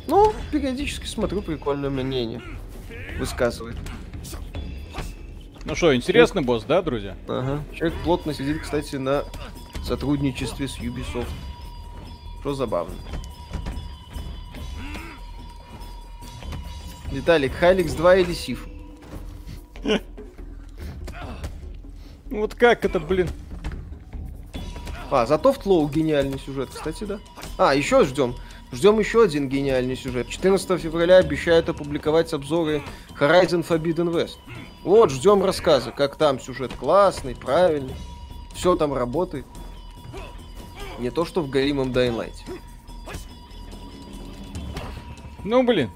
Ну, периодически смотрю прикольное мнение. Высказывает. Ну что, интересный босс, да, друзья? Ага. Человек плотно сидит, кстати, на сотрудничестве с Ubisoft. Что забавно. Виталик, Хайликс 2 или Сиф? Вот как это, блин? А, зато в Тлоу гениальный сюжет, кстати, да. А, еще ждем. Ждем еще один гениальный сюжет. 14 февраля обещают опубликовать обзоры Horizon Forbidden West. Вот, ждем рассказа, как там сюжет классный, правильный. Все там работает. Не то, что в горимом Light. Ну, блин.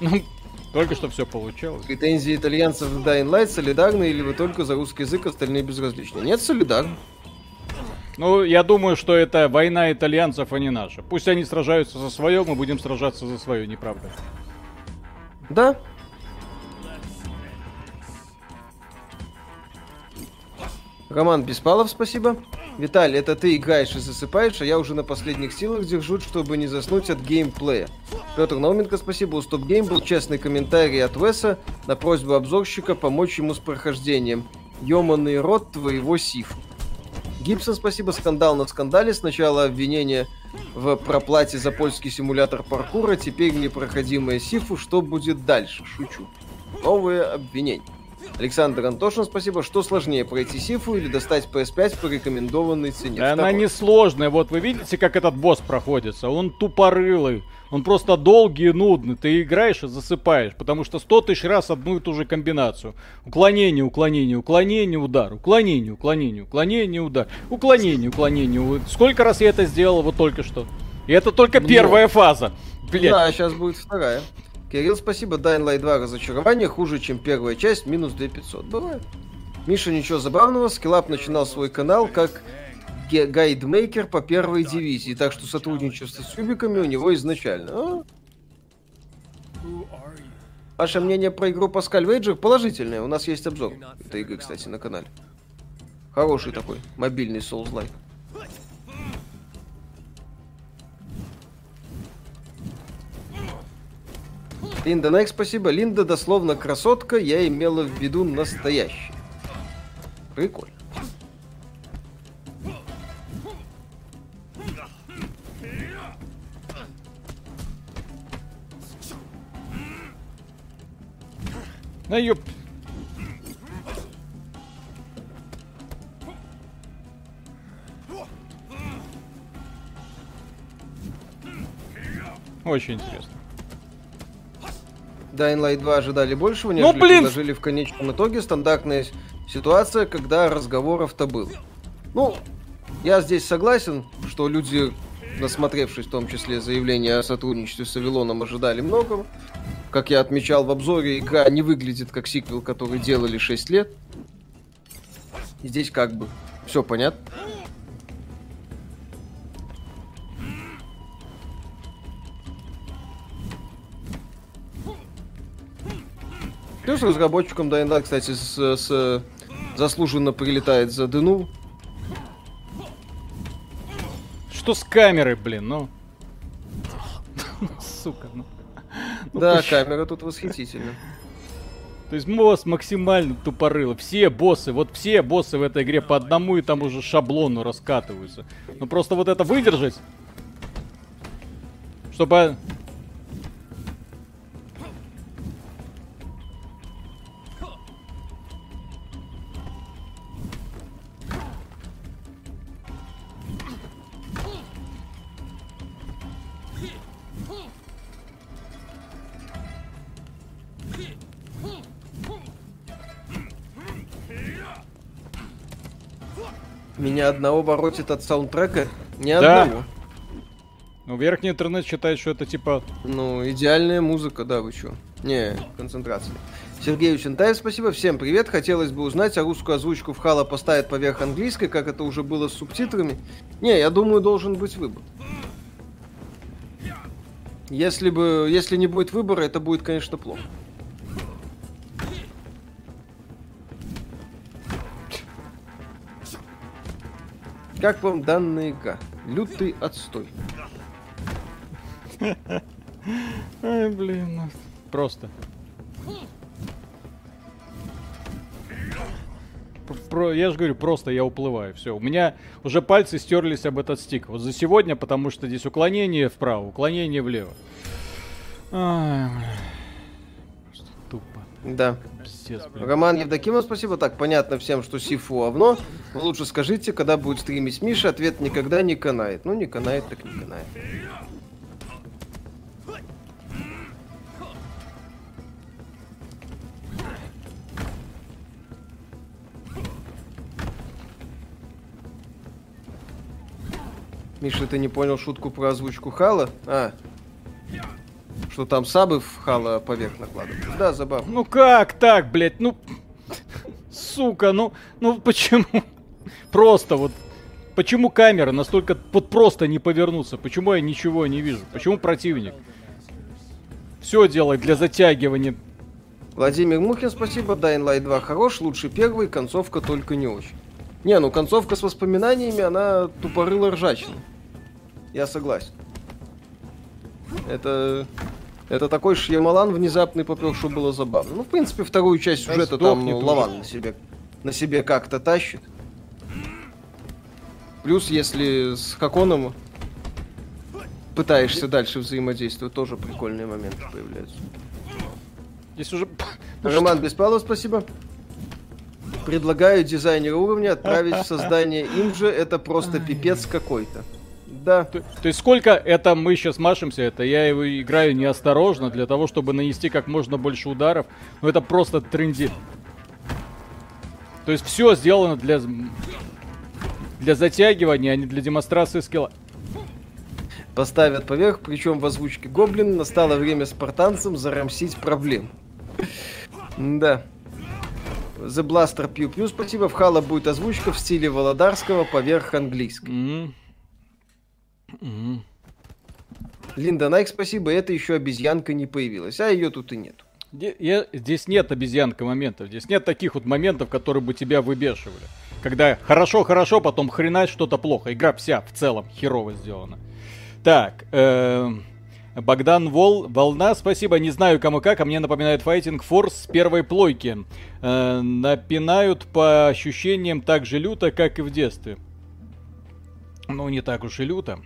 Ну, только что все получалось. Претензии итальянцев в Dying Light солидарны или вы только за русский язык, остальные безразличны? Нет, солидарны. Ну, я думаю, что это война итальянцев, а не наша. Пусть они сражаются за свое, мы будем сражаться за свое, не правда? Да. Роман Беспалов, спасибо. Виталий, это ты играешь и засыпаешь, а я уже на последних силах держу, чтобы не заснуть от геймплея. Петр Науменко, спасибо. У Стоп Гейм был честный комментарий от Веса на просьбу обзорщика помочь ему с прохождением. Ёманный рот твоего сифу. Гибсон, спасибо. Скандал на скандале. Сначала обвинение в проплате за польский симулятор паркура, теперь непроходимое сифу. Что будет дальше? Шучу. Новые обвинения. Александр Антошин, спасибо. Что сложнее, пройти Сифу или достать PS5 по рекомендованной цене? Да она не сложная. Вот вы видите, как этот босс проходится? Он тупорылый. Он просто долгий и нудный. Ты играешь и засыпаешь, потому что сто тысяч раз одну и ту же комбинацию. Уклонение, уклонение, уклонение, удар. Уклонение, уклонение, уклонение, удар. Уклонение, уклонение. Сколько раз я это сделал вот только что? И это только первая Нет. фаза. Блять. Да, сейчас будет вторая. Кирилл, спасибо. Dying Light 2 разочарование хуже, чем первая часть, минус 2500. Бывает. Миша, ничего забавного. SkillUp начинал свой канал как гайдмейкер по первой дивизии, так что сотрудничество с Юбиками у него изначально. А? Ваше мнение про игру Паскаль Вейджер положительное. У нас есть обзор этой игры, кстати, на канале. Хороший такой, мобильный Souls-like. Линда Найк, спасибо. Линда дословно красотка, я имела в виду настоящий. Прикольно. На ёп... Очень интересно. Dying Light 2 ожидали большего, нежели ну, блин! предложили в конечном итоге. Стандартная ситуация, когда разговоров-то было. Ну, я здесь согласен, что люди, насмотревшись в том числе заявления о сотрудничестве с Авилоном, ожидали многого. Как я отмечал в обзоре, игра не выглядит как сиквел, который делали 6 лет. И здесь как бы все понятно. Плюс разработчикам Dying Light, кстати, с, с, заслуженно прилетает за дыну. Что с камерой, блин, ну? Сука, ну. ну да, камера тут восхитительна. То есть босс максимально тупорыло. Все боссы, вот все боссы в этой игре по одному и тому же шаблону раскатываются. Ну просто вот это выдержать, чтобы одного воротит от саундтрека. Ни да. одного. Ну, верхний интернет считает, что это типа... Ну, идеальная музыка, да, вы чё? Не, концентрация. Сергей Учентаев, спасибо. Всем привет. Хотелось бы узнать, а русскую озвучку в Хала поставят поверх английской, как это уже было с субтитрами. Не, я думаю, должен быть выбор. Если бы, если не будет выбора, это будет, конечно, плохо. Как вам данная игра? Лютый отстой. Ай, блин, ну, просто. Про, я же говорю, просто я уплываю. Все, у меня уже пальцы стерлись об этот стик. Вот за сегодня, потому что здесь уклонение вправо, уклонение влево. Ай, тупо. Да. Пиздец, Роман Евдокимов, спасибо. Так, понятно всем, что Сифу овно. Лучше скажите, когда будет стримить Миша. Ответ никогда не канает. Ну, не канает, так не канает. Миша, ты не понял шутку про озвучку Хала? А, что там сабы в Хала поверх накладывают. Да, забавно. Ну как так, блядь? Ну, сука, ну, ну почему? Просто вот почему камера настолько вот просто не повернуться? Почему я ничего не вижу? Почему противник? Все делает для затягивания. Владимир Мухин, спасибо. Dying Light 2 хорош, лучше первый, концовка только не очень. Не, ну концовка с воспоминаниями, она тупорыла ржачно. Я согласен. Это... Это такой Шьямалан внезапный попер, что было забавно. Ну, в принципе, вторую часть сюжета там ну, Лаван на себе, на себе как-то тащит. Плюс, если с Хаконом пытаешься дальше взаимодействовать, тоже прикольные моменты появляются. Здесь уже... Роман Беспалов, спасибо. Предлагаю дизайнера уровня отправить в создание им же. Это просто пипец какой-то. Да. То, то есть сколько это мы сейчас машемся, это я его играю неосторожно для того, чтобы нанести как можно больше ударов. Но это просто тренди. То есть все сделано для для затягивания, а не для демонстрации скилла. Поставят поверх, причем в озвучке Гоблин настало время спартанцам зарамсить проблем. Да. The Blaster Pew Pew, спасибо. В Хала будет озвучка в стиле Володарского поверх английской. Mm-hmm. Mm-hmm. Линда Найк, спасибо. Это еще обезьянка не появилась, а ее тут и нет. Я, здесь нет обезьянка моментов. Здесь нет таких вот моментов, которые бы тебя выбешивали. Когда хорошо-хорошо, потом хренать что-то плохо. Игра вся в целом херово сделана. Так, э, Богдан Вол, Волна, спасибо. Не знаю кому как, а мне напоминает Fighting Force с первой плойки. Э, напинают по ощущениям так же люто, как и в детстве. Ну, не так уж и люто.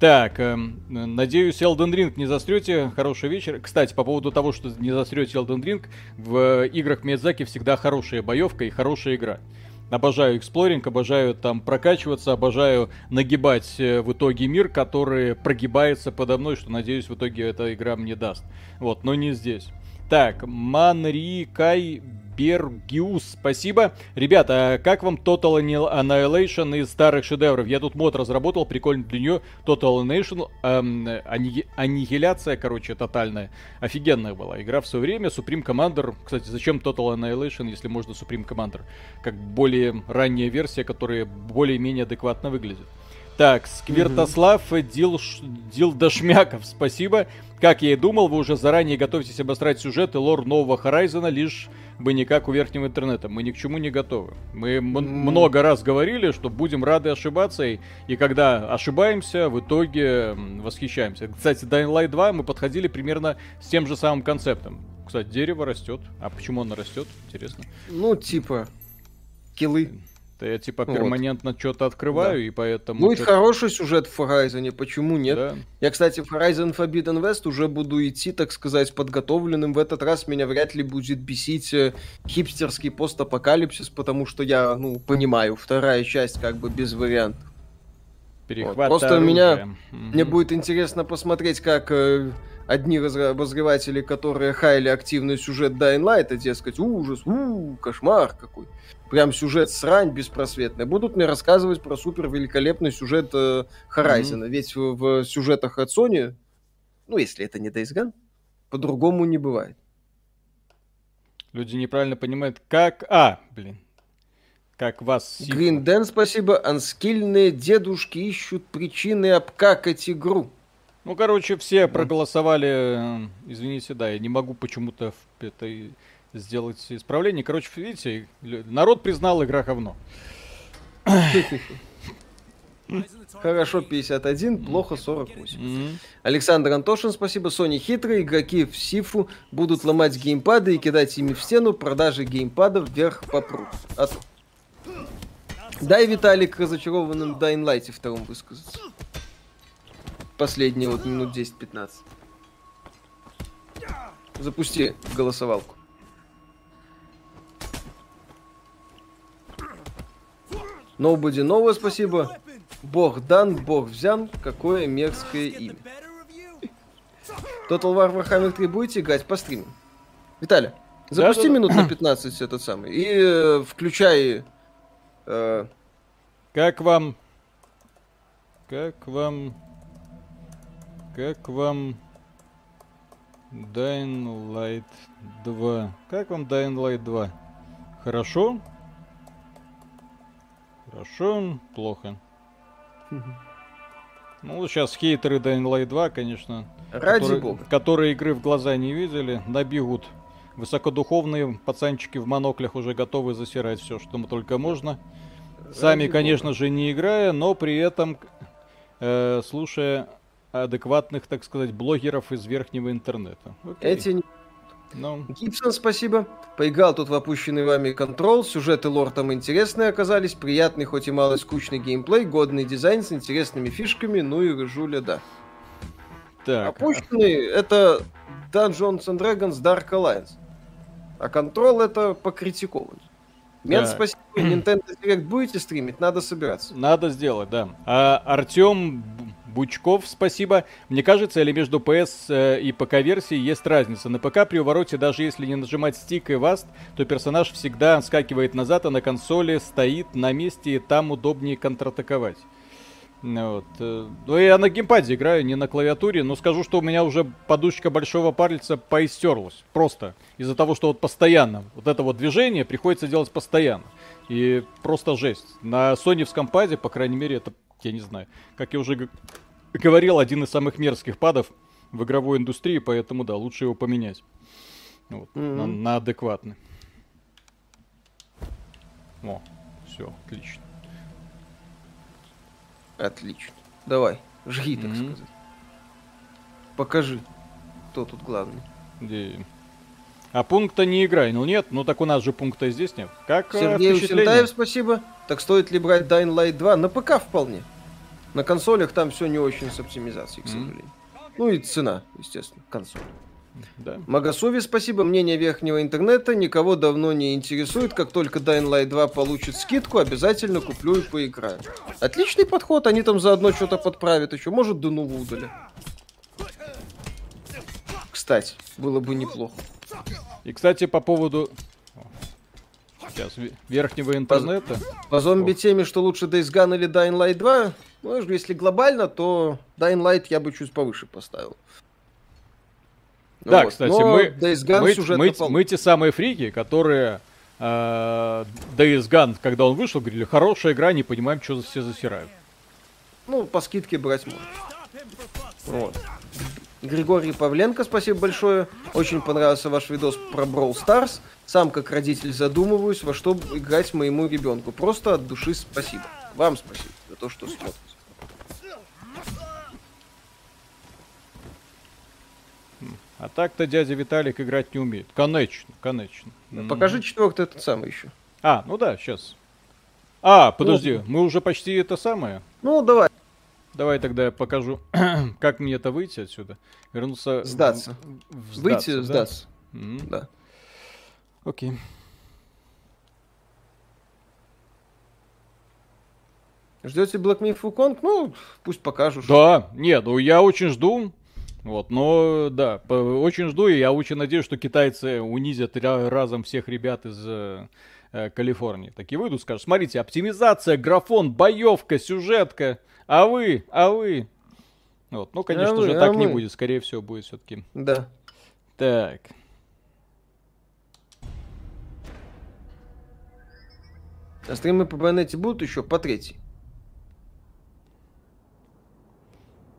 Так, э, надеюсь, Elden Ring не застрете. Хороший вечер. Кстати, по поводу того, что не застрете Elden Ring, в играх Миядзаки всегда хорошая боевка и хорошая игра. Обожаю эксплоринг, обожаю там прокачиваться, обожаю нагибать э, в итоге мир, который прогибается подо мной, что, надеюсь, в итоге эта игра мне даст. Вот, но не здесь. Так, Манри Кай Бергиус, спасибо. Ребята, а как вам Total Annihilation из старых шедевров? Я тут мод разработал, прикольно для нее. Total Annihilation, эм, аннигиляция, короче, тотальная. Офигенная была игра в свое время. Supreme Commander, кстати, зачем Total Annihilation, если можно Supreme Commander? Как более ранняя версия, которая более-менее адекватно выглядит. Так, Сквертослав, mm-hmm. Дил, Дил Дашмяков, спасибо. Как я и думал, вы уже заранее готовитесь обострать сюжет и лор нового Хорайзена, лишь бы никак у верхнего интернета. Мы ни к чему не готовы. Мы м- много раз говорили, что будем рады ошибаться, и, и когда ошибаемся, в итоге восхищаемся. Кстати, Dying Light 2 мы подходили примерно с тем же самым концептом. Кстати, дерево растет. А почему оно растет? Интересно. Ну, типа, килы. Я типа перманентно вот. что-то открываю, да. и поэтому... Будет хороший сюжет в Horizon, почему нет? Да. Я, кстати, в Horizon Forbidden West уже буду идти, так сказать, подготовленным. В этот раз меня вряд ли будет бесить э, хипстерский постапокалипсис, потому что я, ну, понимаю, вторая часть как бы без вариантов. Вот. Просто оружия. меня... Mm-hmm. Мне будет интересно посмотреть, как... Одни обозреватели, которые хаяли активный сюжет Dying Light, дескать, ужас, у, кошмар какой прям сюжет срань беспросветная, будут мне рассказывать про супер великолепный сюжет э, Horizon. Mm-hmm. Ведь в, в сюжетах от Sony, ну, если это не Days Gone, по-другому не бывает. Люди неправильно понимают, как... А, блин. Как вас... Dan, спасибо. Анскильные дедушки ищут причины обкакать игру. Ну, короче, все проголосовали. Э, извините, да, я не могу почему-то в этой сделать исправление. Короче, видите, народ признал игра говно. Хорошо 51, плохо 48. Mm-hmm. Александр Антошин, спасибо. Sony хитрые, игроки в Сифу будут ломать геймпады и кидать ими в стену, продажи геймпадов вверх попрут. От... Дай Виталик разочарованным Dying Light втором высказаться. Последние вот минут 10-15. Запусти голосовалку. Nobody новое спасибо. Бог дан, бог взян. Какое мерзкое имя. Total War Warhammer 3 будете играть по стриму? Виталий, запусти да, минут да. на 15 этот самый. И э, включай... Э... Как вам... Как вам... Как вам... Dying Light 2. Как вам Dying Light 2? Хорошо? Хорошо, плохо. Ну, сейчас хейтеры Dying Light 2, конечно, Ради которые, бога. которые игры в глаза не видели, набегут. Высокодуховные пацанчики в моноклях уже готовы засирать все, что только можно. Сами, Ради конечно бога. же, не играя, но при этом э, слушая адекватных, так сказать, блогеров из верхнего интернета. Окей. Эти ну. Гибсон, спасибо. Поиграл тут в опущенный вами контрол. Сюжеты лор там интересные оказались. Приятный, хоть и мало скучный геймплей. Годный дизайн с интересными фишками. Ну и Жуля, да. Так. Опущенный это Dungeons and Dragons Dark Alliance. А контрол это покритикован. Мент, да. спасибо. Nintendo Direct будете стримить? Надо собираться. Надо сделать, да. А Артем Бучков, спасибо. Мне кажется, или между PS э, и ПК-версией есть разница. На ПК при увороте, даже если не нажимать стик и васт, то персонаж всегда скакивает назад, а на консоли стоит на месте, и там удобнее контратаковать. Вот. Э, ну, я на геймпаде играю, не на клавиатуре, но скажу, что у меня уже подушечка большого пальца поистерлась. Просто из-за того, что вот постоянно вот это вот движение приходится делать постоянно. И просто жесть. На соневском паде, по крайней мере, это я не знаю. Как я уже говорил, один из самых мерзких падов в игровой индустрии, поэтому да, лучше его поменять. Вот, mm-hmm. на, на адекватный. О, все, отлично. Отлично. Давай, жги, так mm-hmm. сказать. Покажи, кто тут главный. Где... А пункта не играй. Ну нет, ну так у нас же пункта здесь нет. Как э, Сергей Усентаев, спасибо. Так стоит ли брать Dying Light 2? На ПК вполне. На консолях там все не очень с оптимизацией, к сожалению. Mm-hmm. Ну и цена, естественно, консоль. Да. Магасови, спасибо. Мнение верхнего интернета никого давно не интересует. Как только Dying Light 2 получит скидку, обязательно куплю и поиграю. Отличный подход. Они там заодно что-то подправят еще. Может, нового удали. Кстати, было бы неплохо. И, кстати, по поводу Сейчас верхнего интернета. По, по зомби-теме, что лучше Days Gone или Dying Light 2, ну, если глобально, то Dying Light я бы чуть повыше поставил. Да, вот. кстати, Но мы, мы, мы, мы те самые фрики, которые э, Days Gone, когда он вышел, говорили, хорошая игра, не понимаем, что все засирают. Ну, по скидке брать можно. Вот. Григорий Павленко, спасибо большое. Очень понравился ваш видос про Brawl Stars. Сам как родитель задумываюсь, во что играть моему ребенку. Просто от души спасибо. Вам спасибо за то, что смотрите. А так-то дядя Виталик играть не умеет. Конечно, конечно. Да, покажи четвертый этот самый еще. А, ну да, сейчас. А, подожди, ну, мы уже почти это самое. Ну, давай. Давай тогда я покажу, как мне это выйти отсюда. Вернуться... Сдаться. В, в сдаться выйти, да? сдаться. Mm-hmm. Да. Окей. Ждете Black Myth Wukong? Ну, пусть покажут. Да, нет, ну я очень жду. Вот, но да, очень жду, и я очень надеюсь, что китайцы унизят разом всех ребят из э, Калифорнии. Так и выйдут, скажут, смотрите, оптимизация, графон, боевка, сюжетка. А вы, а вы. Вот, ну, конечно а вы, же, а так мы. не будет, скорее всего, будет все-таки. Да. Так. А стримы по байонете будут еще по третьей.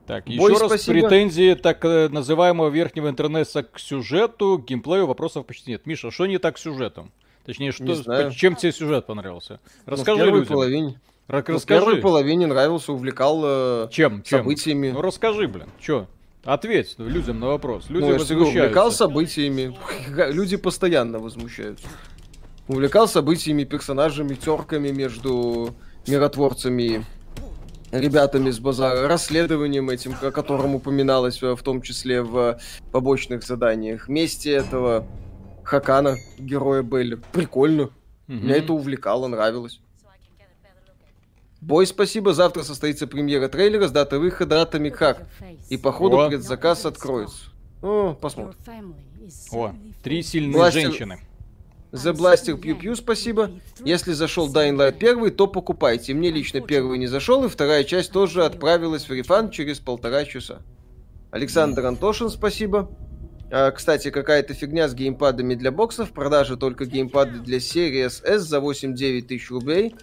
Так, Бой, еще раз спасибо. претензии так э, называемого верхнего интернета к сюжету, к геймплею вопросов почти нет. Миша, что не так с сюжетом? Точнее, что, чем тебе сюжет понравился? Ну, Расскажи ну, людям. Половине. Рак, ну, расскажи. В первой половине нравился, увлекал э, чем, чем? событиями. Ну расскажи, блин, что? Ответь людям на вопрос. Люди ну, возмущаются. увлекал событиями. Люди постоянно возмущаются. Увлекал событиями, персонажами, терками между миротворцами ребятами с базара, расследованием этим, о котором упоминалось в том числе в побочных заданиях. Вместе этого Хакана, героя Белли. Прикольно. Mm-hmm. Меня это увлекало, нравилось. Бой, спасибо. Завтра состоится премьера трейлера с датой выхода, датами как. И по ходу О. предзаказ откроется. Ну, посмотрим. О, три сильные Бластер... женщины. The Blaster Pew Pew, спасибо. Если зашел Dying Light 1, то покупайте. Мне лично первый не зашел, и вторая часть тоже отправилась в рефан через полтора часа. Александр Антошин, спасибо. А, кстати, какая-то фигня с геймпадами для боксов. Продажи только геймпады для Series S за 8-9 тысяч рублей.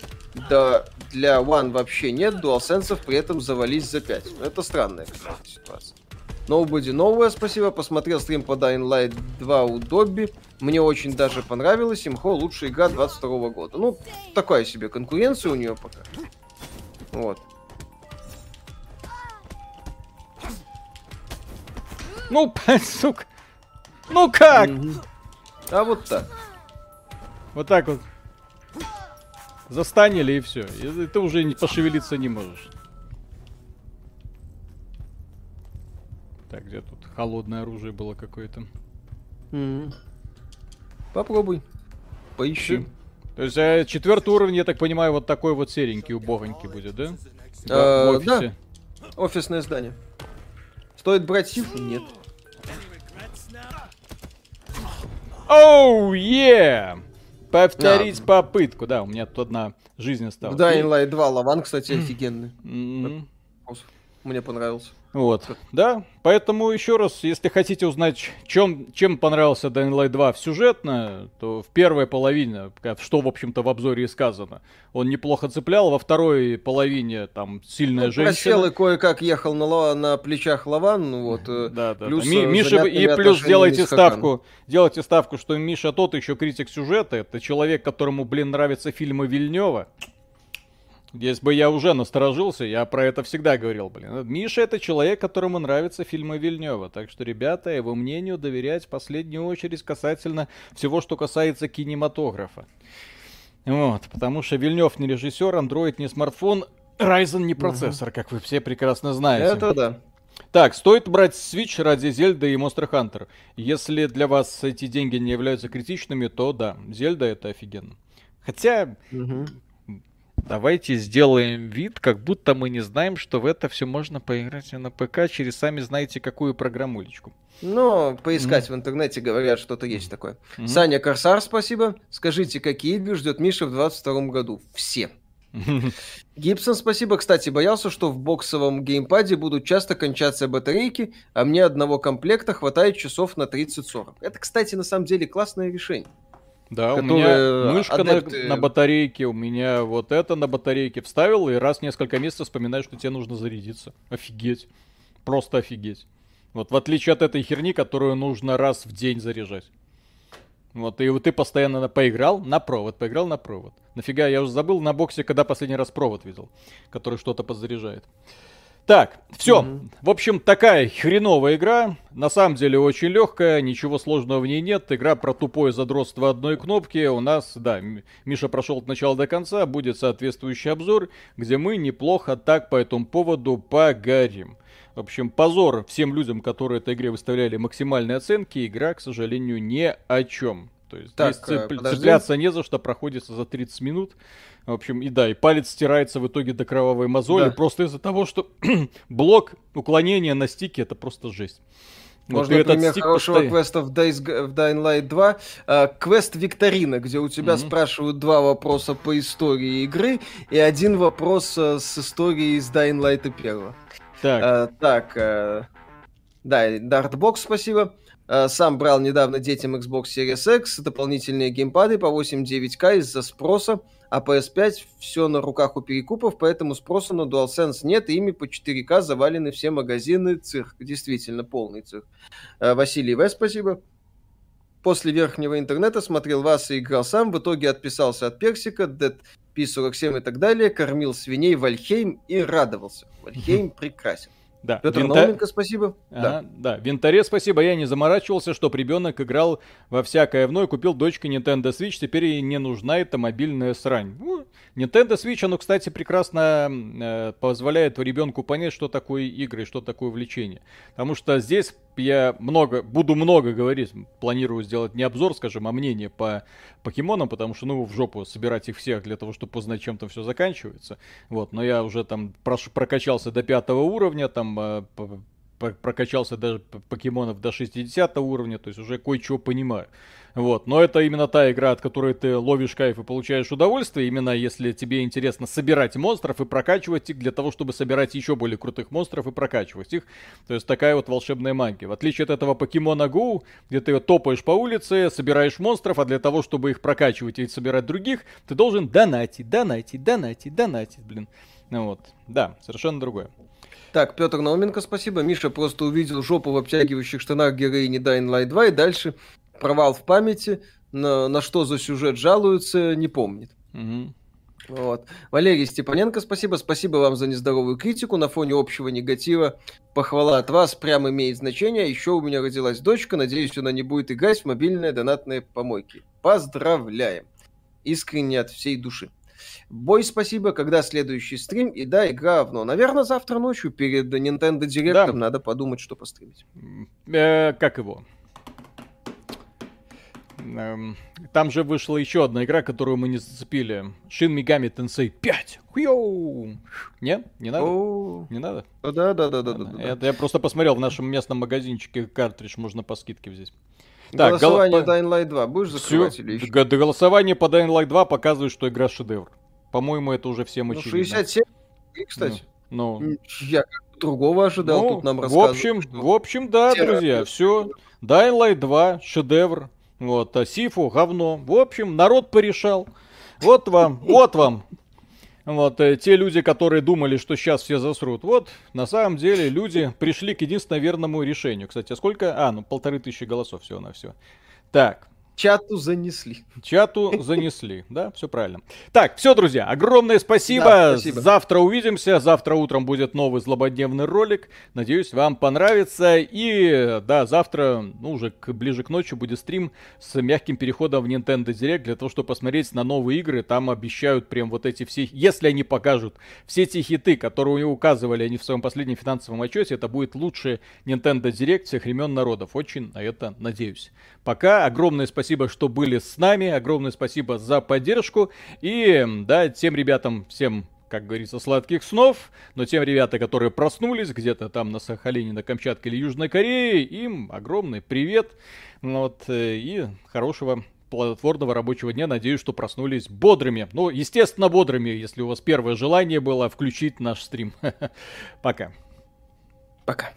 Да, для One вообще нет. DualSense при этом завались за 5. Это странная какая-то ситуация. Nobody новое, спасибо. Посмотрел стрим по Dying Light 2 у Добби. Мне очень даже понравилось. Имхо лучшая игра 22 года. Ну, такая себе конкуренция у нее пока. Вот. Ну, сука. Ну как? А вот так. Вот так вот. Застанили и все. И ты уже пошевелиться не можешь. Так, где тут холодное оружие было какое-то? Попробуй. Поищи. То есть а, четвертый уровень, я так понимаю, вот такой вот серенький, убогонький будет, да? А, в офисе. Да. Офисное здание. Стоит брать сифу? Нет. Оу, oh, yeah! Повторить а. попытку. Да, у меня тут одна жизнь осталась. В Dying Light 2 лаван, кстати, офигенный. Mm-hmm. Мне понравился. Вот, да, поэтому еще раз, если хотите узнать, чем, чем понравился Dying Light 2 в сюжетно, то в первой половине, что, в общем-то, в обзоре и сказано, он неплохо цеплял, во второй половине там сильная ну, женщина. Просел и кое-как ехал на, на плечах Лаван, вот, э, да, да, плюс да. Ми, Миша, и плюс делайте ставку, делайте ставку, что Миша тот еще критик сюжета, это человек, которому, блин, нравятся фильмы Вильнева. Если бы я уже насторожился, я про это всегда говорил, блин. Миша это человек, которому нравятся фильмы Вильнева. Так что, ребята, его мнению доверять в последнюю очередь касательно всего, что касается кинематографа. Вот, потому что Вильнев не режиссер, андроид не смартфон, Ryzen не процессор, угу. как вы все прекрасно знаете. Это да. Так, стоит брать Switch ради Зельда и Monster Hunter. Если для вас эти деньги не являются критичными, то да, Зельда это офигенно. Хотя, угу. Давайте сделаем вид, как будто мы не знаем, что в это все можно поиграть на ПК через сами знаете какую программулечку. Ну, поискать mm-hmm. в интернете говорят, что-то есть такое. Mm-hmm. Саня Корсар, спасибо. Скажите, какие игры ждет Миша в 22 году? Все. Гибсон, спасибо. Кстати, боялся, что в боксовом геймпаде будут часто кончаться батарейки, а мне одного комплекта хватает часов на 30-40. Это, кстати, на самом деле классное решение. Да, у меня мышка адепты... на, на батарейке, у меня вот это на батарейке вставил, и раз в несколько месяцев вспоминаешь, что тебе нужно зарядиться. Офигеть. Просто офигеть. Вот в отличие от этой херни, которую нужно раз в день заряжать. Вот, и вот ты постоянно поиграл на провод, поиграл на провод. Нафига, я уже забыл на боксе, когда последний раз провод видел, который что-то подзаряжает. Так, все. Mm-hmm. В общем, такая хреновая игра. На самом деле очень легкая, ничего сложного в ней нет. Игра про тупое задротство одной кнопки. У нас, да, Миша прошел от начала до конца. Будет соответствующий обзор, где мы неплохо так по этому поводу погорим. В общем, позор всем людям, которые этой игре выставляли максимальные оценки. Игра, к сожалению, ни о чем. То есть так, здесь цеп... цепляться не за что, проходится за 30 минут. В общем, и да, и палец стирается в итоге до кровавой мозоли, да. просто из-за того, что блок уклонения на стике это просто жесть. Можно вот пример хорошего постоянно... квеста в, Days, в Dying Light 2. Э, квест Викторина, где у тебя mm-hmm. спрашивают два вопроса по истории игры и один вопрос э, с историей из Dying Light 1. Так. Э, так, э, да, Дартбокс, спасибо. Э, сам брал недавно детям Xbox Series X дополнительные геймпады по 8.9К из-за спроса. А PS5 все на руках у перекупов, поэтому спроса на DualSense нет, и ими по 4К завалены все магазины. Цирк, действительно полный цирк. Э, Василий В, спасибо. После верхнего интернета смотрел вас и играл сам, в итоге отписался от Персика, Dead P47 и так далее, кормил свиней Вальхейм и радовался. Вальхейм прекрасен. Да. Петр Винта... Науменко, спасибо. Ага, да. да, Винтаре спасибо. Я не заморачивался, чтоб ребенок играл во всякое вновь, купил дочке Nintendo Switch, теперь ей не нужна эта мобильная срань. Ну, Nintendo Switch, оно, кстати, прекрасно э, позволяет ребенку понять, что такое игры, что такое влечение. Потому что здесь я много, буду много говорить, планирую сделать не обзор, скажем, а мнение по покемонам, потому что, ну, в жопу собирать их всех для того, чтобы узнать, чем там все заканчивается. Вот, но я уже там прош, прокачался до пятого уровня, там э, прокачался даже покемонов до 60 уровня, то есть уже кое-чего понимаю. Вот. Но это именно та игра, от которой ты ловишь кайф и получаешь удовольствие, именно если тебе интересно собирать монстров и прокачивать их для того, чтобы собирать еще более крутых монстров и прокачивать их. То есть такая вот волшебная магия. В отличие от этого покемона Go, где ты топаешь по улице, собираешь монстров, а для того, чтобы их прокачивать и собирать других, ты должен донатить, донатить, донатить, донатить, блин. Ну вот, да, совершенно другое. Так, Петр Науменко, спасибо. Миша просто увидел жопу в обтягивающих штанах героини Dying Light 2 и дальше провал в памяти, на, на что за сюжет жалуются, не помнит. Угу. Вот. Валерий Степаненко, спасибо. Спасибо вам за нездоровую критику. На фоне общего негатива похвала от вас прям имеет значение. Еще у меня родилась дочка. Надеюсь, она не будет играть в мобильные донатные помойки. Поздравляем. Искренне от всей души. Бой, спасибо. Когда следующий стрим? И да, игра говно. Наверное, завтра ночью перед Nintendo Direct да. надо подумать, что постримить. Э, как его? Эм, там же вышла еще одна игра, которую мы не зацепили. Shin Megami Tensei 5. Хуйоу! Не? Не надо? Не надо? Да, да, да, да, да. Это я просто посмотрел в нашем местном магазинчике картридж можно по скидке взять. Так, голосование гол... Dying Light 2 будешь закрывать Всё. или еще? Голосование по Dying Light 2 показывает, что игра шедевр. По-моему, это уже всем ну, очевидно. 67, кстати. Ну, ну. Я другого ожидал, ну, тут нам. В общем, что... в общем, да, Терапия. друзья, все. Dying Light 2, шедевр. Вот, а Сифу, говно. В общем, народ порешал. Вот вам, вот вам. Вот, э, те люди, которые думали, что сейчас все засрут. Вот, на самом деле, люди пришли к единственно верному решению. Кстати, а сколько? А, ну, полторы тысячи голосов всего на все. Так, Чату занесли. Чату занесли, да, все правильно. Так, все, друзья, огромное спасибо. Да, спасибо. Завтра увидимся. Завтра утром будет новый злободневный ролик. Надеюсь, вам понравится. И да, завтра, ну, уже к, ближе к ночи будет стрим с мягким переходом в Nintendo Direct для того, чтобы посмотреть на новые игры. Там обещают прям вот эти все, если они покажут все эти хиты, которые указывали они в своем последнем финансовом отчете, это будет лучший Nintendo Direct всех времен народов. Очень на это надеюсь. Пока огромное спасибо спасибо, что были с нами, огромное спасибо за поддержку. И, да, тем ребятам, всем как говорится, сладких снов, но тем ребята, которые проснулись где-то там на Сахалине, на Камчатке или Южной Корее, им огромный привет, вот, э, и хорошего плодотворного рабочего дня. Надеюсь, что проснулись бодрыми. Ну, естественно, бодрыми, если у вас первое желание было включить наш стрим. Пока. Пока.